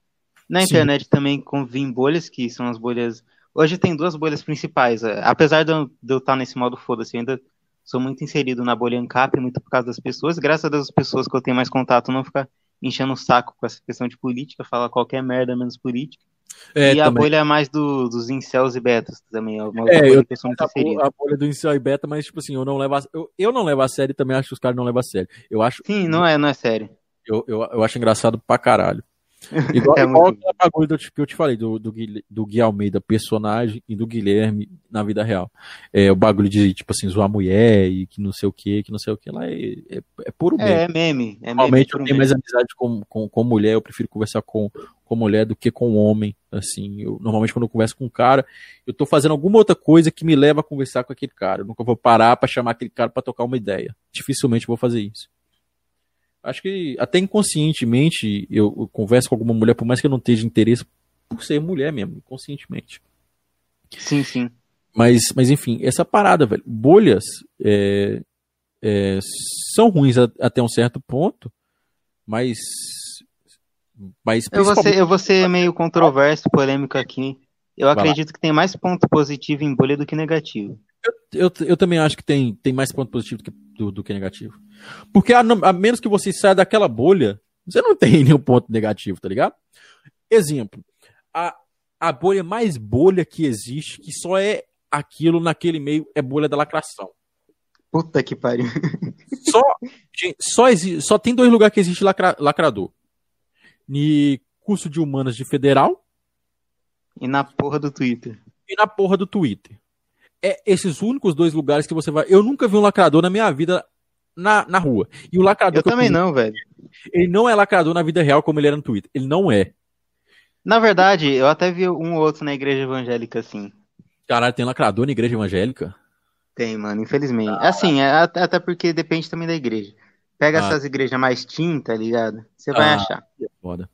Speaker 3: Na Sim. internet também convim bolhas, que são as bolhas. Hoje tem duas bolhas principais. Apesar de eu, de eu estar nesse modo foda-se, ainda sou muito inserido na bolha ANCAP, muito por causa das pessoas. Graças a Deus, as pessoas que eu tenho mais contato não ficar enchendo o saco com essa questão de política, falar qualquer merda menos política. É, e a bolha é mais do, dos incels e betas também. É, uma
Speaker 2: é eu tenho a, a bolha do incel e beta, mas, tipo assim, eu não levo a, eu, eu não levo a sério também acho que os caras não levam a sério. Eu acho.
Speaker 3: Sim, não é, não é sério.
Speaker 2: Eu, eu, eu acho engraçado pra caralho. Igual, é igual o bagulho do, que eu te falei, do, do, do Gui Almeida, personagem, e do Guilherme na vida real. É o bagulho de, tipo assim, zoar mulher e que não sei o que, que não sei o que lá, é, é, é puro
Speaker 3: meme. É, é meme. É
Speaker 2: Normalmente
Speaker 3: meme,
Speaker 2: eu tenho mais amizade com, com, com mulher, eu prefiro conversar com, com mulher do que com homem, assim. Eu, normalmente quando eu converso com um cara, eu tô fazendo alguma outra coisa que me leva a conversar com aquele cara. Eu nunca vou parar para chamar aquele cara para tocar uma ideia. Dificilmente vou fazer isso acho que até inconscientemente eu, eu, converso com alguma mulher, por mais que eu não esteja interesse por ser mulher mesmo, inconscientemente.
Speaker 3: Sim, sim.
Speaker 2: Mas, mas enfim, essa parada, velho. Bolhas é, é, são ruins a, até um certo ponto, mas. mas
Speaker 3: eu, vou ser, eu vou ser meio controverso, polêmico aqui. Eu acredito que tem mais ponto positivo em bolha do que negativo.
Speaker 2: Eu, eu, eu também acho que tem, tem mais ponto positivo do que, do, do que negativo. Porque a, a, menos que você saia daquela bolha, você não tem nenhum ponto negativo, tá ligado? Exemplo, a, a bolha mais bolha que existe, que só é aquilo naquele meio, é bolha da lacração.
Speaker 3: Puta que pariu.
Speaker 2: Só, gente, só, só tem dois lugares que existe lacra, lacrador. No curso de humanas de federal.
Speaker 3: E na porra do Twitter.
Speaker 2: E na porra do Twitter é esses únicos dois lugares que você vai. Eu nunca vi um lacrador na minha vida na, na rua. E o lacrador.
Speaker 3: Eu também eu não, velho.
Speaker 2: Ele não é lacrador na vida real como ele era no Twitter. Ele não é.
Speaker 3: Na verdade, eu até vi um ou outro na igreja evangélica assim.
Speaker 2: Caralho, tem lacrador na igreja evangélica?
Speaker 3: Tem, mano, infelizmente. Ah, assim, é, até porque depende também da igreja. Pega ah. essas igrejas mais tinta, tá ligado? Você vai ah, achar.
Speaker 2: Foda.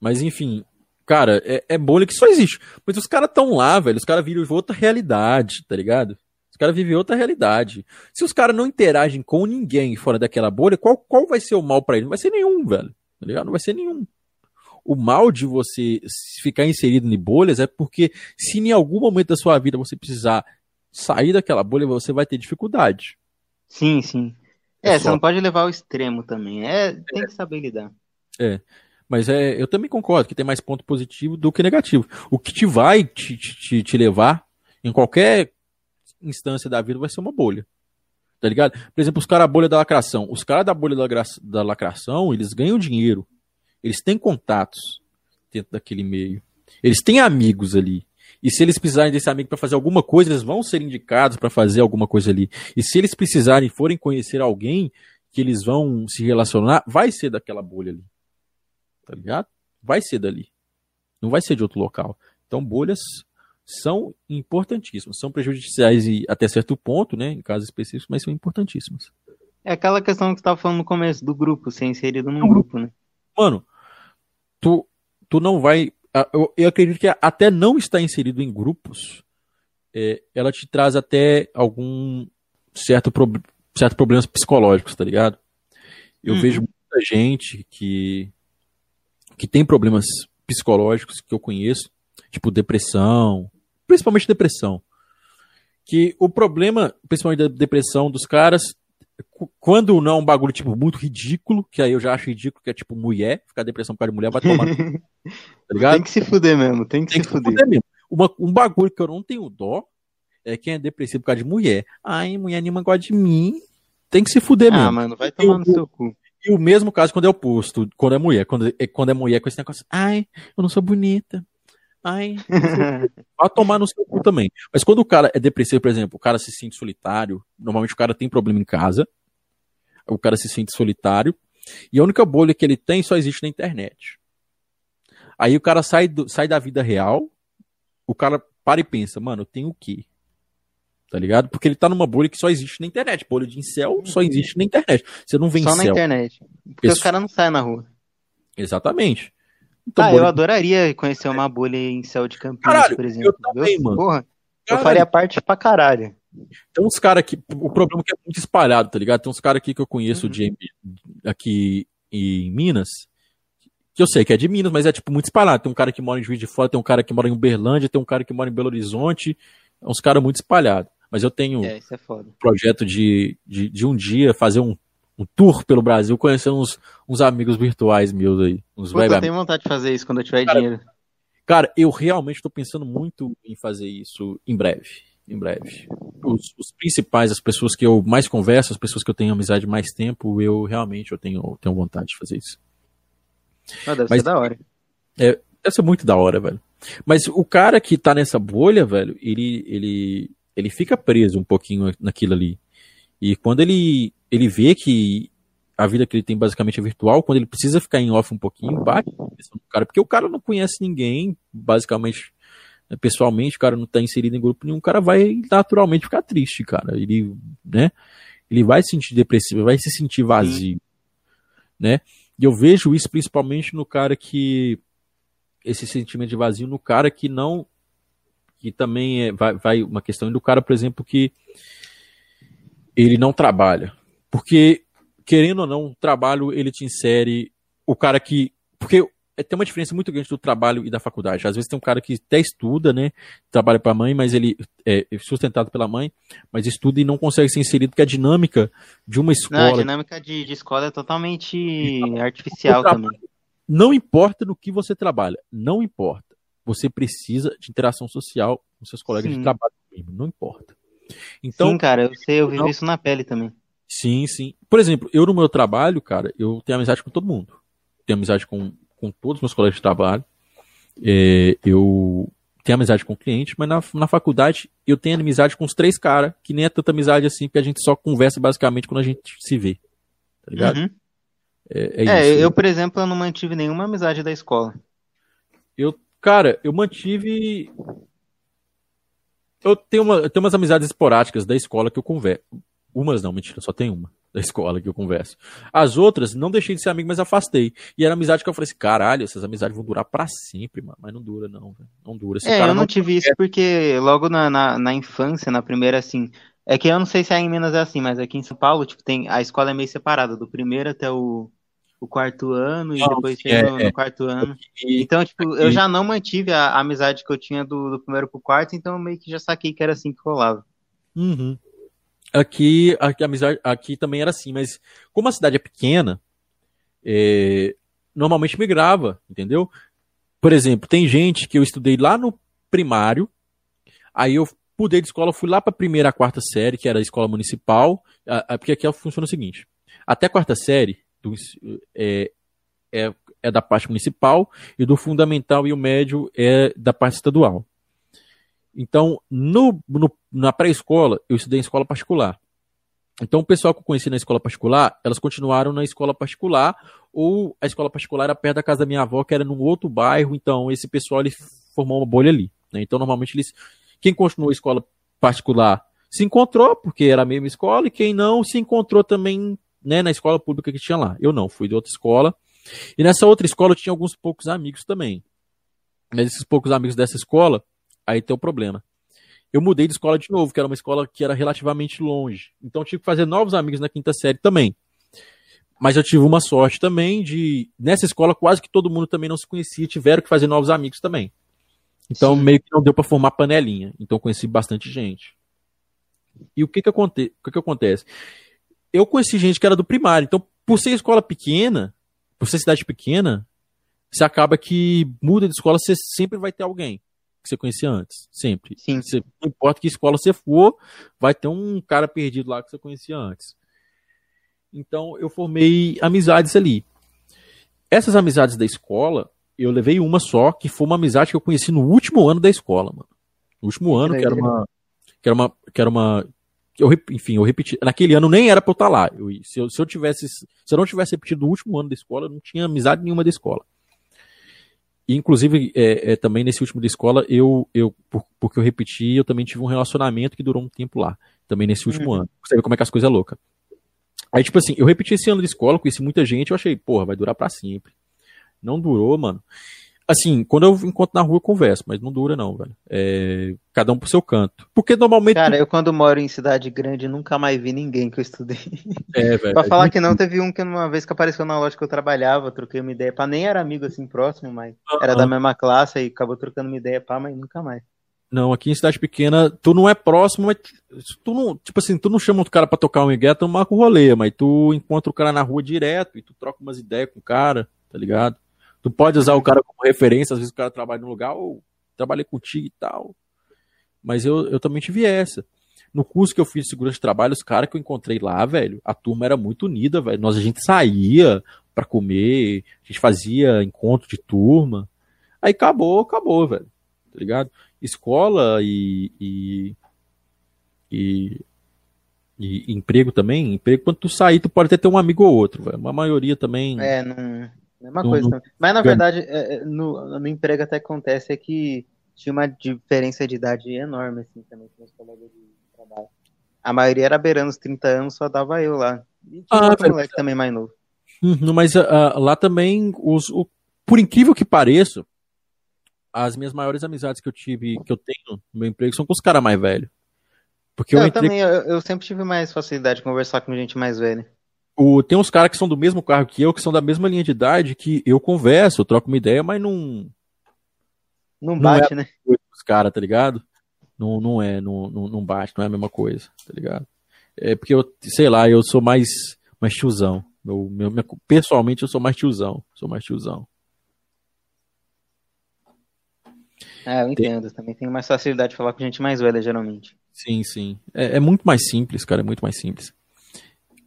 Speaker 2: Mas enfim, cara, é, é bolha que só existe. Mas os caras tão lá, velho. Os caras vivem outra realidade, tá ligado? Os caras vivem outra realidade. Se os caras não interagem com ninguém fora daquela bolha, qual, qual vai ser o mal para eles? Não vai ser nenhum, velho. Tá ligado? Não vai ser nenhum. O mal de você ficar inserido em bolhas é porque se em algum momento da sua vida você precisar sair daquela bolha, você vai ter dificuldade.
Speaker 3: Sim, sim. É, é só... você não pode levar ao extremo também. É, tem que saber lidar.
Speaker 2: É. Mas é, eu também concordo que tem mais ponto positivo do que negativo. O que te vai te, te, te levar em qualquer instância da vida vai ser uma bolha. Tá ligado? Por exemplo, os caras da bolha da lacração. Os caras da bolha da, da lacração, eles ganham dinheiro. Eles têm contatos dentro daquele meio. Eles têm amigos ali. E se eles precisarem desse amigo para fazer alguma coisa, eles vão ser indicados para fazer alguma coisa ali. E se eles precisarem forem conhecer alguém que eles vão se relacionar, vai ser daquela bolha ali. Tá ligado? Vai ser dali. Não vai ser de outro local. Então, bolhas são importantíssimas. São prejudiciais até certo ponto, né? Em casos específicos, mas são importantíssimas.
Speaker 3: É aquela questão que você estava falando no começo do grupo, ser inserido num grupo, né?
Speaker 2: Mano, tu, tu não vai. Eu, eu acredito que até não estar inserido em grupos, é, ela te traz até algum certo, pro, certo problemas psicológicos, tá ligado? Eu uhum. vejo muita gente que, que tem problemas psicológicos que eu conheço, tipo depressão, principalmente depressão. Que o problema, principalmente da depressão dos caras, quando não é um bagulho, tipo, muito ridículo, que aí eu já acho ridículo, que é tipo mulher, ficar depressão por causa de mulher, vai tomar.
Speaker 3: tá ligado? Tem que se fuder mesmo, tem que, tem se, que fuder. fuder. mesmo.
Speaker 2: Uma, um bagulho que eu não tenho dó é quem é depressivo por causa de mulher. Ai, mulher nenhuma gosta de mim. Tem que se fuder ah, mesmo. Ah,
Speaker 3: mano, vai tomar no seu cu.
Speaker 2: E o mesmo caso quando é oposto, quando é mulher. Quando é, quando é mulher com esse negócio, ai, eu não sou bonita. Ai, vai tomar no seu cu também. Mas quando o cara é depressivo, por exemplo, o cara se sente solitário, normalmente o cara tem problema em casa, o cara se sente solitário, e a única bolha que ele tem só existe na internet. Aí o cara sai, do, sai da vida real, o cara para e pensa, mano, eu tenho o quê? Tá ligado? Porque ele tá numa bolha que só existe na internet. Bolha de incel só existe na internet. Você não vem
Speaker 3: Só na internet. Porque os caras não saem na rua.
Speaker 2: Exatamente.
Speaker 3: Então, ah, bolha... eu adoraria conhecer uma bolha em céu de Campinas, caralho, por exemplo. Eu também, mano. Porra, eu faria parte pra caralho.
Speaker 2: Tem uns caras aqui, o problema é que é muito espalhado, tá ligado? Tem uns caras aqui que eu conheço uhum. de, aqui em Minas, que eu sei que é de Minas, mas é tipo muito espalhado. Tem um cara que mora em Juiz de Fora, tem um cara que mora em Uberlândia, tem um cara que mora em Belo Horizonte, é uns caras muito espalhados. Mas eu tenho
Speaker 3: é, é um
Speaker 2: projeto de, de, de, um dia fazer um, um tour pelo Brasil, conhecer uns, uns amigos virtuais meus aí. Uns
Speaker 3: Puta, eu tenho vontade de fazer isso quando eu tiver cara, dinheiro.
Speaker 2: Cara, eu realmente estou pensando muito em fazer isso em breve em breve. Os, os, principais, as pessoas que eu mais converso, as pessoas que eu tenho amizade mais tempo, eu realmente eu tenho, tenho vontade de fazer isso.
Speaker 3: Ah, deve Mas, ser da hora.
Speaker 2: É, deve ser muito da hora, velho. Mas o cara que tá nessa bolha, velho, ele, ele, ele fica preso um pouquinho naquilo ali. E quando ele, ele vê que a vida que ele tem basicamente é virtual, quando ele precisa ficar em off um pouquinho, bate no cara, porque o cara não conhece ninguém, basicamente né, pessoalmente, o cara não está inserido em grupo nenhum, o cara vai naturalmente ficar triste, cara. Ele, né? Ele vai se sentir depressivo, vai se sentir vazio, Sim. né? E eu vejo isso principalmente no cara que esse sentimento de vazio no cara que não que também é, vai, vai uma questão do cara, por exemplo, que ele não trabalha. Porque querendo ou não, o trabalho ele te insere o cara que porque é, tem uma diferença muito grande do trabalho e da faculdade. Às vezes tem um cara que até estuda, né? Trabalha para a mãe, mas ele é sustentado pela mãe, mas estuda e não consegue ser inserido, porque a dinâmica de uma escola. Não,
Speaker 3: a dinâmica de, de escola é totalmente artificial também.
Speaker 2: Não importa no que você trabalha, não importa. Você precisa de interação social com seus colegas Sim. de trabalho, não importa.
Speaker 3: Então, sim, cara, eu sei, eu vivo isso na pele também.
Speaker 2: Sim, sim. Por exemplo, eu no meu trabalho, cara, eu tenho amizade com todo mundo. Tenho amizade com com todos os meus colegas de trabalho. É, eu tenho amizade com o cliente, mas na, na faculdade eu tenho amizade com os três caras, que nem é tanta amizade assim, porque a gente só conversa basicamente quando a gente se vê. Tá ligado? Uhum.
Speaker 3: É, é, é isso. eu, por exemplo, eu não mantive nenhuma amizade da escola.
Speaker 2: Eu, cara, eu mantive. eu tenho, uma, eu tenho umas amizades esporádicas da escola que eu converso. Umas não, mentira, só tem uma da escola que eu converso. As outras, não deixei de ser amigo, mas afastei. E era amizade que eu falei assim, caralho, essas amizades vão durar para sempre, mano. Mas não dura, não, véio. Não dura.
Speaker 3: Esse é, eu não, não tive isso porque logo na, na, na, infância, na primeira, assim. É que eu não sei se aí em Minas é assim, mas aqui em São Paulo, tipo, tem. A escola é meio separada, do primeiro até o, o quarto ano, e não, depois é, no, no, quarto ano. Então, tipo, eu já não mantive a, a amizade que eu tinha do, do primeiro pro quarto, então meio que já saquei que era assim que rolava.
Speaker 2: Uhum. Aqui, aqui, amizade, aqui também era assim, mas como a cidade é pequena, é, normalmente migrava, entendeu? Por exemplo, tem gente que eu estudei lá no primário, aí eu mudei de escola, fui lá para a primeira a quarta série, que era a escola municipal, porque aqui funciona o seguinte: até a quarta série do, é, é, é da parte municipal e do fundamental e o médio é da parte estadual. Então, no, no na pré-escola, eu estudei em escola particular. Então, o pessoal que eu conheci na escola particular, elas continuaram na escola particular, ou a escola particular era perto da casa da minha avó, que era num outro bairro, então esse pessoal ele formou uma bolha ali. Né? Então, normalmente, eles, quem continuou a escola particular se encontrou, porque era a mesma escola, e quem não se encontrou também né, na escola pública que tinha lá. Eu não, fui de outra escola. E nessa outra escola eu tinha alguns poucos amigos também. Mas esses poucos amigos dessa escola, Aí tem o problema. Eu mudei de escola de novo, que era uma escola que era relativamente longe. Então tive que fazer novos amigos na quinta série também. Mas eu tive uma sorte também de. Nessa escola, quase que todo mundo também não se conhecia, tiveram que fazer novos amigos também. Então Sim. meio que não deu para formar panelinha. Então conheci bastante gente. E o que que, aconte... o que que acontece? Eu conheci gente que era do primário. Então, por ser escola pequena, por ser cidade pequena, você acaba que muda de escola, você sempre vai ter alguém que você conhecia antes. Sempre.
Speaker 3: Sim.
Speaker 2: Você, não importa que escola você for, vai ter um cara perdido lá que você conhecia antes. Então eu formei amizades ali. Essas amizades da escola, eu levei uma só, que foi uma amizade que eu conheci no último ano da escola, mano. No último ano, que era uma. Que era uma. Que era uma eu, enfim, eu repeti. Naquele ano nem era pra eu estar lá. Eu, se, eu, se eu tivesse. Se eu não tivesse repetido o último ano da escola, eu não tinha amizade nenhuma da escola. E, inclusive, é, é, também nesse último da escola, eu, eu por, porque eu repeti, eu também tive um relacionamento que durou um tempo lá. Também nesse último uhum. ano. Você vê como é que as coisas é louca. Aí, tipo assim, eu repeti esse ano de escola, conheci muita gente, eu achei, porra, vai durar para sempre. Não durou, mano. Assim, quando eu encontro na rua, eu converso, mas não dura, não, velho. É, cada um pro seu canto. Porque normalmente.
Speaker 3: Cara, eu quando moro em cidade grande nunca mais vi ninguém que eu estudei.
Speaker 2: É, velho.
Speaker 3: pra falar que não, teve um que uma vez que apareceu na loja que eu trabalhava, troquei uma ideia. Pá, nem era amigo assim próximo, mas uhum. era da mesma classe e acabou trocando uma ideia, pá, mas nunca mais.
Speaker 2: Não, aqui em cidade pequena, tu não é próximo, mas tu não, tipo assim, tu não chama o cara pra tocar um igué, tu marca o rolê, mas tu encontra o cara na rua direto e tu troca umas ideias com o cara, tá ligado? Tu pode usar o cara como referência, às vezes o cara trabalha no lugar, ou trabalhei contigo e tal. Mas eu, eu também tive essa. No curso que eu fiz de segurança de trabalho, os caras que eu encontrei lá, velho, a turma era muito unida, velho. Nós a gente saía para comer, a gente fazia encontro de turma. Aí acabou, acabou, velho. Tá ligado? Escola e, e, e, e emprego também. Emprego, quando tu sair, tu pode até ter um amigo ou outro, velho. Uma maioria também.
Speaker 3: É, não Mesma no, coisa. No... Mas na verdade, é, é, no, no emprego até acontece é que tinha uma diferença de idade enorme, assim, também com os colegas de trabalho. A maioria era beirando os 30 anos, só dava eu lá. E tinha ah, outro moleque também mais novo.
Speaker 2: Uhum, mas uh, lá também, os, o, por incrível que pareça, as minhas maiores amizades que eu tive, que eu tenho no meu emprego, são com os caras mais velhos.
Speaker 3: Porque eu, eu entrei... também, eu, eu, sempre tive mais facilidade de conversar com gente mais velha.
Speaker 2: O, tem uns caras que são do mesmo carro que eu, que são da mesma linha de idade, que eu converso, eu troco uma ideia, mas não.
Speaker 3: Não bate, não é né?
Speaker 2: Os caras, tá ligado? Não, não é, não, não, bate, não é a mesma coisa, tá ligado? É porque eu, sei lá, eu sou mais, mais tiozão. Meu, meu, meu, pessoalmente, eu sou mais tiozão. Sou mais tiozão.
Speaker 3: É, eu entendo. Tem... Também tenho mais facilidade de falar com gente mais velha, geralmente.
Speaker 2: Sim, sim. É, é muito mais simples, cara. É muito mais simples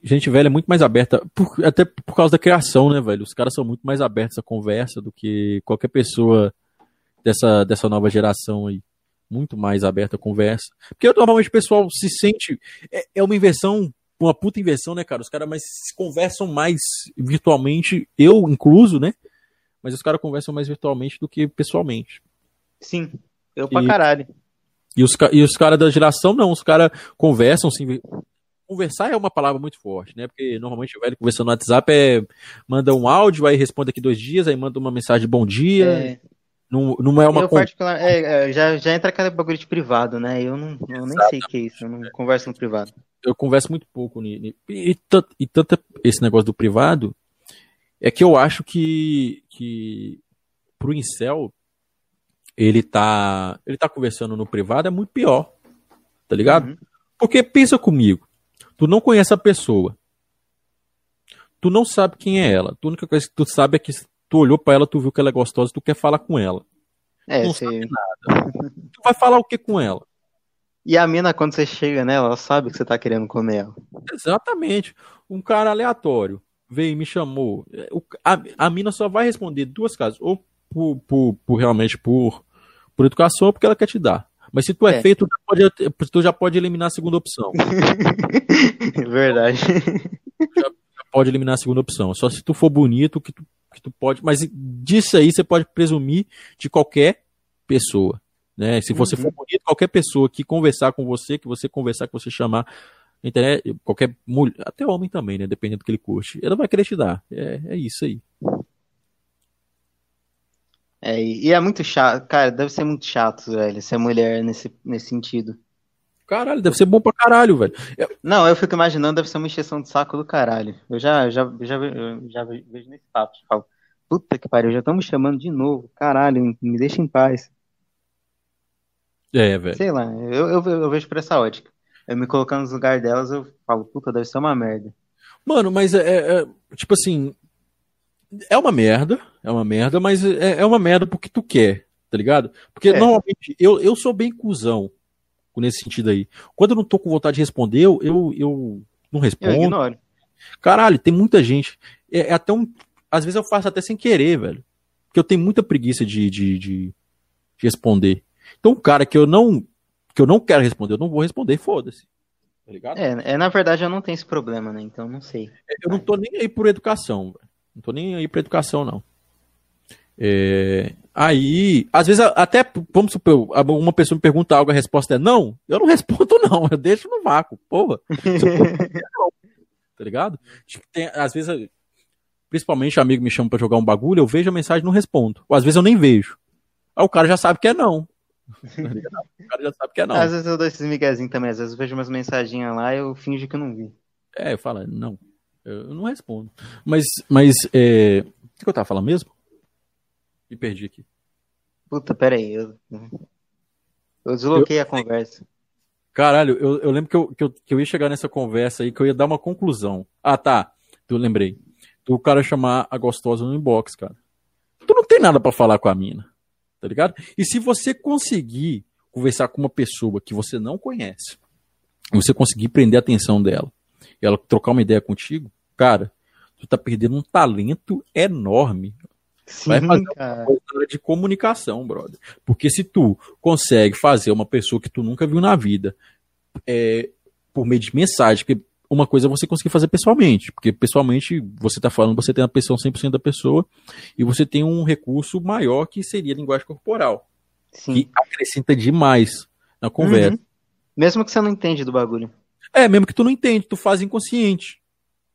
Speaker 2: gente velha é muito mais aberta, por, até por causa da criação, né, velho? Os caras são muito mais abertos à conversa do que qualquer pessoa dessa, dessa nova geração aí. Muito mais aberta à conversa. Porque normalmente o pessoal se sente. É, é uma inversão, uma puta inversão, né, cara? Os caras mais se conversam mais virtualmente, eu incluso, né? Mas os caras conversam mais virtualmente do que pessoalmente.
Speaker 3: Sim, eu pra e, caralho.
Speaker 2: E os, e os caras da geração não, os caras conversam, assim, conversar é uma palavra muito forte, né? Porque normalmente o velho conversando no WhatsApp é manda um áudio, aí responde aqui dois dias, aí manda uma mensagem de bom dia. É. Não, não é uma
Speaker 3: eu, particular, é, é, já, já entra aquele bagulho de privado, né? Eu, não, eu nem sei o que é isso, eu não converso no privado.
Speaker 2: Eu converso muito pouco. E, e, e tanto esse negócio do privado é que eu acho que, que pro Incel ele tá, ele tá conversando no privado é muito pior, tá ligado? Uhum. Porque pensa comigo, tu não conhece a pessoa, tu não sabe quem é ela, a única coisa que tu sabe é que tu olhou para ela, tu viu que ela é gostosa, tu quer falar com ela.
Speaker 3: É,
Speaker 2: não
Speaker 3: sabe
Speaker 2: nada. Tu vai falar o que com ela?
Speaker 3: E a mina, quando você chega nela, ela sabe que você tá querendo comer ela.
Speaker 2: Exatamente. Um cara aleatório veio e me chamou. A, a mina só vai responder duas casas. Ou por, por, por, realmente por, por educação ou porque ela quer te dar. Mas se tu é, é. feito, tu já, pode, tu já pode eliminar a segunda opção.
Speaker 3: Verdade.
Speaker 2: Já, já, pode eliminar a segunda opção. Só se tu for bonito que tu que tu pode, mas disso aí você pode presumir de qualquer pessoa, né? Se você uhum. for bonito, qualquer pessoa que conversar com você, que você conversar, que você chamar internet, qualquer mulher, até homem também, né? Dependendo do que ele curte, ela vai querer te dar. É, é isso aí.
Speaker 3: É, e é muito chato, cara, deve ser muito chato, velho, ser mulher nesse, nesse sentido.
Speaker 2: Caralho, deve ser bom pra caralho, velho.
Speaker 3: Eu... Não, eu fico imaginando, deve ser uma encheção de saco do caralho. Eu já, já, já, já vejo nesse papo. Falo, puta que pariu, já estão me chamando de novo. Caralho, me deixa em paz.
Speaker 2: É, velho.
Speaker 3: Sei lá, eu, eu, eu vejo por essa ótica. Eu me colocando no lugar delas, eu falo, puta, deve ser uma merda.
Speaker 2: Mano, mas é, é, é tipo assim. É uma merda, é uma merda, mas é, é uma merda porque tu quer, tá ligado? Porque é. normalmente eu, eu sou bem cuzão nesse sentido aí. Quando eu não tô com vontade de responder, eu, eu, eu não respondo. Eu ignoro. Caralho, tem muita gente. É, é, até um. Às vezes eu faço até sem querer, velho. Porque eu tenho muita preguiça de, de, de, de responder. Então, um cara que eu não. que eu não quero responder, eu não vou responder, foda-se. Tá ligado?
Speaker 3: É, é, na verdade eu não tenho esse problema, né? Então não sei.
Speaker 2: Eu não tô nem aí por educação, velho. Não tô nem aí por educação, não. É, aí, às vezes, até, vamos supor, uma pessoa me pergunta algo, a resposta é não, eu não respondo não, eu deixo no vácuo, porra. tá ligado? Tem, às vezes, principalmente amigo me chama pra jogar um bagulho, eu vejo a mensagem e não respondo. Ou às vezes eu nem vejo. Aí o cara já sabe que é não. O cara já sabe que é não.
Speaker 3: Às vezes eu dou esses miguezinhos também, às vezes eu vejo umas mensaginhas lá e eu finge que eu não vi.
Speaker 2: É, eu falo, não, eu não respondo. Mas, mas, é... o que eu tava falando mesmo? Me perdi aqui.
Speaker 3: Puta, peraí. Eu, eu desloquei eu... a conversa.
Speaker 2: Caralho, eu, eu lembro que eu, que, eu, que eu ia chegar nessa conversa aí, que eu ia dar uma conclusão. Ah, tá. Tu lembrei. Do cara chamar a gostosa no inbox, cara. Tu não tem nada para falar com a mina. Tá ligado? E se você conseguir conversar com uma pessoa que você não conhece, você conseguir prender a atenção dela, ela trocar uma ideia contigo, cara, tu tá perdendo um talento enorme. Sim, vai fazer cara. uma coisa de comunicação, brother. Porque se tu consegue fazer uma pessoa que tu nunca viu na vida é, por meio de mensagem, porque uma coisa é você conseguir fazer pessoalmente, porque pessoalmente você está falando, você tem a pessoa 100% da pessoa e você tem um recurso maior que seria a linguagem corporal, Sim. que acrescenta demais na conversa. Uhum.
Speaker 3: Mesmo que você não entende do bagulho.
Speaker 2: É, mesmo que tu não entende, tu faz inconsciente.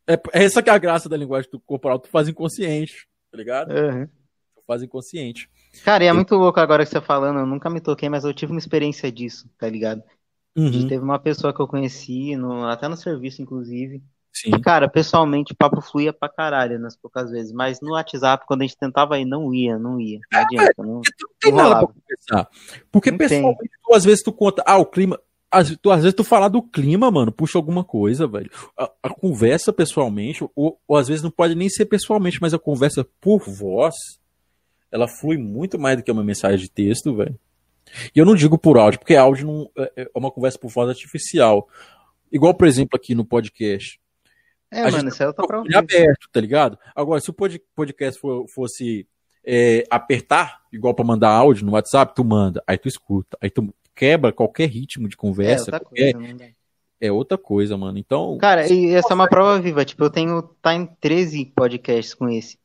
Speaker 2: É, é essa que é a graça da linguagem corporal, tu faz inconsciente tá ligado? Uhum. Faz inconsciente.
Speaker 3: Cara, e é muito louco agora que você tá falando, eu nunca me toquei, mas eu tive uma experiência disso, tá ligado? Uhum. Teve uma pessoa que eu conheci, no, até no serviço, inclusive. Sim. E, cara, pessoalmente, o papo fluía pra caralho nas poucas vezes. Mas no WhatsApp, quando a gente tentava ir, não ia, não ia. Não adianta. Não, não
Speaker 2: tem nada pra conversar. Porque não pessoalmente, tu, às vezes tu conta, ah, o clima. Às, tu, às vezes tu falar do clima, mano, puxa alguma coisa, velho. A, a conversa pessoalmente, ou, ou, às vezes não pode nem ser pessoalmente, mas a conversa por voz, ela flui muito mais do que uma mensagem de texto, velho. E eu não digo por áudio, porque áudio não, é, é uma conversa por voz artificial. Igual, por exemplo, aqui no podcast.
Speaker 3: É, a mano, isso é outra
Speaker 2: prova. aberto, tá ligado? Agora, se o podcast for, fosse é, apertar, igual para mandar áudio no WhatsApp, tu manda, aí tu escuta, aí tu quebra qualquer ritmo de conversa. É outra qualquer... coisa, é outra coisa, mano. Então.
Speaker 3: Cara, e essa é uma prova viva. Tipo, eu tenho. Tá em 13 podcasts com esse.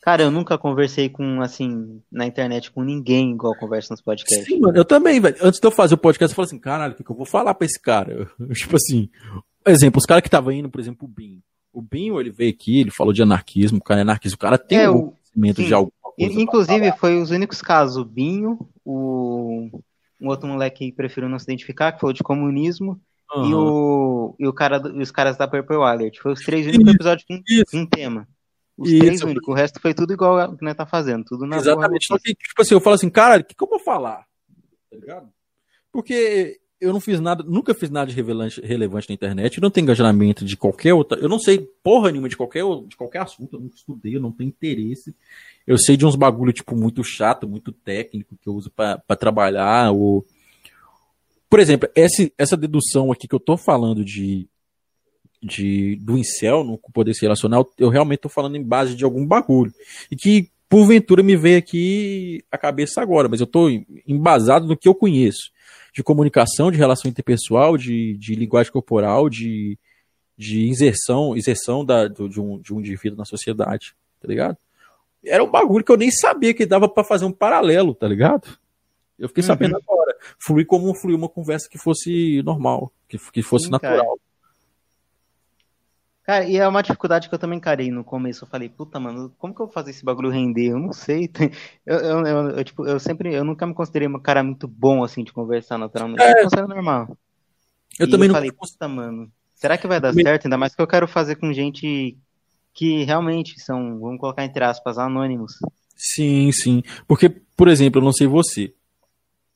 Speaker 3: Cara, eu nunca conversei com, assim, na internet com ninguém igual conversa nos podcasts.
Speaker 2: Sim, mano, eu também, velho. Antes de eu fazer o podcast, eu falei assim, caralho, o que, que eu vou falar pra esse cara? tipo assim, exemplo, os caras que estavam indo, por exemplo, o Binho. O Binho, ele veio aqui, ele falou de anarquismo, o cara é anarquista, o cara tem
Speaker 3: É,
Speaker 2: um
Speaker 3: o-
Speaker 2: conhecimento
Speaker 3: sim.
Speaker 2: de alguma coisa.
Speaker 3: Inclusive, foi os únicos casos, o Binho, o um outro moleque que preferiu não se identificar, que falou de comunismo, e,
Speaker 2: Aham.
Speaker 3: o, e, o cara, e os caras da Purple Alert. Foi os três únicos episódios com, com tema. Os
Speaker 2: Isso.
Speaker 3: três únicos. O resto foi tudo igual que nós tá fazendo. Tudo na
Speaker 2: Exatamente. Só que, tipo assim, eu falo assim, cara, o que, que eu vou falar? Tá ligado? Porque eu não fiz nada, nunca fiz nada de relevante, relevante na internet, não tenho engajamento de qualquer outra, eu não sei porra nenhuma de qualquer, de qualquer assunto, eu nunca estudei, eu não tenho interesse. Eu sei de uns bagulho, tipo, muito chato, muito técnico, que eu uso pra trabalhar, ou... Por exemplo, essa, essa dedução aqui que eu tô falando de, de do incel no poder se relacionar, eu realmente tô falando em base de algum bagulho. E que, porventura, me veio aqui a cabeça agora, mas eu tô embasado no que eu conheço. De comunicação, de relação interpessoal, de, de linguagem corporal, de, de inserção, inserção da, do- de, um, de um indivíduo na sociedade, tá ligado? Era um bagulho que eu nem sabia que dava pra fazer um paralelo, tá ligado? Eu fiquei
Speaker 3: Uhum.
Speaker 2: sabendo agora. Fluir como fluir uma conversa que fosse normal, que, que fosse
Speaker 3: Sim,
Speaker 2: natural.
Speaker 3: Cara, e é uma dificuldade que eu também encarei no começo. Eu falei, puta, mano, como que eu vou fazer esse bagulho render? Eu não sei. Eu, eu, eu, eu, tipo, eu sempre, eu nunca me considerei um cara muito bom, assim, de conversar naturalmente.
Speaker 2: É.
Speaker 3: Eu considero normal.
Speaker 2: Eu
Speaker 3: E
Speaker 2: também
Speaker 3: eu
Speaker 2: não
Speaker 3: falei, puta, mano, será que vai dar
Speaker 2: Me-
Speaker 3: certo? Ainda mais que eu quero fazer com gente que realmente são, vamos colocar entre aspas, anônimos.
Speaker 2: Sim, sim. Porque, por exemplo, eu não sei você,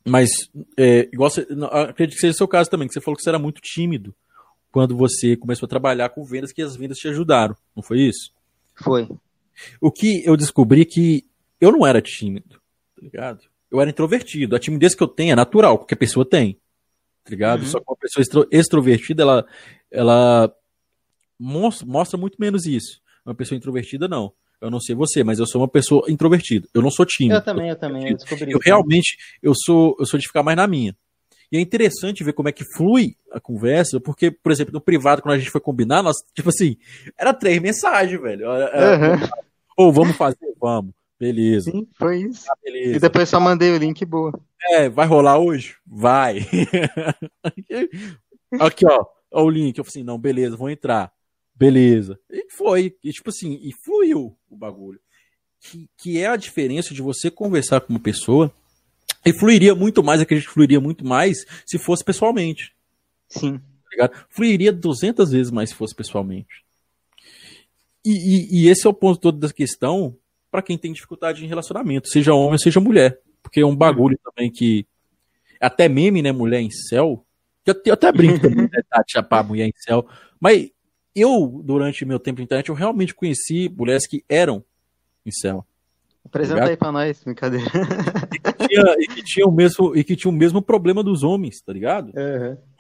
Speaker 2: mas é, igual você, acredito que seja o seu caso também, que você falou que você era muito tímido quando você começou a trabalhar com vendas, que as vendas te ajudaram, não foi isso?
Speaker 3: Foi.
Speaker 2: O que eu descobri que eu não era tímido, tá ligado? Eu era introvertido. A timidez que eu tenho é natural, porque a pessoa tem, tá ligado?
Speaker 3: Uhum.
Speaker 2: Só que uma pessoa extro- extrovertida, ela, ela mostra, mostra muito menos isso. Uma pessoa introvertida, não. Eu não sei você, mas eu sou uma pessoa introvertida. Eu não sou tímido.
Speaker 3: Eu também, eu também, eu descobri
Speaker 2: Eu realmente, eu sou, eu sou de ficar mais na minha. E é interessante ver como é que flui a conversa, porque, por exemplo, no privado, quando a gente foi combinar, nós, tipo assim, era três mensagens, velho. Era-
Speaker 3: Aham.
Speaker 2: Ou vamos fazer? Vamos. Beleza.
Speaker 3: Sim, foi isso. E
Speaker 2: beleza.
Speaker 3: depois só mandei o link, boa.
Speaker 2: É, vai rolar hoje? Vai. Aqui, ó. Ó o link. Eu falei assim, não, beleza, vou entrar. Beleza. E foi. E tipo assim, e fluiu o bagulho. Que, que é a diferença de você conversar com uma pessoa. E fluiria muito mais, acredito que fluiria muito mais se fosse pessoalmente.
Speaker 3: Sim.
Speaker 2: tá? Fluiria 200 vezes mais se fosse pessoalmente. E, e- e esse é o ponto todo da questão para quem tem dificuldade em relacionamento, seja homem seja mulher. Porque é um bagulho também que. Até meme, né? Mulher em céu. Eu, eu até brinco também, né, tá, de chapar mulher em céu. Mas eu, durante meu tempo de internet, eu realmente conheci mulheres que eram em céu.
Speaker 3: Apresenta aí pra nós, brincadeira.
Speaker 2: Tinha- e, que tinham o mesmo, e que tinham o mesmo problema dos homens, tá ligado?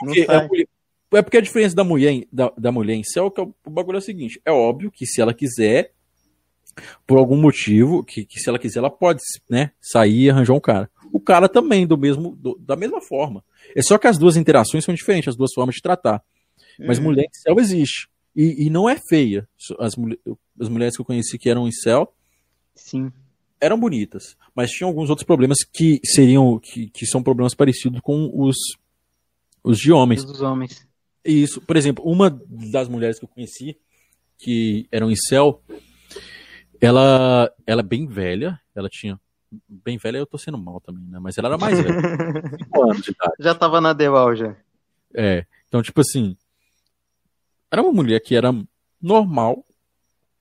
Speaker 3: Não
Speaker 2: Porque a mulher- é porque a diferença da mulher, em- da, da mulher em céu, que é o, o bagulho é o seguinte: é óbvio que se ela quiser, por algum motivo, que, que se ela quiser, ela pode né, sair e arranjar um cara. O cara também, do mesmo, do- da mesma forma. É só que as duas interações são diferentes, as duas formas de tratar. Mas
Speaker 3: Uhum.
Speaker 2: mulher em céu existe. E, e não é feia. As, as mulheres que eu conheci que eram em céu
Speaker 3: Sim.
Speaker 2: Eram bonitas, mas tinham alguns outros problemas que seriam que, que são problemas parecidos com os os de homens.
Speaker 3: Dos homens.
Speaker 2: Isso, por exemplo, uma das mulheres que eu conheci que eram em céu, ela ela é bem velha, ela tinha bem velha, eu tô sendo mal também, né? Mas ela era mais velha, 5 anos de idade.
Speaker 3: Já tava na Dewal já.
Speaker 2: É. Então, tipo assim, era uma mulher que era normal.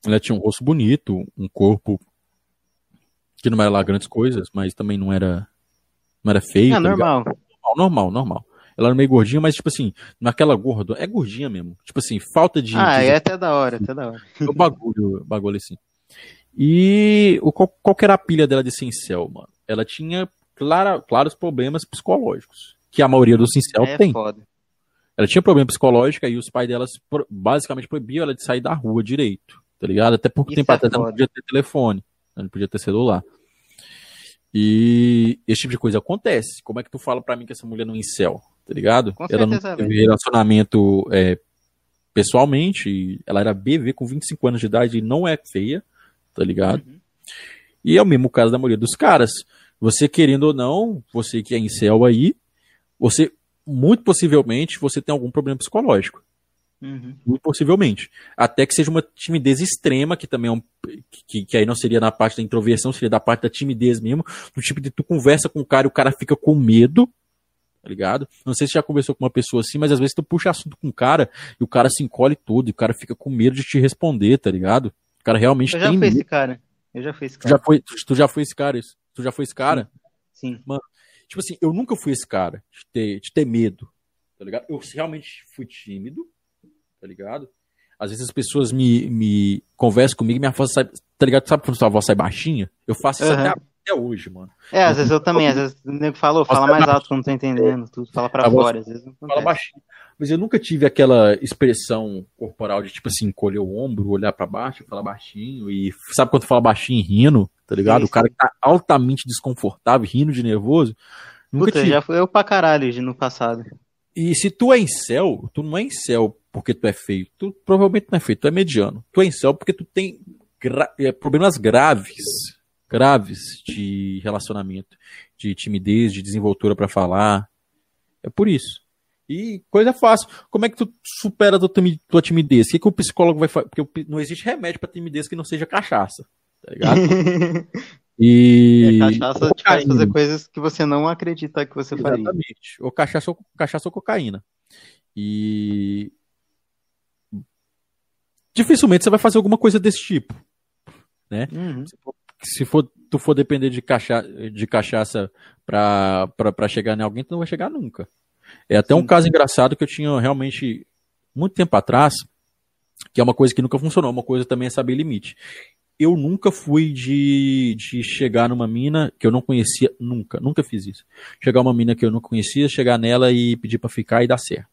Speaker 2: Ela tinha um rosto bonito, um corpo que não era lá grandes coisas, mas também não era não era feio.
Speaker 3: É
Speaker 2: tá ligado?
Speaker 3: normal.
Speaker 2: normal, normal, normal. Ela era meio gordinha, mas tipo assim, naquela gorda, é gordinha mesmo. Tipo assim, falta de,
Speaker 3: Ah,
Speaker 2: de
Speaker 3: é até da hora, até da hora.
Speaker 2: o bagulho, bagulho assim. E o, qual, qual que era a pilha dela de cincel, mano? Ela tinha clara, claros problemas psicológicos, que a maioria dos cincel
Speaker 3: É
Speaker 2: tem.
Speaker 3: foda.
Speaker 2: Ela tinha problema psicológico e os pais delas basicamente proibiam ela de sair da rua direito, tá ligado? Até pouco
Speaker 3: Isso
Speaker 2: tempo
Speaker 3: é
Speaker 2: atrás ela não podia ter telefone, não podia ter celular. E esse tipo de coisa acontece. Como é que tu fala pra mim que essa mulher não é incel, tá ligado?
Speaker 3: Com
Speaker 2: ela não
Speaker 3: certeza,
Speaker 2: teve
Speaker 3: velho.
Speaker 2: relacionamento é, pessoalmente, ela era BV com 25 anos de idade e não é feia, tá ligado?
Speaker 3: Uhum.
Speaker 2: E é o mesmo caso da maioria dos caras. Você querendo ou não, você que é em céu aí, você, muito possivelmente, você tem algum problema psicológico. Uhum. Muito possivelmente. Até que seja uma timidez extrema, que também é um. Que, que aí não seria na parte da introversão, seria da parte da timidez mesmo. Do tipo de tu conversa com o cara e o cara fica com medo, tá ligado? Não sei se já conversou com uma pessoa assim, mas às vezes tu puxa assunto com o cara e o cara se encolhe todo e o cara fica com medo de te responder, tá ligado? O cara realmente
Speaker 3: Eu já
Speaker 2: tem
Speaker 3: fui
Speaker 2: medo.
Speaker 3: esse cara. Eu já fui esse
Speaker 2: Tu
Speaker 3: cara.
Speaker 2: já foi, tu já foi esse cara, isso? Tu já foi esse cara?
Speaker 3: Sim.
Speaker 2: Mano, tipo assim, eu nunca fui esse cara de ter, de ter medo, tá ligado? Eu realmente fui tímido, tá ligado? Às vezes as pessoas me, me conversam comigo e minha voz sai, tá ligado? Sabe quando sua voz sai baixinha? Eu faço isso
Speaker 3: Uhum.
Speaker 2: até, até hoje, mano.
Speaker 3: É, às vezes eu também, às vezes o nego falou, fala mais alto quando não tô entendendo, tudo, fala pra fora, às vezes não
Speaker 2: Fala baixinho. Mas eu nunca tive aquela expressão corporal de, tipo assim, encolher o ombro, olhar pra baixo, falar baixinho. E sabe quando fala baixinho e rindo, tá ligado?
Speaker 3: Sim,
Speaker 2: o cara que tá altamente desconfortável, rindo de nervoso. Nunca
Speaker 3: Puta,
Speaker 2: tive.
Speaker 3: já fui eu pra caralho no passado.
Speaker 2: E se tu é em céu, tu não é em céu porque tu é feio. Tu provavelmente não é feio, tu é mediano. Tu é em céu porque tu tem gra- é, problemas graves, graves de relacionamento, de timidez, de desenvoltura pra falar. É por isso. E coisa fácil. Como é que tu supera tua, timi- tua timidez? O que, que o psicólogo vai fazer? Porque não existe remédio pra timidez que não seja cachaça. Tá ligado? E.
Speaker 3: É, cachaça te faz fazer coisas que você não acredita que você faria.
Speaker 2: Exatamente. Ou cachaça, ou cachaça ou cocaína. E. Dificilmente você vai fazer alguma coisa desse tipo.
Speaker 3: Uhum.
Speaker 2: Se for, tu for depender de, cacha, de cachaça pra, pra, pra chegar em alguém, tu não vai chegar nunca. É até um
Speaker 3: Sim.
Speaker 2: caso engraçado que eu tinha realmente muito tempo atrás, que é uma coisa que nunca funcionou, uma coisa também é saber limite. Eu nunca fui de, de chegar numa mina que eu não conhecia, nunca, nunca fiz isso. Chegar uma mina que eu não conhecia, chegar nela e pedir pra ficar e dar certo.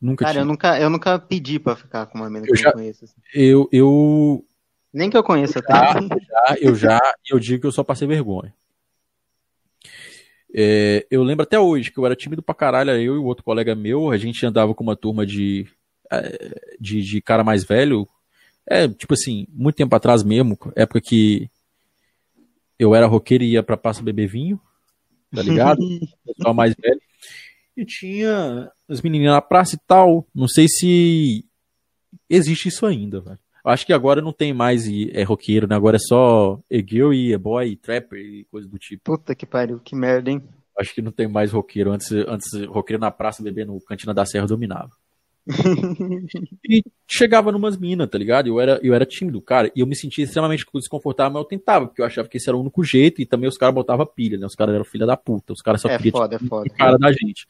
Speaker 2: Nunca
Speaker 3: Cara,
Speaker 2: tinha.
Speaker 3: eu nunca, eu nunca pedi pra ficar com uma mina que
Speaker 2: Eu
Speaker 3: eu,
Speaker 2: já-
Speaker 3: não conheço. assim.
Speaker 2: Eu, eu,
Speaker 3: Nem que eu conheça
Speaker 2: já, eu já, eu digo que eu só passei vergonha. É, eu lembro até hoje que eu era tímido pra caralho, eu e o outro colega meu, a gente andava com uma turma de, é, de, de cara mais velho, é, tipo assim, muito tempo atrás mesmo, época que eu era roqueiro e ia pra Passa Beber Vinho, tá ligado? pessoal mais velho. E tinha as meninas na praça e tal. Não sei se existe isso ainda, velho. Acho que agora não tem mais e- é roqueiro, né? Agora é só e-girl e e-boy, e trapper e coisa do tipo.
Speaker 3: Puta que pariu, que merda, hein?
Speaker 2: Acho que não tem mais roqueiro. Antes, antes roqueiro na praça bebendo Cantina da Serra dominava. E chegava numas minas, tá ligado? Eu era, eu era tímido, cara, e eu me sentia extremamente desconfortável, mas eu tentava, porque eu achava que esse era o único jeito, e também os caras botavam pilha, né? Os caras eram filha da puta, os caras só
Speaker 3: É
Speaker 2: queriam
Speaker 3: foda, é foda.
Speaker 2: cara da gente.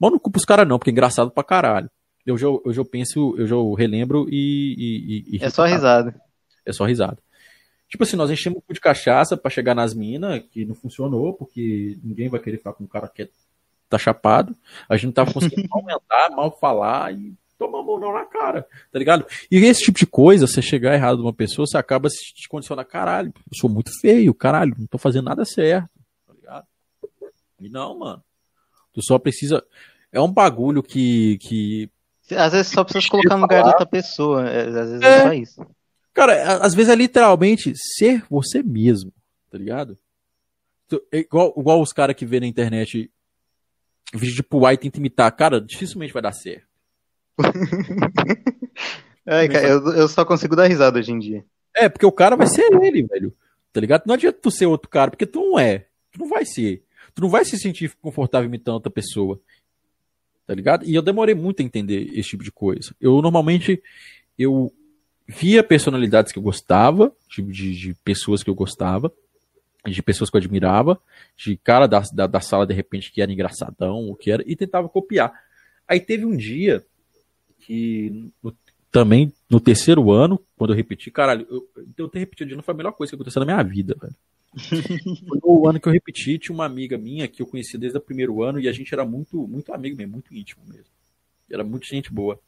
Speaker 2: Mas não culpo os caras, não, porque é engraçado pra caralho. Eu já, eu já penso, eu já relembro e. e- e-
Speaker 3: É só risada.
Speaker 2: é só risada. Tipo assim, nós enchemos o cu de cachaça pra chegar nas minas, que não funcionou, porque ninguém vai querer ficar com um cara que é- tá chapado. A gente não tava conseguindo aumentar, mal falar e tomar mão não na cara, tá ligado? E esse tipo de coisa, você chegar errado de uma pessoa, você acaba se te condicionando, caralho, eu sou muito feio, caralho, não tô fazendo nada certo, tá ligado? E não, mano. Tu só precisa. É um bagulho que, que
Speaker 3: Às vezes só precisa colocar no lugar de outra pessoa. é, Às vezes é,
Speaker 2: É.
Speaker 3: só isso.
Speaker 2: Cara, às vezes é literalmente ser você mesmo, tá ligado? É Igual, igual os caras que vê na internet vídeo de pular e tenta imitar. Cara, dificilmente vai dar certo.
Speaker 3: Ai, cara, eu, eu só consigo dar risada hoje em dia.
Speaker 2: É, porque o cara vai ser ele, velho. Tá ligado? Não adianta tu ser outro cara, porque tu não é. Tu não vai ser. Tu não vai se sentir confortável imitando outra pessoa. Tá ligado? E eu demorei muito a entender esse tipo de coisa. Eu normalmente eu via personalidades que eu gostava, tipo de, de pessoas que eu gostava, de pessoas que eu admirava, de cara da, da, da sala de repente que era engraçadão, o que era, e tentava copiar. Aí teve um dia que no- também no terceiro ano, quando eu repeti, caralho, eu, eu ter repetido de novo foi a melhor coisa que aconteceu na minha vida, velho. Foi o ano que eu repeti, tinha uma amiga minha que eu conhecia desde o primeiro ano e a gente era muito, muito amigo mesmo, muito íntimo mesmo. Era muita gente boa.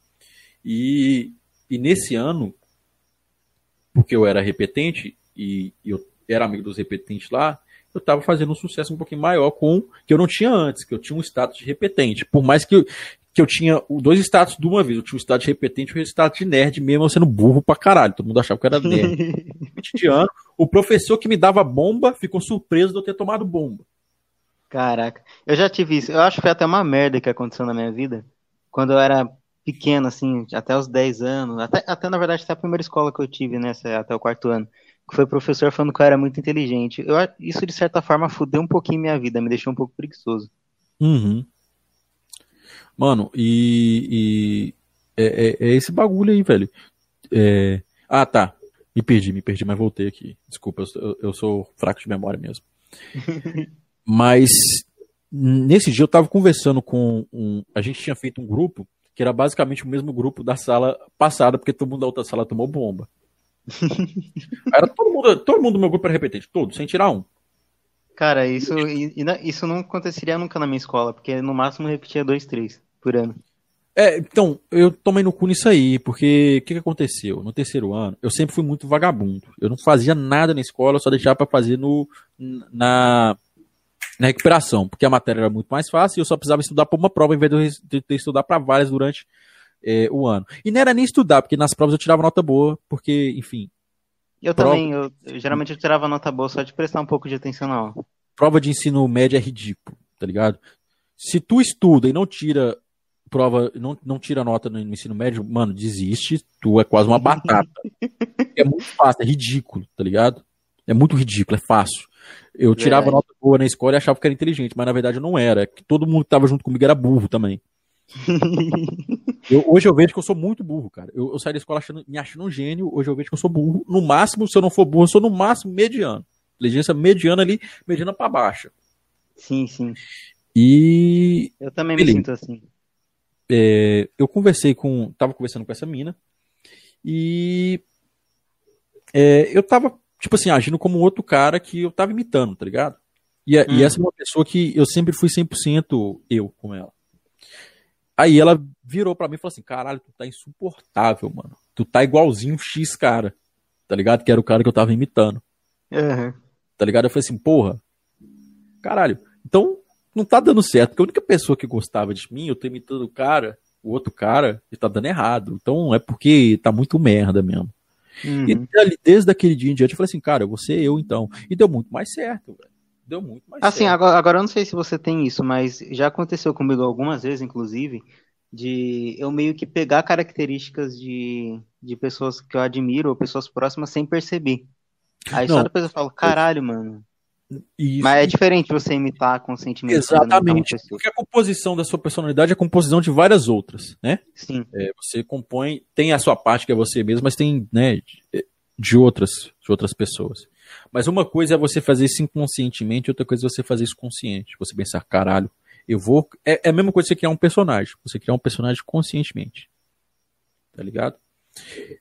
Speaker 2: E, e nesse ano, porque eu era repetente e, e eu era amigo dos repetentes lá, eu tava fazendo um sucesso um pouquinho maior com que eu não tinha antes, que eu tinha um status de repetente. Por mais que eu, que eu tinha dois status de uma vez, eu tinha o status de repetente e o status de nerd, mesmo eu sendo burro pra caralho. Todo mundo achava que eu era nerd. Repetente de ano, O professor que me dava bomba ficou surpreso de eu ter tomado bomba.
Speaker 3: Caraca, eu já tive isso. Eu acho que foi até uma merda que aconteceu na minha vida. Quando eu era pequeno, assim, até os 10 anos, até, até na verdade até a primeira escola que eu tive, né, até o quarto ano, foi o professor falando que eu era muito inteligente. Eu, isso, de certa forma, fudeu um pouquinho minha vida, me deixou um pouco preguiçoso.
Speaker 2: Uhum. Mano, e, e é, é, é, esse bagulho aí, velho. É... Ah, tá. Me perdi, me perdi, mas voltei aqui. Desculpa, eu, eu sou fraco de memória mesmo. mas nesse dia eu tava conversando com um. A gente tinha feito um grupo que era basicamente o mesmo grupo da sala passada, porque todo mundo da outra sala tomou bomba. Era todo mundo, todo mundo do meu grupo era repetente, todo, sem tirar um.
Speaker 3: Cara, isso, isso não aconteceria nunca na minha escola, porque no máximo repetia dois, três por ano.
Speaker 2: É, então, eu tomei no cu nisso aí, porque o que, que, aconteceu? No terceiro ano, eu sempre fui muito vagabundo. Eu não fazia nada na escola, eu só deixava para fazer no, na, na recuperação, porque a matéria era muito mais fácil e eu só precisava estudar para uma prova em vez de ter estudar para várias durante é, o ano. E não era nem estudar, porque nas provas eu tirava nota boa, porque, enfim.
Speaker 3: Eu prova... também, eu, geralmente eu tirava nota boa só de prestar um pouco de atenção na aula.
Speaker 2: Prova de ensino médio é ridículo, tá ligado? Se tu estuda e não tira prova, não, não tira nota no ensino médio, mano, desiste, tu é quase uma batata. é muito fácil, é ridículo, tá ligado? É muito ridículo, é fácil. Eu tirava é. nota boa na escola e achava que era inteligente, mas na verdade eu não era. É que todo mundo que tava junto comigo era burro também. eu, hoje eu vejo que eu sou muito burro, cara. Eu, eu saí da escola achando, me achando um gênio, hoje eu vejo que eu sou burro. No máximo, se eu não for burro, eu sou no máximo mediano. Inteligência mediana ali, mediana para baixa.
Speaker 3: Sim, sim.
Speaker 2: E.
Speaker 3: Eu também Beleza. me sinto assim
Speaker 2: é, eu conversei com. Tava conversando com essa mina. E. É, eu tava, tipo assim, agindo como outro cara que eu tava imitando, tá ligado? E, hum. e essa é uma pessoa que eu sempre fui 100% eu com ela. Aí ela virou para mim e falou assim: caralho, tu tá insuportável, mano. Tu tá igualzinho X cara. Tá ligado? Que era o cara que eu tava imitando.
Speaker 3: Uhum.
Speaker 2: Tá ligado? Eu falei assim: porra, caralho. Então não tá dando certo, porque a única pessoa que gostava de mim, eu tô imitando o cara, o outro cara, e tá dando errado. Então é porque tá muito merda mesmo. Uhum. E desde aquele dia em diante eu falei assim, cara, eu vou ser eu então. E deu muito mais certo, velho. Deu muito mais
Speaker 3: assim, certo. Agora, agora eu não sei se você tem isso, mas já aconteceu comigo algumas vezes, inclusive, de eu meio que pegar características de, de pessoas que eu admiro ou pessoas próximas sem perceber. Aí não, só depois eu falo, caralho, mano, isso. Mas é diferente você imitar conscientemente.
Speaker 2: Exatamente. Porque a composição da sua personalidade é a composição de várias outras, né?
Speaker 3: Sim.
Speaker 2: É, você compõe, tem a sua parte que é você mesmo, mas tem, né, de, de, outras, de outras pessoas. Mas uma coisa é você fazer isso inconscientemente, outra coisa é você fazer isso consciente. Você pensar, caralho, eu vou. É, é a mesma coisa que você criar um personagem. Você criar um personagem conscientemente. Tá ligado?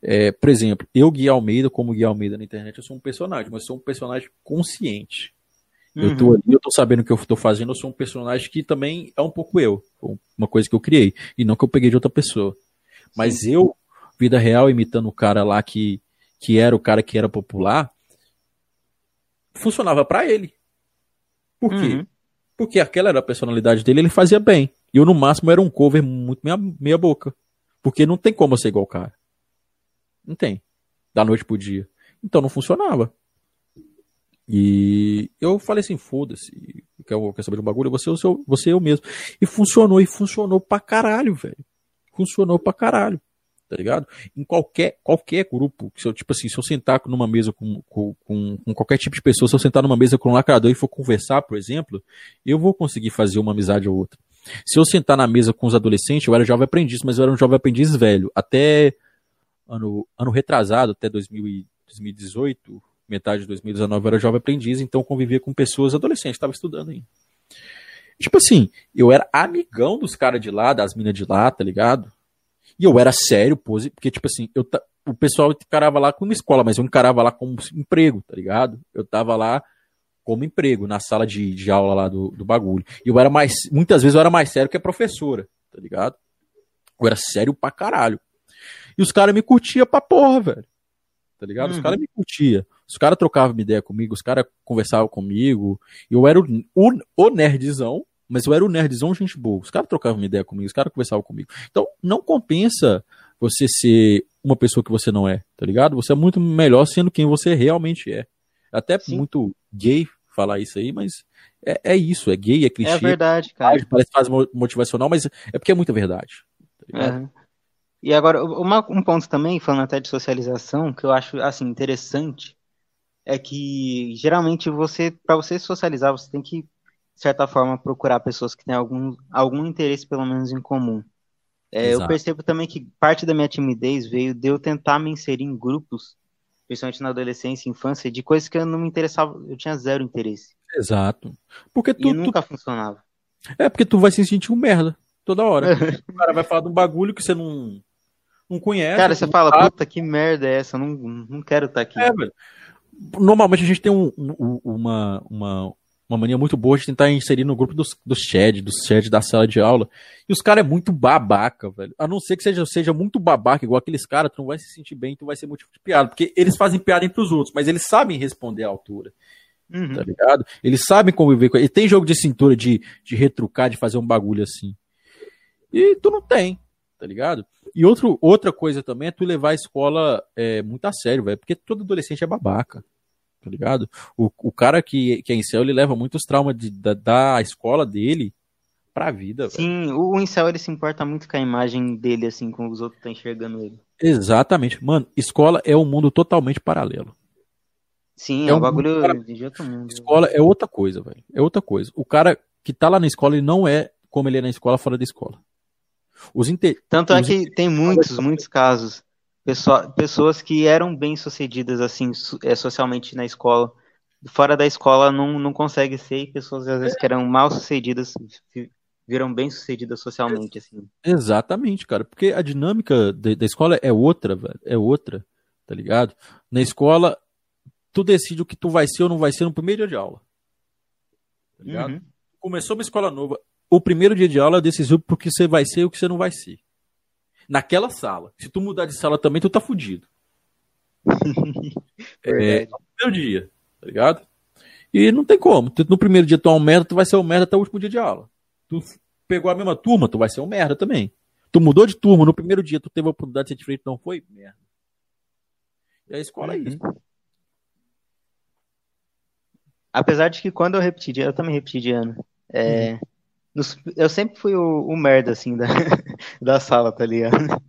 Speaker 2: É, por exemplo, eu, Gui Almeida, como Gui Almeida na internet, eu sou um personagem, mas sou um personagem consciente. Uhum. Eu tô uhum. ali, eu tô sabendo o que eu tô fazendo, eu sou um personagem que também é um pouco eu. Uma coisa que eu criei. E não que eu peguei de outra pessoa. Mas Sim. eu, vida real, imitando o cara lá que, que era o cara que era popular, funcionava para ele. Por quê? Uhum. Porque aquela era a personalidade dele, ele fazia bem. E eu, no máximo, era um cover muito meia, meia boca. Porque não tem como eu ser igual o cara. Não tem. Da noite pro dia. Então não funcionava. E eu falei assim, foda-se, quer, quer saber de um bagulho? Você, você, você eu mesmo. E funcionou, e funcionou pra caralho, velho. Funcionou pra caralho. Tá ligado? Em qualquer, qualquer grupo, se eu, tipo assim, se eu sentar numa mesa com, com, com, com qualquer tipo de pessoa, se eu sentar numa mesa com um lacrador e for conversar, por exemplo, eu vou conseguir fazer uma amizade ou outra. Se eu sentar na mesa com os adolescentes, eu era jovem aprendiz, mas eu era um jovem aprendiz velho. Até ano, ano retrasado, até 2000 2018, metade de 2019 eu era jovem aprendiz, então convivia com pessoas adolescentes, estava estudando ainda. Tipo assim, eu era amigão dos caras de lá, das minas de lá, tá ligado? E eu era sério, pose, porque, tipo assim, eu, o pessoal encarava lá como escola, mas eu encarava lá como emprego, tá ligado? Eu tava lá como emprego, na sala de, de aula lá do, do bagulho. E eu era mais, muitas vezes eu era mais sério que a professora, tá ligado? Eu era sério pra caralho. E os caras me curtiam pra porra, velho. Tá ligado? Uhum. Os caras me curtiam. Os caras trocavam ideia comigo, os caras conversavam comigo. Eu era o, o, o, nerdzão, mas eu era o nerdzão gente boa. Os caras trocavam uma ideia comigo, os caras conversavam comigo. Então, não compensa você ser uma pessoa que você não é, tá ligado? Você é muito melhor sendo quem você realmente é. Até Sim. muito gay falar isso aí, mas é, é, isso, é gay, é clichê. É
Speaker 3: verdade, cara.
Speaker 2: Parece fase motivacional, mas é porque é muita verdade.
Speaker 3: Tá E agora, uma, um ponto também, falando até de socialização, que eu acho assim interessante, é que geralmente você, para você socializar, você tem que, de certa forma, procurar pessoas que têm algum, algum interesse, pelo menos, em comum. É, eu percebo também que parte da minha timidez veio de eu tentar me inserir em grupos, principalmente na adolescência e infância, de coisas que eu não me interessava, eu tinha zero interesse.
Speaker 2: Exato. Porque tu,
Speaker 3: e nunca
Speaker 2: tu...
Speaker 3: funcionava.
Speaker 2: É, porque tu vai se sentir um merda toda hora. o cara vai falar de um bagulho que você não, não conhece.
Speaker 3: Cara, você fala, sabe. puta, que merda é essa? Eu não, não quero estar tá aqui.
Speaker 2: É, velho normalmente a gente tem um, um, uma, uma, uma mania muito boa de tentar inserir no grupo dos, dos chat, dos chat da sala de aula. E os caras é muito babaca, velho. A não ser que seja, seja muito babaca, igual aqueles caras, tu não vai se sentir bem, tu vai ser motivo de piada. Porque eles fazem piada entre os outros, mas eles sabem responder à altura. Uhum. Tá ligado? Eles sabem conviver com ele. tem jogo de cintura de, de retrucar, de fazer um bagulho assim. E tu não tem, tá ligado? E outro, outra coisa também é tu levar a escola é, muito a sério, velho, porque todo adolescente é babaca, tá ligado? O, o cara que, que é incel, ele leva muitos traumas de, da, da escola dele pra vida,
Speaker 3: Sim,
Speaker 2: véio.
Speaker 3: o incel, ele se importa muito com a imagem dele, assim, como os outros estão enxergando ele.
Speaker 2: Exatamente. Mano, escola é um mundo totalmente paralelo.
Speaker 3: Sim, é, é um bagulho para... de outro mundo.
Speaker 2: Escola é outra coisa, velho. É outra coisa. O cara que tá lá na escola, ele não é como ele é na escola fora da escola. Os inter...
Speaker 3: Tanto é que tem muitos, muitos casos. Pessoa, pessoas que eram bem-sucedidas, assim, é, socialmente na escola, fora da escola não, não consegue ser, e pessoas, às vezes, que eram mal-sucedidas viram bem-sucedidas socialmente, assim.
Speaker 2: Exatamente, cara, porque a dinâmica de, da escola é outra, velho, é outra, tá ligado? Na escola, tu decide o que tu vai ser ou não vai ser no primeiro dia de aula. Tá ligado? Uhum. Começou uma escola nova, o primeiro dia de aula é decisivo porque você vai ser e o que você não vai ser. Naquela sala. Se tu mudar de sala também, tu tá fudido. é, no primeiro dia, tá ligado? E não tem como. No primeiro dia tu é um merda, tu vai ser um merda até o último dia de aula. Tu pegou a mesma turma, tu vai ser um merda também. Tu mudou de turma, no primeiro dia tu teve a oportunidade de ser diferente, não foi? Merda. E a escola é isso. Uhum.
Speaker 3: Apesar de que quando eu repeti de ano, eu também repeti de ano. É, uhum eu sempre fui o, o merda, assim, da, da sala, tá ligado?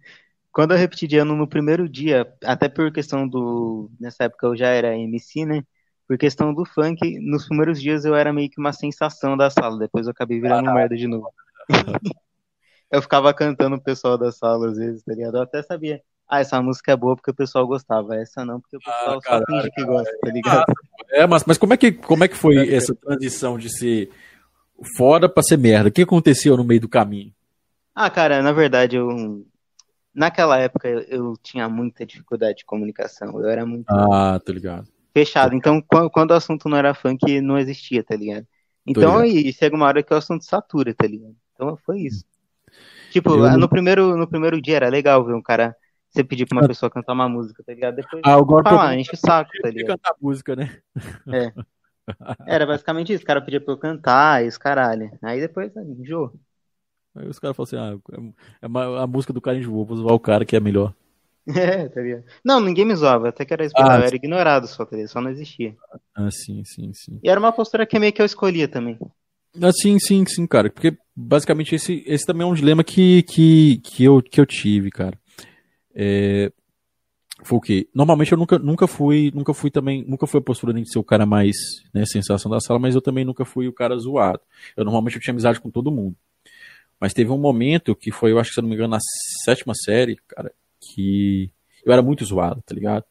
Speaker 3: Quando eu repeti de ano no primeiro dia, até por questão do. Nessa época eu já era MC, né? Por questão do funk, nos primeiros dias eu era meio que uma sensação da sala, depois eu acabei virando ah, merda de novo. eu ficava cantando o pessoal da sala às vezes, tá ligado? Eu até sabia. Ah, essa música é boa porque o pessoal gostava. Essa não, porque o pessoal ah, caralho, só finge que gosta, tá ligado?
Speaker 2: É, mas, mas como, é que, como é que foi essa transição de ser fora pra ser merda. O que aconteceu no meio do caminho?
Speaker 3: Ah, cara, na verdade, eu. Naquela época eu tinha muita dificuldade de comunicação. Eu era muito.
Speaker 2: Ah, tô ligado.
Speaker 3: Fechado. Então, quando o assunto não era funk, não existia, tá ligado? Então, e chega uma hora que o assunto satura, tá ligado? Então foi isso. Tipo, eu... no, primeiro, no primeiro dia era legal ver um cara. Você pedir pra uma ah. pessoa cantar uma música, tá ligado? Depois
Speaker 2: ah, agora
Speaker 3: falar, enche o saco, tá ligado?
Speaker 2: cantar música, né?
Speaker 3: É. Era basicamente isso, o cara pedia pra eu cantar e os caralho. Aí depois, enjoou.
Speaker 2: Aí os caras falaram assim, ah, é a música do cara enjoou, vou zoar o cara que é melhor.
Speaker 3: É, tá ligado? Não, ninguém me zoava, até que era esperado, ah, era ignorado só, tá ligado? Só não existia.
Speaker 2: Ah, sim, sim, sim.
Speaker 3: E era uma postura que meio que eu escolhia também.
Speaker 2: Ah, sim, sim, sim, cara. Porque basicamente esse, esse também é um dilema que, que, que, eu, que eu tive, cara. É, foi o quê? Normalmente eu nunca, nunca fui, nunca fui também, nunca fui a postura de ser o cara mais, né, sensação da sala, mas eu também nunca fui o cara zoado. Eu normalmente eu tinha amizade com todo mundo. Mas teve um momento que foi, eu acho que se eu não me engano, na sétima série, cara, que eu era muito zoado, tá ligado?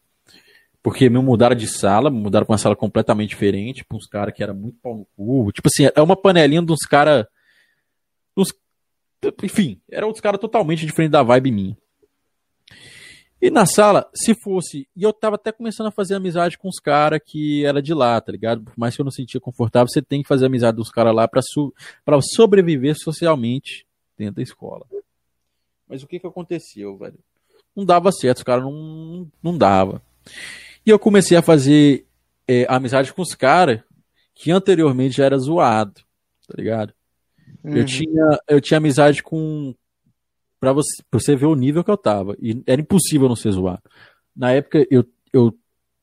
Speaker 2: Porque me mudaram de sala, me mudaram pra uma sala completamente diferente, pra uns caras que era muito pau no cu. Tipo assim, é uma panelinha de uns caras. Enfim, era outros caras totalmente diferente da vibe minha. E na sala, se fosse. E eu tava até começando a fazer amizade com os caras que era de lá, tá ligado? Por mais que eu não sentia confortável, você tem que fazer amizade dos caras lá pra, su pra sobreviver socialmente dentro da escola. Mas o que que aconteceu, velho? Não dava certo, os caras não, não dava. E eu comecei a fazer é, amizade com os caras que anteriormente já era zoado, tá ligado? Uhum. Eu, tinha, eu tinha amizade com, para você, pra você ver o nível que eu tava. E era impossível não ser zoado. Na época, eu, eu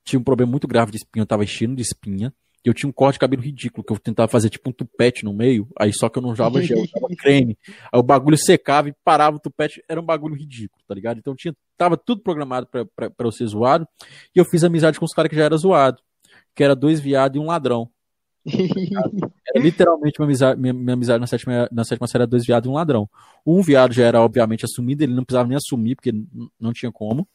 Speaker 2: tinha um problema muito grave de espinha, eu tava enchendo de espinha. E eu tinha um corte de cabelo ridículo, que eu tentava fazer tipo um tupete no meio, aí só que eu não usava gel, eu usava creme. Aí o bagulho secava e parava o tupete, era um bagulho ridículo, tá ligado? Então tinha, tava tudo programado pra, pra, pra eu ser zoado, e eu fiz amizade com os caras que já era zoado, que era dois viados e um ladrão. Era literalmente uma amizade, minha, minha amizade na sétima, na sétima série era dois viados e um ladrão. Um viado já era obviamente assumido, ele não precisava nem assumir, porque não tinha como.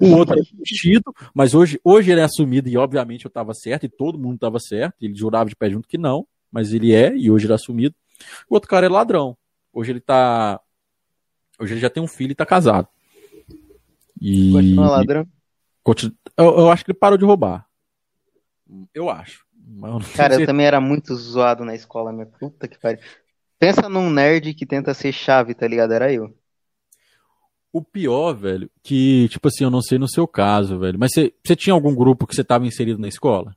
Speaker 2: O outro era vestido, mas hoje, hoje ele é assumido e obviamente eu estava certo e todo mundo estava certo. Ele jurava de pé junto que não, mas ele é e hoje ele é assumido. O outro cara é ladrão. Hoje ele tá. Hoje ele já tem um filho e tá casado. E.
Speaker 3: Continua ladrão?
Speaker 2: Eu, eu acho que ele parou de roubar. Eu acho.
Speaker 3: Cara, eu também era muito zoado na escola, minha puta que pariu. Pensa num nerd que tenta ser chave, tá ligado? Era eu.
Speaker 2: O pior, velho, que, tipo assim, eu não sei no seu caso, velho, mas você, tinha algum grupo que você tava inserido na escola?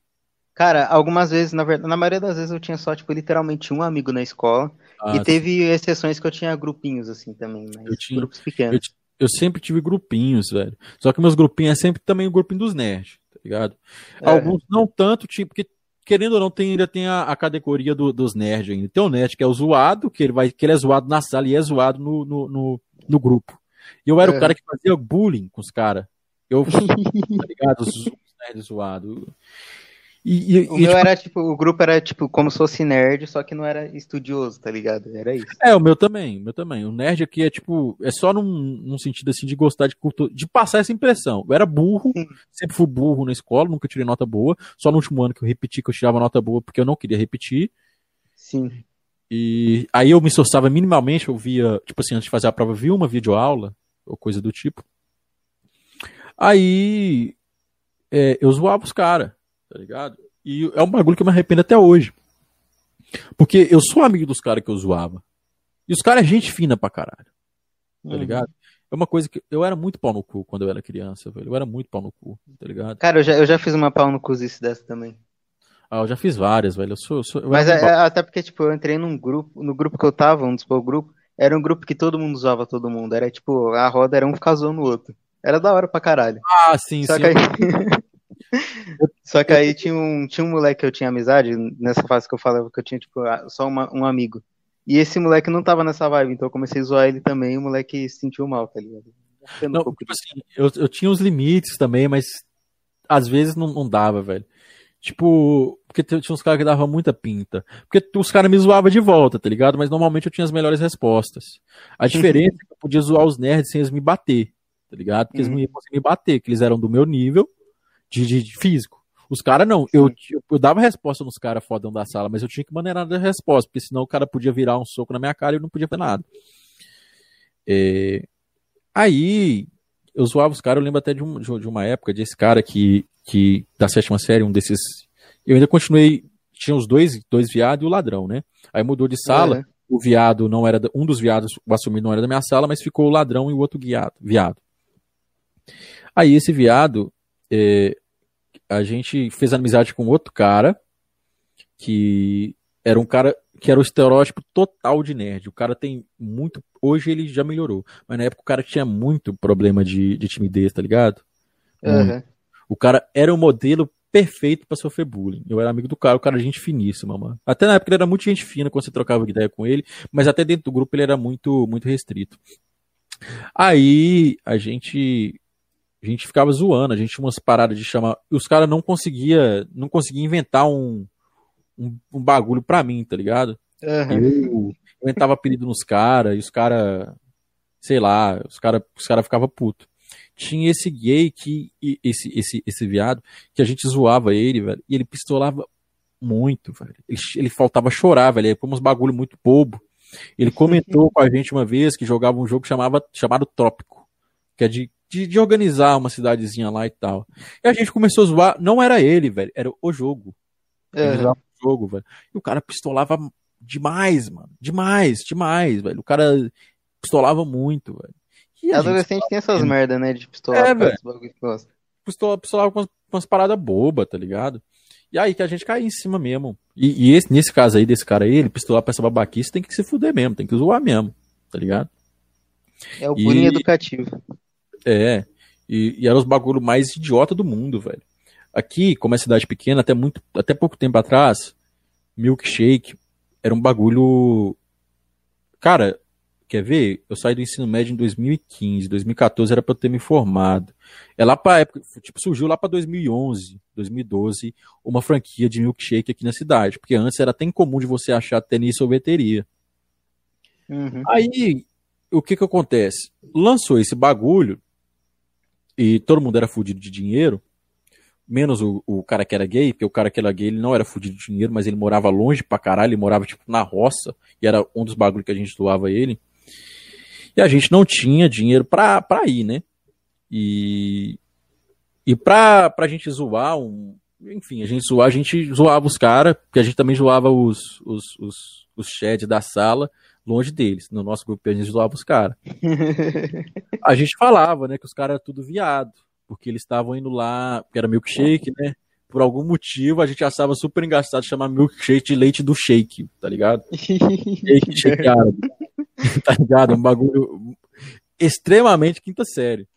Speaker 3: Cara, algumas vezes, na verdade, na maioria das vezes eu tinha só, tipo, literalmente um amigo na escola. Ah, e teve exceções que eu tinha grupinhos, assim, também, mas eu tinha, grupos pequenos.
Speaker 2: Eu, eu, sempre tive grupinhos, velho. Só que meus grupinhos é sempre também o grupinho dos nerds, tá ligado? É. Alguns não tanto, tipo, porque querendo ou não, tem, ainda tem a, a categoria do, dos nerds ainda. Tem o nerd que é o zoado, que ele, vai, que ele é zoado na sala e é zoado no, no, no, no grupo. E eu era é. o cara que fazia bullying com os caras. Eu, tá ligado? Os, nerds zoados.
Speaker 3: E, e, o e, meu tipo... era tipo, o grupo era tipo como se fosse nerd, só que não era estudioso, tá ligado? Era isso.
Speaker 2: É, o meu também, o meu também. O nerd aqui é tipo, é só num, num sentido assim de gostar de cultura, de passar essa impressão. Eu era burro, sempre fui burro na escola, nunca tirei nota boa. Só no último ano que eu repeti que eu tirava nota boa porque eu não queria repetir.
Speaker 3: Sim.
Speaker 2: E aí eu me esforçava minimamente, eu via, tipo assim, antes de fazer a prova, eu via uma videoaula, ou coisa do tipo. Aí é, eu zoava os caras tá ligado? E é um bagulho que eu me arrependo até hoje. Porque eu sou amigo dos caras que eu zoava. E os caras é gente fina pra caralho. Tá uhum. ligado? É uma coisa que. Eu era muito pau no cu quando eu era criança, velho. Eu era muito pau no cu, tá ligado?
Speaker 3: Cara, eu já, eu já fiz uma pau no cuzice dessa também.
Speaker 2: Ah, eu já fiz várias, velho. Eu sou. Eu sou eu
Speaker 3: Mas é, é, até porque, tipo, eu entrei num grupo. No grupo que eu tava, um dos poucos grupos, era um grupo que todo mundo zoava todo mundo. Era tipo, a roda era um ficar zoando o outro. Era da hora pra caralho.
Speaker 2: Ah, sim, Só sim. Que aí...
Speaker 3: Só que aí tinha um, tinha um moleque que eu tinha amizade, nessa fase que eu falava que eu tinha, tipo, só uma, um amigo. E esse moleque não tava nessa vibe, então eu comecei a zoar ele também e o moleque se sentiu mal, tá ligado?
Speaker 2: Não, um tipo assim, eu, eu tinha os limites também, mas às vezes não, não dava, velho. Tipo, porque tinha uns caras que davam muita pinta. Porque os caras me zoavam de volta, tá ligado? Mas normalmente eu tinha as melhores respostas. A diferença é que eu podia zoar os nerds sem eles me bater, tá ligado? Porque uhum. eles não iam conseguir me bater, que eles eram do meu nível de, de, de físico. Os caras não. Eu, eu, dava resposta nos caras fodão da sala, mas eu tinha que maneirar a resposta, porque senão o cara podia virar um soco na minha cara e eu não podia fazer nada. É... Aí, eu zoava os caras, eu lembro até de, um, de uma época desse cara que, que, da sétima série, um desses. Eu ainda continuei. Tinha os dois, dois viados e o ladrão, né? Aí mudou de sala. É. O viado não era. Um dos viados, o assumido não era da minha sala, mas ficou o ladrão e o outro guiado, viado. Aí esse viado, é, a gente fez amizade com outro cara que era um cara que era o estereótipo total de nerd. O cara tem muito. Hoje ele já melhorou. Mas na época o cara tinha muito problema de, de timidez, tá ligado?
Speaker 3: Uhum.
Speaker 2: O cara era o um modelo perfeito para sofrer bullying. Eu era amigo do cara, o cara era gente finíssima, mano. Até na época ele era muito gente fina quando você trocava ideia com ele, mas até dentro do grupo ele era muito, muito restrito. Aí a gente a gente ficava zoando, a gente tinha umas paradas de chamar. E os caras não conseguia, não conseguia inventar um, um, um bagulho pra mim, tá ligado?
Speaker 3: Uhum.
Speaker 2: Eu inventava apelido nos caras, e os caras, sei lá, os caras os cara ficavam putos. Tinha esse gay que, esse, esse, esse viado, que a gente zoava ele, velho, e ele pistolava muito, velho. Ele, ele faltava chorar, velho. Ele foi uns bagulho muito bobo. Ele comentou com a gente uma vez que jogava um jogo chamava, chamado Trópico, que é de de, de, organizar uma cidadezinha lá e tal. E a gente começou a zoar, não era ele, velho, era o jogo.
Speaker 3: Uhum.
Speaker 2: O jogo, velho. E o cara pistolava demais, mano. Demais, demais, velho. O cara pistolava muito, velho.
Speaker 3: E Adolescente tem essas merda, né? De pistolar.
Speaker 2: É, velho. Pistola, pistolava com umas, umas paradas bobas, tá ligado? E aí que a gente caía em cima mesmo. E, e esse, nesse caso aí, desse cara aí, ele pistolar pra essa babaquice, tem que se fuder mesmo, tem que zoar mesmo, tá ligado?
Speaker 3: É o bullying e... educativo.
Speaker 2: É. E, e era os bagulho mais idiota do mundo, velho. Aqui, como é cidade pequena, até, muito, até pouco tempo atrás, milkshake era um bagulho. Cara, quer ver? Eu saí do ensino médio em 2015, 2014 era pra eu ter me formado. É lá pra época, tipo, surgiu lá pra 2011, 2012, uma franquia de milkshake aqui na cidade, porque antes era até incomum de você achar até em sorveteria. Uhum. Aí, o que que acontece? Lançou esse bagulho e todo mundo era fudido de dinheiro, menos o, o cara que era gay, porque o cara que era gay ele não era fudido de dinheiro, mas ele morava longe pra caralho, ele morava tipo na roça, e era um dos bagulhos que a gente doava ele. E a gente não tinha dinheiro pra, pra ir, né? E, e pra, pra gente zoar um. Enfim, a gente zoar, a gente zoava os caras, porque a gente também zoava os, os, os, os da sala longe deles. No nosso grupo a gente zoava os caras. a gente falava, né, que os caras eram tudo viado porque eles estavam indo lá, que era milkshake, né? Por algum motivo a gente achava super engraçado chamar milkshake de leite do shake, tá ligado? shake, shake árabe. tá ligado? Um bagulho extremamente quinta série.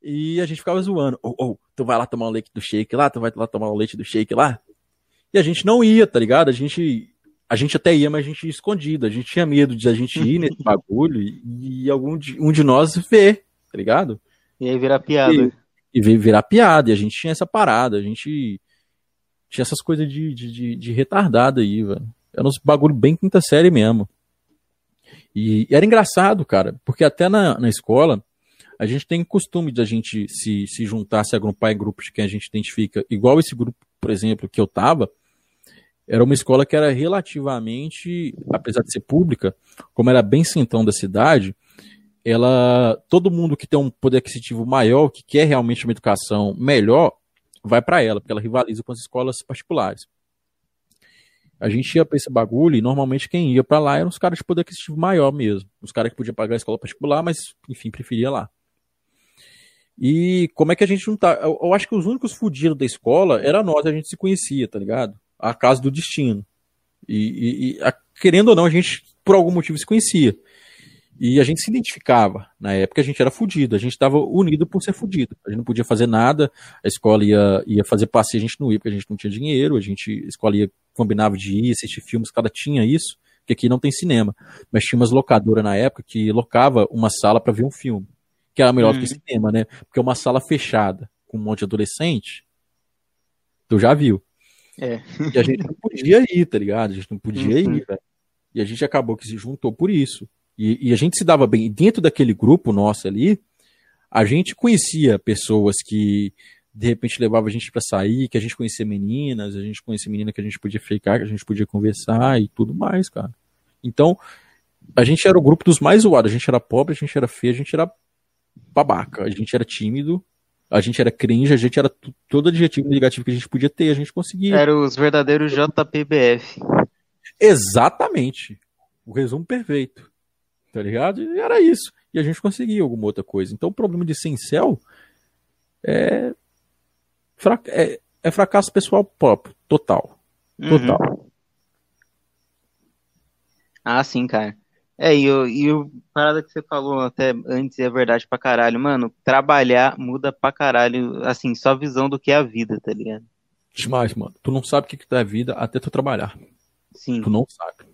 Speaker 2: E a gente ficava zoando. Ou, oh, oh, tu vai lá tomar um leite do shake lá, tu vai lá tomar um leite do shake lá. E a gente não ia, tá ligado? A gente a gente até ia, mas a gente ia escondido. A gente tinha medo de a gente ir nesse bagulho e, e algum de, um de nós ver, tá ligado?
Speaker 3: E aí virar piada.
Speaker 2: E, e virar piada. E a gente tinha essa parada. A gente tinha essas coisas de, de, de, de retardado aí, velho. Era uns bagulho bem quinta série mesmo. E, e, era engraçado, cara, porque até na, na escola a gente tem costume de a gente se, se juntar, se agrupar em grupos de quem a gente identifica, igual esse grupo, por exemplo, que eu tava, era uma escola que era relativamente, apesar de ser pública, como era bem centrão da cidade, ela todo mundo que tem um poder aquisitivo maior, que quer realmente uma educação melhor, vai para ela, porque ela rivaliza com as escolas particulares. A gente ia para esse bagulho e normalmente quem ia para lá eram os caras de poder aquisitivo maior mesmo. Os caras que podiam pagar a escola particular, mas enfim, preferia lá. E como é que a gente não tá? Eu, eu acho que os únicos fudidos da escola era nós, a gente se conhecia, tá ligado? A casa do destino. E, e, a, querendo ou não, a gente por algum motivo se conhecia. E a gente se identificava. Na época a gente era fudido, a gente estava unido por ser fudido. A gente não podia fazer nada, a escola ia, ia fazer passeio, a gente não ia porque a gente não tinha dinheiro, a gente a escola ia, combinava de ir, assistir filmes, cada tinha isso, que aqui não tem cinema. Mas tinha umas locadoras na época que locava uma sala para ver um filme, que era melhor hum. do que uhum. cinema, né? Porque uma sala fechada com um monte de adolescente, tu já viu.
Speaker 3: É.
Speaker 2: E a gente não podia ir, tá ligado? A gente não podia uhum. ir, velho. E a gente acabou que se juntou por isso. E, e, a gente se dava bem. E dentro daquele grupo nosso ali, a gente conhecia pessoas que de repente levavam a gente para sair, que a gente conhecia meninas, a gente conhecia menina que a gente podia ficar, que a gente podia conversar e tudo mais, cara. Então, a gente era o grupo dos mais zoados. A gente era pobre, a gente era feio, a gente era babaca, a gente era tímido, a gente era cringe, a gente era todo adjetivo negativo que a gente podia ter, a gente conseguia.
Speaker 3: Era os verdadeiros JPBF.
Speaker 2: Exatamente. O resumo perfeito tá ligado? E era isso. E a gente conseguia alguma outra coisa. Então o problema de Cincel é, é, é fracasso pessoal próprio, total. Total. Uhum.
Speaker 3: Ah, sim, cara. É, e, o, e o parada que você falou até antes é verdade pra caralho. Mano, trabalhar muda pra caralho, assim, só visão do que é a vida, tá ligado?
Speaker 2: Demais, mano. Tu não sabe o que, que é a vida até tu trabalhar.
Speaker 3: Sim.
Speaker 2: Tu não sabe.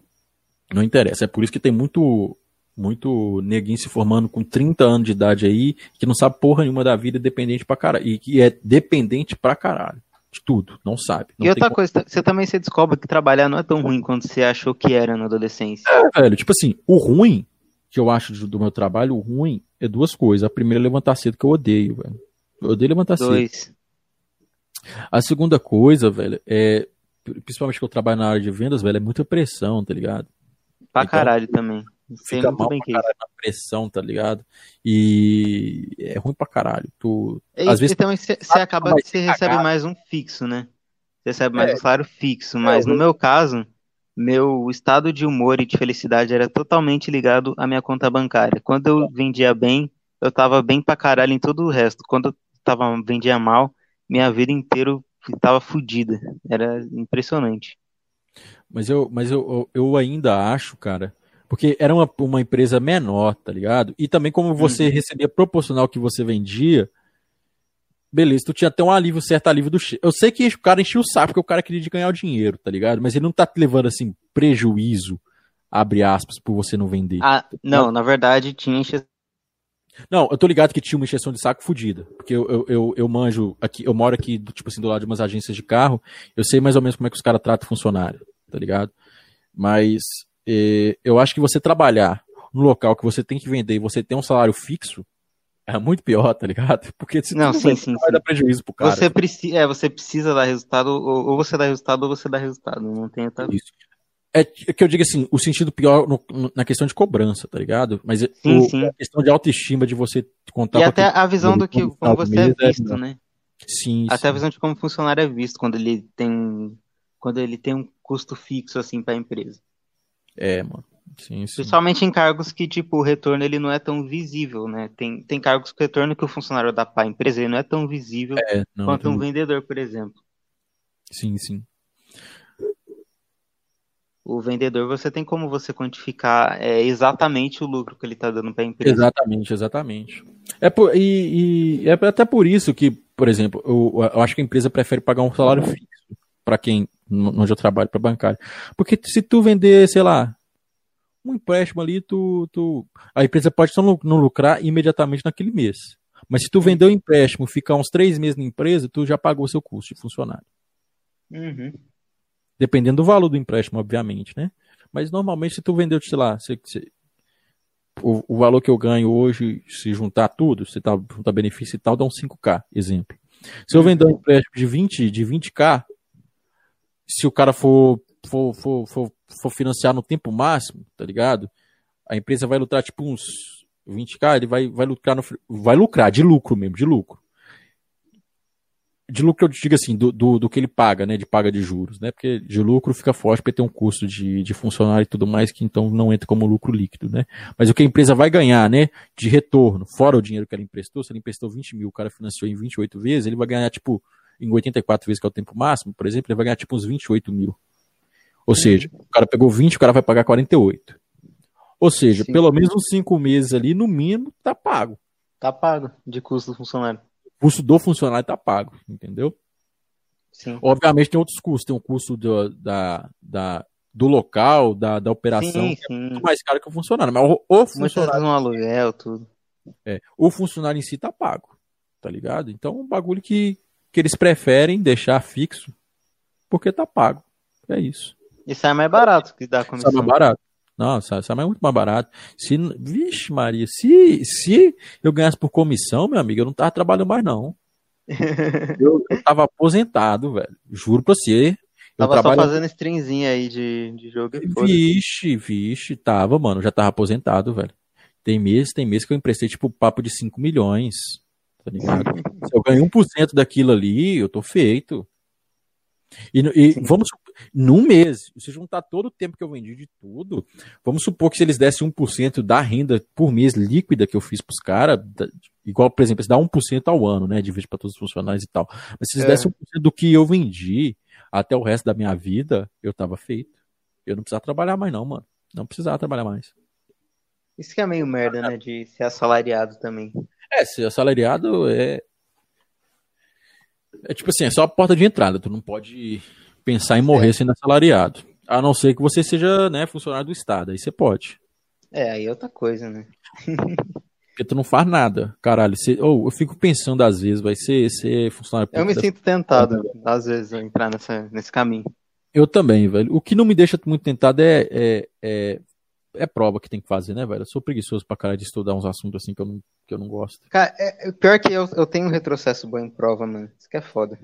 Speaker 2: Não interessa. É por isso que tem muito muito neguinho se formando com 30 anos de idade aí, que não sabe porra nenhuma da vida, dependente pra caralho. E que é dependente pra caralho. De tudo, não sabe. Não
Speaker 3: e outra coisa, como... você também se descobre que trabalhar não é tão ruim quanto você achou que era na adolescência.
Speaker 2: É, velho, tipo assim, o ruim que eu acho do meu trabalho, o ruim é duas coisas. A primeira é levantar cedo, que eu odeio, velho. Eu odeio levantar Dois. cedo. A segunda coisa, velho, é. Principalmente que eu trabalho na área de vendas, velho, é muita pressão, tá ligado?
Speaker 3: Pra então, caralho também
Speaker 2: fica mal bem pra caralho na pressão, tá ligado? E é ruim pra caralho. Tu,
Speaker 3: e, às vezes então você acaba que você recebe mais um fixo, né? Você recebe mais é. um salário fixo, mas é, no meu caso, meu estado de humor e de felicidade era totalmente ligado à minha conta bancária. Quando eu vendia bem, eu tava bem pra caralho em todo o resto. Quando eu tava, vendia mal, minha vida inteira tava fodida. Era impressionante.
Speaker 2: Mas eu, mas eu, eu ainda acho, cara, porque era uma, uma empresa menor, tá ligado? E também como você uhum. recebia proporcional que você vendia, beleza, tu tinha até um alívio, certo alívio do chefe. Eu sei que o cara enchia o saco porque o cara queria ganhar o dinheiro, tá ligado? Mas ele não tá te levando, assim, prejuízo, abre aspas, por você não vender.
Speaker 3: Ah, não, na verdade tinha encheção.
Speaker 2: Não, eu tô ligado que tinha uma encheção de saco fodida. Porque eu, eu, eu, eu, manjo aqui, eu moro aqui, tipo assim, do lado de umas agências de carro, eu sei mais ou menos como é que os caras tratam funcionário, tá ligado? Mas eu acho que você trabalhar no local que você tem que vender e você tem um salário fixo, é muito pior, tá ligado? Porque se
Speaker 3: não, sim, sim,
Speaker 2: vai sim. dar prejuízo pro cara.
Speaker 3: Você, preci é, você precisa dar resultado, ou, ou, você dá resultado ou você dá resultado. Não tem outra...
Speaker 2: Isso. É que eu digo assim, o sentido pior no, na questão de cobrança, tá ligado? Mas sim, o, sim. a questão de autoestima de você contar
Speaker 3: E até a visão do que como você é visto, é, né?
Speaker 2: Sim.
Speaker 3: Até a visão de como funcionário é visto quando ele tem quando ele tem um custo fixo assim para a empresa.
Speaker 2: É, mano. Sim, sim.
Speaker 3: Principalmente em cargos que, tipo, o retorno ele não é tão visível, né? Tem, tem cargos que o retorno que o funcionário dá para a empresa ele não é tão visível
Speaker 2: é, não,
Speaker 3: quanto um vendedor, por exemplo.
Speaker 2: Sim, sim.
Speaker 3: O vendedor, você tem como você quantificar é, exatamente o lucro que ele está dando para a empresa.
Speaker 2: Exatamente, exatamente. É por, e, e, é até por isso que, por exemplo, eu, eu acho que a empresa prefere pagar um salário fixo para quem onde eu trabalho para bancário. Porque se tu vender, sei lá, um empréstimo ali, tu, tu a empresa pode só não lucrar imediatamente naquele mês. Mas se tu vender o um empréstimo, ficar uns três meses na empresa, tu já pagou seu custo de funcionário.
Speaker 3: Uhum.
Speaker 2: Dependendo do valor do empréstimo, obviamente, né? Mas normalmente se tu vendeu, sei lá, se, se, o, o, valor que eu ganho hoje, se juntar tudo, se tá, juntar benefício e tal, dá uns 5K, exemplo. Se eu vender um empréstimo de 20, de 20K, se o cara for for, for, for, for financiar no tempo máximo, tá ligado? A empresa vai lucrar tipo uns 20k, ele vai, vai lucrar no, vai lucrar de lucro mesmo, de lucro. De lucro eu digo assim, do, do, do, que ele paga, né? De paga de juros, né? Porque de lucro fica forte porque tem um custo de, de funcionário e tudo mais que então não entra como lucro líquido, né? Mas o que a empresa vai ganhar, né? De retorno, fora o dinheiro que ela emprestou, se ela emprestou 20 mil, o cara financiou em 28 vezes, ele vai ganhar tipo em 84 vezes que é o tempo máximo, por exemplo, ele vai ganhar tipo uns 28 mil. Ou seja, o cara pegou 20, o cara vai pagar 48. Ou seja, Sim. pelo menos uns 5 meses ali, no mínimo, tá pago.
Speaker 3: Tá pago de custo do funcionário.
Speaker 2: O custo do funcionário tá pago, entendeu?
Speaker 3: Sim.
Speaker 2: Obviamente tem outros custos, tem o custo do, da, da, do local, da, da operação, sim, que é muito mais caro que o funcionário. Mas o, o funcionário.
Speaker 3: um aluguel, tudo.
Speaker 2: É, o funcionário em si tá pago, tá ligado? Então, um bagulho que, que eles preferem deixar fixo porque tá pago. É isso.
Speaker 3: E sai mais barato que dá comissão.
Speaker 2: Sai mais barato. Não, sai, sai muito mais barato. Se, vixe, Maria, se, se eu ganhasse por comissão, meu amigo, eu não tava trabalhando mais, não. eu, eu tava aposentado, velho. Juro pra você.
Speaker 3: Eu tava trabalho... só fazendo streamzinha aí de, de jogo.
Speaker 2: Vixe, vixe, tava, mano. Já tava aposentado, velho. Tem mês, tem mês que eu emprestei, tipo, papo de 5 milhões. Tá ligado? Se eu ganho 1% daquilo ali, eu tô feito. E, e vamos, num mês, se juntar todo o tempo que eu vendi de tudo, vamos supor que se eles dessem 1% da renda por mês líquida que eu fiz pros caras, igual, por exemplo, se dá 1% ao ano, né, divide para todos os funcionários e tal. Mas se eles é. dessem 1% do que eu vendi até o resto da minha vida, eu tava feito. Eu não precisava trabalhar mais não, mano. Não precisava trabalhar mais.
Speaker 3: Isso que é meio merda, né, de ser assalariado também.
Speaker 2: É, ser assalariado é, é tipo assim, é só a porta de entrada. Tu não pode pensar em morrer é. sendo assalariado. A não ser que você seja né, funcionário do Estado. Aí você pode.
Speaker 3: É, aí é outra coisa, né?
Speaker 2: Porque tu não faz nada. Caralho, você, oh, eu fico pensando às vezes, vai ser, ser funcionário
Speaker 3: Eu me sinto tentado, às vezes, a entrar nessa, nesse caminho.
Speaker 2: Eu também, velho. O que não me deixa muito tentado é, é, é é prova que tem que fazer, né, velho? Eu sou preguiçoso pra cara de estudar uns assuntos assim que eu não, que eu não gosto.
Speaker 3: Cara, é, pior que eu, eu tenho um retrocesso bom em prova, mano. Isso que é foda.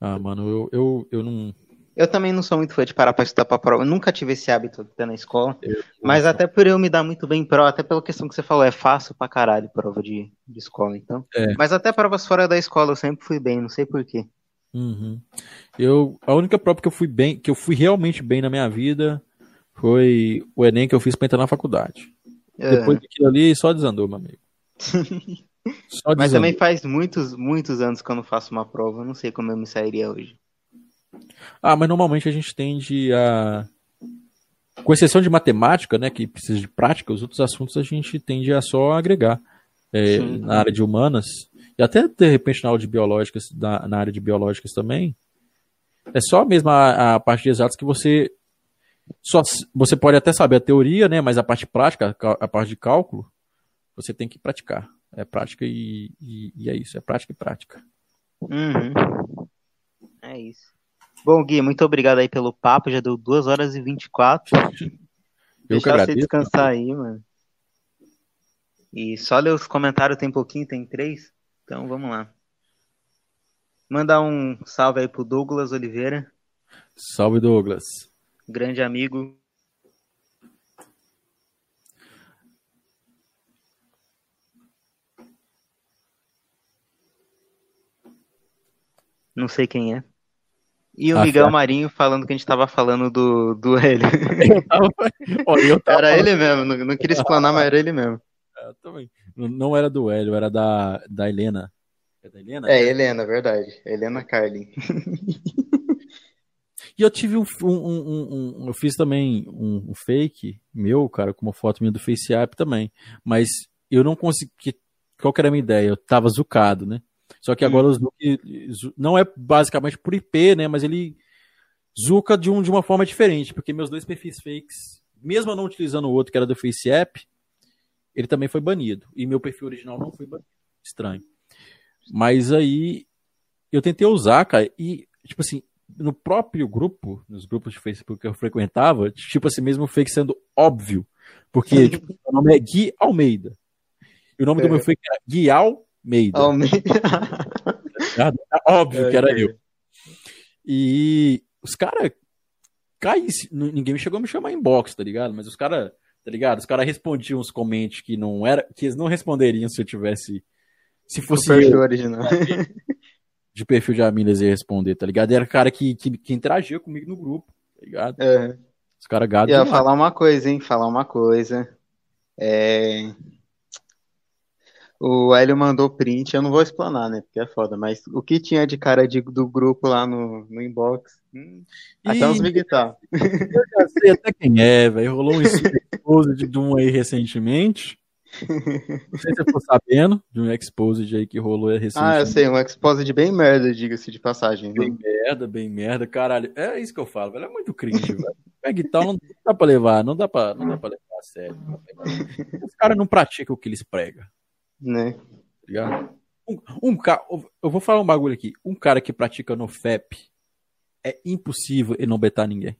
Speaker 2: Ah, mano, eu, eu, eu não.
Speaker 3: Eu também não sou muito fã de parar pra estudar pra prova. Eu nunca tive esse hábito até na escola. Eu, mas até por eu me dar muito bem em prova, até pela questão que você falou, é fácil pra caralho prova de, de escola, então.
Speaker 2: É.
Speaker 3: Mas até provas fora da escola eu sempre fui bem, não sei porquê.
Speaker 2: Uhum. Eu, a única prova que eu fui bem, que eu fui realmente bem na minha vida foi o Enem que eu fiz pra entrar na faculdade. É. Depois daquilo ali, só desandou, meu amigo.
Speaker 3: Só Mas também faz muitos, muitos anos que eu não faço uma prova. Eu não sei como eu me sairia hoje.
Speaker 2: Ah, mas normalmente a gente tende a. Com exceção de matemática, né, que precisa de prática, os outros assuntos a gente tende a só agregar. É, na área de humanas. E até, de repente, na aula de biológicas, na, na área de biológicas também, é só mesmo a, a parte de exatos que você só você pode até saber a teoria, né? Mas a parte prática, a parte de cálculo, você tem que praticar. É prática e, e, e é isso, é prática e prática.
Speaker 3: Uhum. É isso. Bom, Gui, muito obrigado aí pelo papo. Já deu 2 horas e 24. Eu Deixar você descansar aí, mano. E só ler os comentários tem pouquinho, tem três. Então vamos lá. Mandar um salve aí pro Douglas Oliveira.
Speaker 2: Salve, Douglas.
Speaker 3: Grande amigo. Não sei quem é. E o ah, Miguel Marinho falando que a gente tava falando do, do Hélio. era ele mesmo, não, não queria explanar, mas era ele mesmo.
Speaker 2: É, também. Não era do Hélio, era da, da Helena.
Speaker 3: É da Helena? É, Helena, verdade. Helena Carlin.
Speaker 2: E eu tive um, um, um, um, eu fiz também um, fake meu, cara, com uma foto minha do FaceApp também. Mas eu não consegui. Qual que era a minha ideia? Eu tava zucado, né? Só que agora hum. o Zuc não é basicamente por IP, né? Mas ele zuca de, um, de uma forma diferente, porque meus dois perfis fakes, mesmo eu não utilizando o outro que era do FaceApp, ele também foi banido. E meu perfil original não foi banido. Estranho. Mas aí eu tentei usar, cara, e, tipo assim, no próprio grupo, nos grupos de Facebook que eu frequentava, tipo assim, mesmo fake sendo óbvio. Porque tipo, o nome é Gui Almeida. E o nome é. do meu fake era Gui Almeida. Almeida. Tá óbvio é, que era é. eu. E os caras ninguém me chegou a me chamar inbox, tá ligado? Mas os caras, tá ligado? Os caras respondiam uns comentários que não era, que eles não responderiam se eu tivesse se fosse o eu, original. De perfil de Amílias ia responder, tá ligado? Era cara que, que, que interagia comigo no grupo, tá ligado? É. Os caras gado.
Speaker 3: Ia falar uma coisa, hein? Falar uma coisa. É... O Hélio mandou print, eu não vou explanar, né? Porque é foda, mas o que tinha de cara de, do grupo lá no, no inbox? Hum, até uns miguitar.
Speaker 2: Eu já sei até quem é, velho. Rolou um expose de um aí recentemente. Não sei se você ficou sabendo de um exposed aí que rolou recentemente.
Speaker 3: Ah, eu sei, um exposed bem merda, diga-se de passagem.
Speaker 2: Bem merda, bem merda, caralho. É isso que eu falo, velho. É muito cringe, velho. Pega tal, não dá pra levar, não dá pra, não dá pra levar a sério. Os caras não praticam o que eles pregam.
Speaker 3: Né?
Speaker 2: Tá um, um cara, eu vou falar um bagulho aqui. Um cara que pratica no FEP é impossível ele não betar ninguém.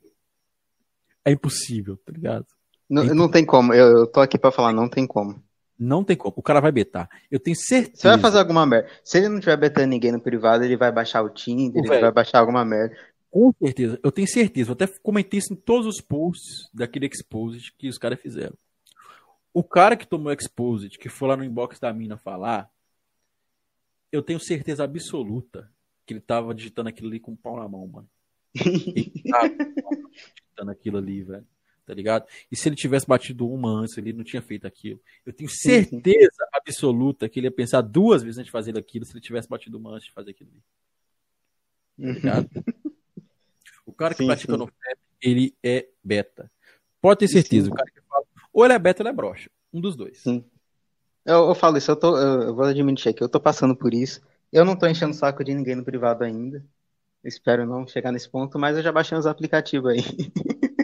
Speaker 2: É impossível, tá ligado?
Speaker 3: Não, não tem como. Eu, eu tô aqui para falar, não tem como.
Speaker 2: Não tem como. O cara vai betar. Eu tenho certeza.
Speaker 3: Você vai fazer alguma merda. Se ele não tiver betando ninguém no privado, ele vai baixar o Tinder, o ele vai baixar alguma merda.
Speaker 2: Com certeza. Eu tenho certeza. Eu até comentei isso em todos os posts daquele Exposed que os caras fizeram. O cara que tomou Exposed, que foi lá no inbox da mina falar, eu tenho certeza absoluta que ele tava digitando aquilo ali com o pau na mão, mano. Ele tava digitando aquilo ali, velho tá ligado? E se ele tivesse batido uma antes, ele não tinha feito aquilo. Eu tenho certeza absoluta que ele ia pensar duas vezes antes de fazer aquilo se ele tivesse batido uma antes de fazer aquilo. Tá ligado? o cara que sim, pratica sim. no FEP, ele é beta. Pode ter certeza. Sim. O cara que fala, ou ele é beta ou ele é broxa. Um dos dois.
Speaker 3: Sim. Eu, eu falo isso, eu, tô, eu vou admitir aqui, eu tô passando por isso. Eu não tô enchendo o saco de ninguém no privado ainda. Espero não chegar nesse ponto, mas eu já baixei uns aplicativos aí.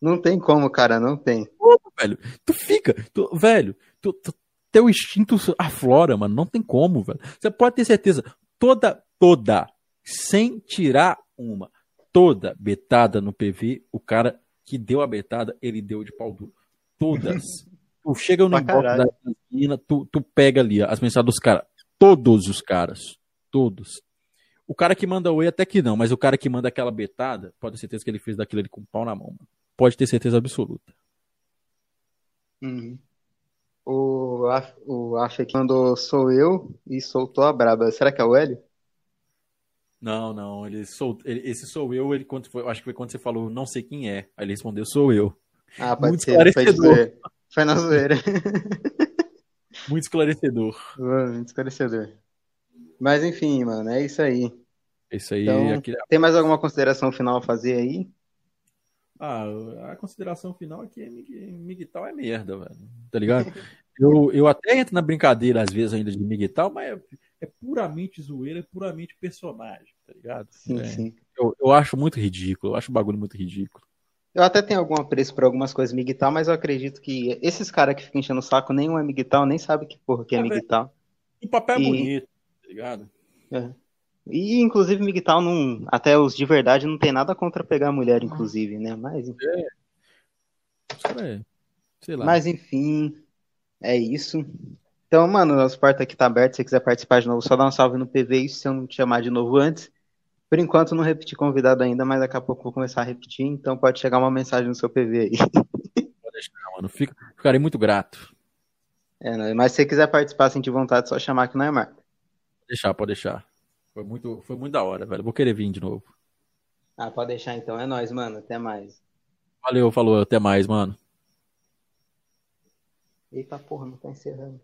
Speaker 3: Não tem como, cara, não tem.
Speaker 2: Pô, velho, tu fica, tu, velho, tu, tu, teu instinto aflora, mano, não tem como, velho. Você pode ter certeza, toda, toda, sem tirar uma, toda betada no PV, o cara que deu a betada, ele deu de pau duro. Todas. tu chega no box da esquina, tu, tu pega ali as mensagens dos caras. Todos os caras. Todos. O cara que manda oi até que não, mas o cara que manda aquela betada, pode ter certeza que ele fez daquilo ali com o pau na mão. Mano. Pode ter certeza absoluta.
Speaker 3: Uhum. O, o acha que mandou sou eu e soltou a braba. Será que é o Hélio?
Speaker 2: Não, não. Ele sol... Ele, esse sou eu, ele quando foi, acho que foi quando você falou não sei quem é. Aí ele respondeu sou eu.
Speaker 3: Ah, pode Muito ser. Esclarecedor. Foi, foi na zoeira.
Speaker 2: Muito esclarecedor.
Speaker 3: Muito esclarecedor. Mas enfim, mano, é isso aí.
Speaker 2: É isso aí.
Speaker 3: Então, aqui... Tem mais alguma consideração final a fazer aí?
Speaker 2: Ah, a consideração final aqui é Miguel é merda, velho. Tá ligado? eu, eu até entro na brincadeira às vezes ainda de Miguel mas é, é, puramente zoeira, é puramente personagem, tá ligado?
Speaker 3: Sim,
Speaker 2: é,
Speaker 3: sim.
Speaker 2: Eu, eu acho muito ridículo, eu acho o bagulho muito ridículo.
Speaker 3: Eu até tenho algum apreço por algumas coisas miguital, mas eu acredito que esses caras que ficam enchendo o saco, nenhum é miguital, nem sabe que porra que é, é miguital.
Speaker 2: O papel é e... bonito, tá ligado?
Speaker 3: É. E, inclusive, miguital, não, até os de verdade, não tem nada contra pegar a mulher, inclusive, né? Mas, enfim.
Speaker 2: É. Sei lá.
Speaker 3: Mas, enfim, é isso. Então, mano, nosso porta aqui tá aberto. Se você quiser participar de novo, só dá um salve no PV. se eu não te chamar de novo antes. Por enquanto, não repeti convidado ainda, mas daqui a pouco vou começar a repetir. Então, pode chegar uma mensagem no seu PV aí.
Speaker 2: Pode deixar, mano. Fico, ficarei muito grato.
Speaker 3: É, mas se você quiser participar, sentir vontade, é só chamar que não é Marco.
Speaker 2: Pode deixar, pode deixar. Foi muito, foi muito da hora, velho. Vou querer vir de novo.
Speaker 3: Ah, pode deixar então. É nóis, mano. Até mais.
Speaker 2: Valeu, falou. Até mais, mano.
Speaker 3: Eita porra, não tá encerrando.